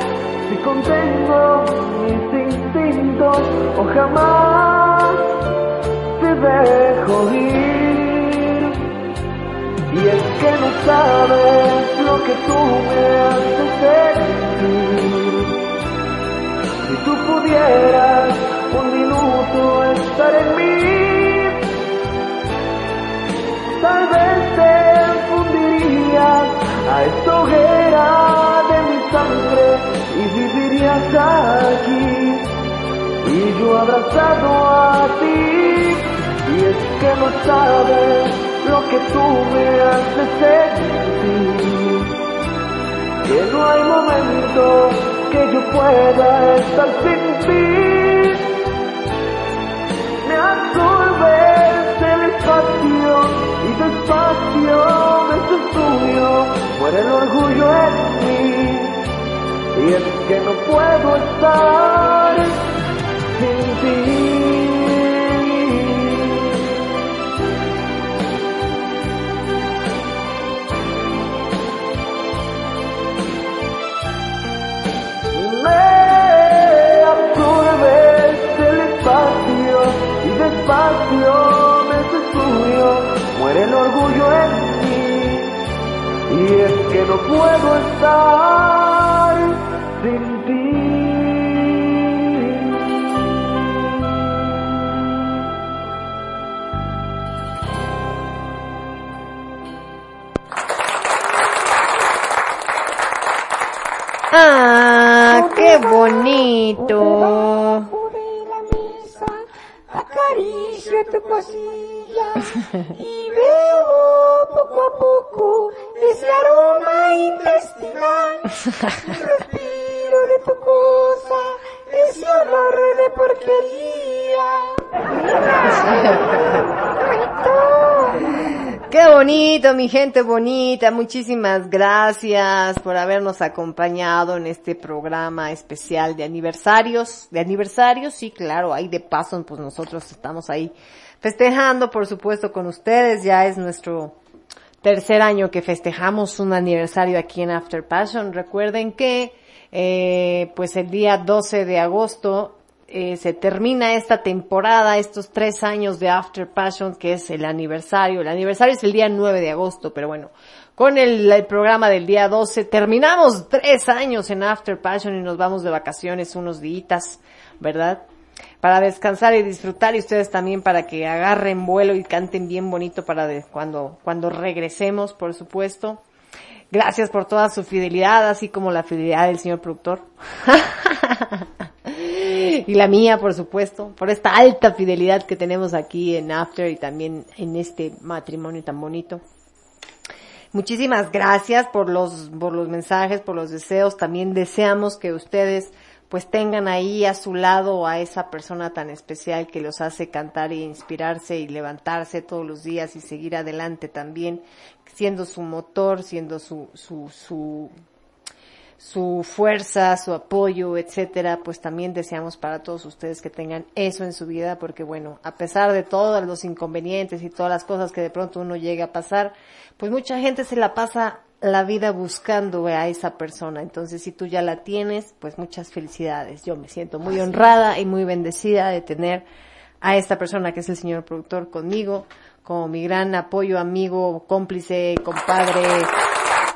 si contengo mis instintos o jamás te dejo ir. Y es que no sabes lo que tú me haces tú pudieras un minuto estar en mí, tal vez te fundirías a esta hoguera de mi sangre y vivirías aquí. Y yo abrazado a ti, y es que no sabes lo que tú me haces sentir. Que no hay momento que yo pueda estar sin ti. Me absorbes el espacio y despacio de tu tuyo muere el orgullo en mí. Y es que no puedo estar sin ti. De ese tuyo muere el orgullo en mí. Y es que no puedo estar sin ti. Ah, qué bonito. Tu cosilla y bebo poco a poco ese aroma intestinal. Respiro de tu cosa ese olor de porquería. Qué bonito, mi gente bonita. Muchísimas gracias por habernos acompañado en este programa especial de aniversarios. De aniversarios, sí, claro, ahí de paso, pues nosotros estamos ahí festejando, por supuesto, con ustedes. Ya es nuestro tercer año que festejamos un aniversario aquí en After Passion. Recuerden que, eh, pues el día 12 de agosto eh, se termina esta temporada, estos tres años de After Passion, que es el aniversario. El aniversario es el día 9 de agosto, pero bueno, con el, programa del día 12 terminamos tres años en After Passion y nos vamos de vacaciones unos días, ¿verdad? Para descansar y disfrutar y ustedes también para que agarren vuelo y canten bien bonito para cuando, cuando regresemos, por supuesto. Gracias por toda su fidelidad, así como la fidelidad del señor productor. y la mía, por supuesto, por esta alta fidelidad que tenemos aquí en After y también en este matrimonio tan bonito. Muchísimas gracias por los, por los mensajes, por los deseos. También deseamos que ustedes pues tengan ahí a su lado a esa persona tan especial que los hace cantar e inspirarse y levantarse todos los días y seguir adelante también, siendo su motor, siendo su, su, su, su fuerza, su apoyo, etcétera, pues también deseamos para todos ustedes que tengan eso en su vida, porque bueno, a pesar de todos los inconvenientes y todas las cosas que de pronto uno llega a pasar, pues mucha gente se la pasa la vida buscando a esa persona. Entonces, si tú ya la tienes, pues muchas felicidades. Yo me siento muy honrada y muy bendecida de tener a esta persona que es el señor productor conmigo, como mi gran apoyo, amigo, cómplice, compadre,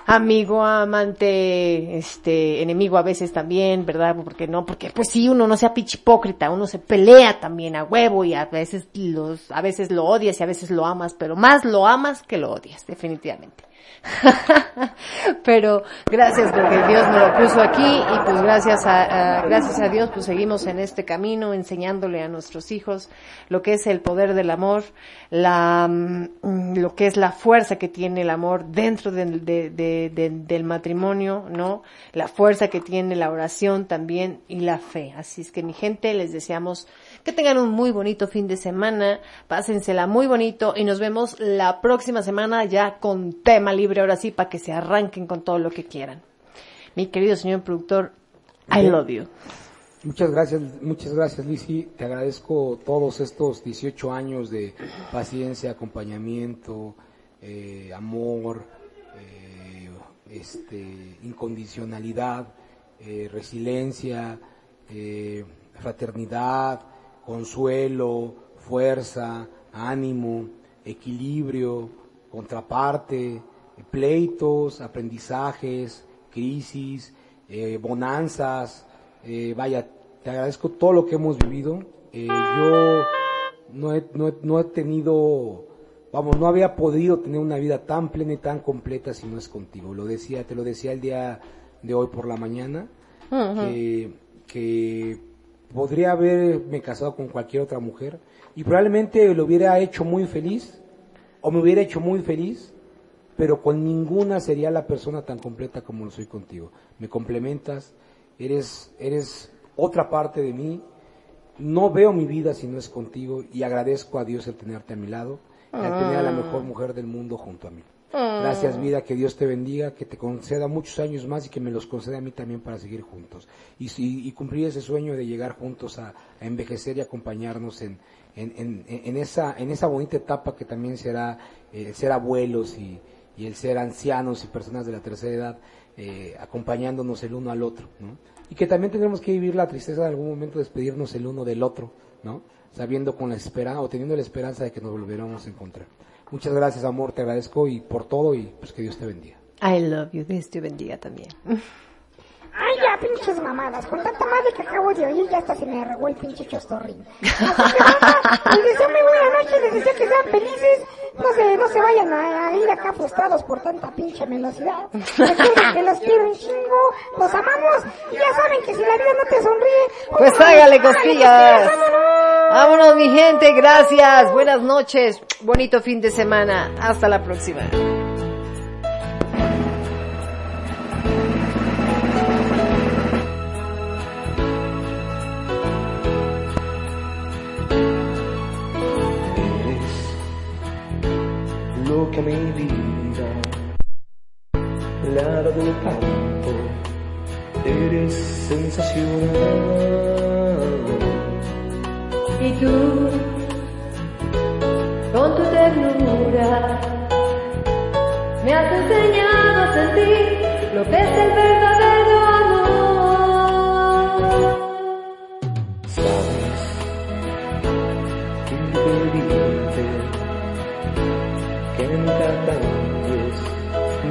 amigo, amante, este, enemigo a veces también, ¿verdad? Porque no, porque pues sí, uno no sea pichipócrita, uno se pelea también a huevo y a veces los, a veces lo odias y a veces lo amas, pero más lo amas que lo odias, definitivamente. Pero gracias porque Dios me lo puso aquí y pues gracias a, gracias a Dios pues seguimos en este camino enseñándole a nuestros hijos lo que es el poder del amor, la, mm, lo que es la fuerza que tiene el amor dentro de- del matrimonio, ¿no? La fuerza que tiene la oración también y la fe. Así es que mi gente les deseamos que tengan un muy bonito fin de semana, pásensela muy bonito y nos vemos la próxima semana ya con tema libre ahora sí para que se arranquen con todo lo que quieran. Mi querido señor productor, I love you. Muchas gracias, muchas gracias Lizzy. Te agradezco todos estos 18 años de paciencia, acompañamiento, eh, amor, eh, este, incondicionalidad, eh, resiliencia, fraternidad, consuelo, fuerza, ánimo, equilibrio, contraparte, pleitos, aprendizajes, crisis, eh, bonanzas, eh, vaya, te agradezco todo lo que hemos vivido. Eh, yo no he, no, he, no he tenido, vamos, no había podido tener una vida tan plena y tan completa si no es contigo. Lo decía, te lo decía el día de hoy por la mañana, que, que podría haberme casado con cualquier otra mujer y probablemente lo hubiera hecho muy feliz o me hubiera hecho muy feliz, pero con ninguna sería la persona tan completa como lo soy contigo. Me complementas, eres, eres otra parte de mí, no veo mi vida si no es contigo y agradezco a Dios el tenerte a mi lado y al tener a la mejor mujer del mundo junto a mí. Gracias vida, que Dios te bendiga, que te conceda muchos años más y que me los conceda a mí también para seguir juntos. Y, cumplir ese sueño de llegar juntos a, envejecer y acompañarnos en, esa, en esa bonita etapa que también será eh, el ser abuelos y, y el ser ancianos y personas de la tercera edad eh, acompañándonos el uno al otro. ¿no? Y que también tendremos que vivir la tristeza de algún momento despedirnos el uno del otro, ¿no? sabiendo con la esperanza o teniendo la esperanza de que nos volveremos a encontrar. Muchas gracias, amor, te agradezco y por todo y pues que Dios te bendiga. I love you, Dios te bendiga también. Ya, pinches mamadas. Con tanta madre que acabo de oír, ya hasta se me regó el pinche chostorrín. Así que, banda, les deseo muy buena noche, les deseo que sean felices. No se, no se vayan a, a ir acá frustrados por tanta pinche velocidad. Recuerden que los quiero un chingo, los amamos. Y ya saben que si la vida no te sonríe, Pues hágale cosquillas. Vámonos mi gente, gracias. Buenas noches. Bonito fin de semana. Hasta la próxima. Eres sensacional. Y tú ternura. Me has enseñado a sentir lo que es el verdadero amor. Sabes que pedirte que cambies.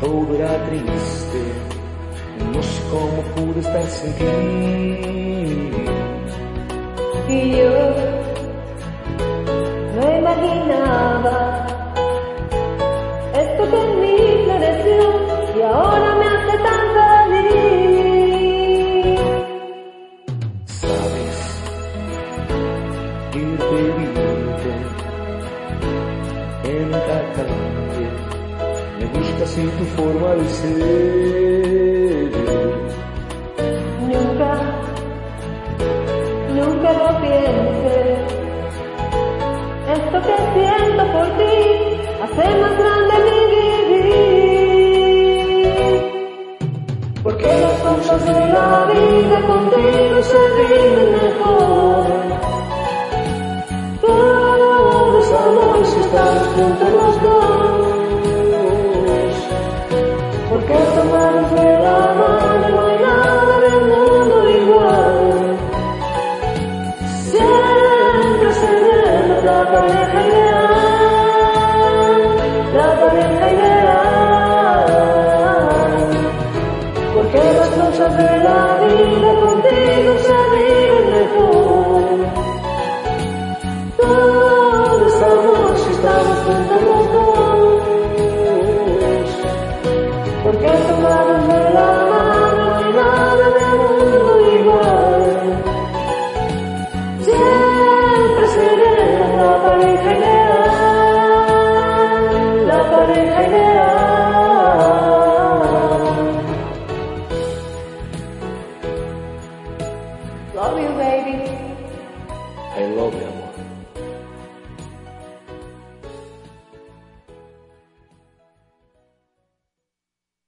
Todo era triste. No sé cómo pude estar sin ti. Y yo no imaginaba esto que en mí floreció y ahora me hace tan feliz. Sabes que pedirte que nunca cambie. Me gusta así tu forma de ser. Que siento por ti hace más grande mi vivir. Porque las cosas de la vida contigo se viven mejor. Todo es amor si juntos los dos. Contigo se viven mejor. Todo es amor si estamos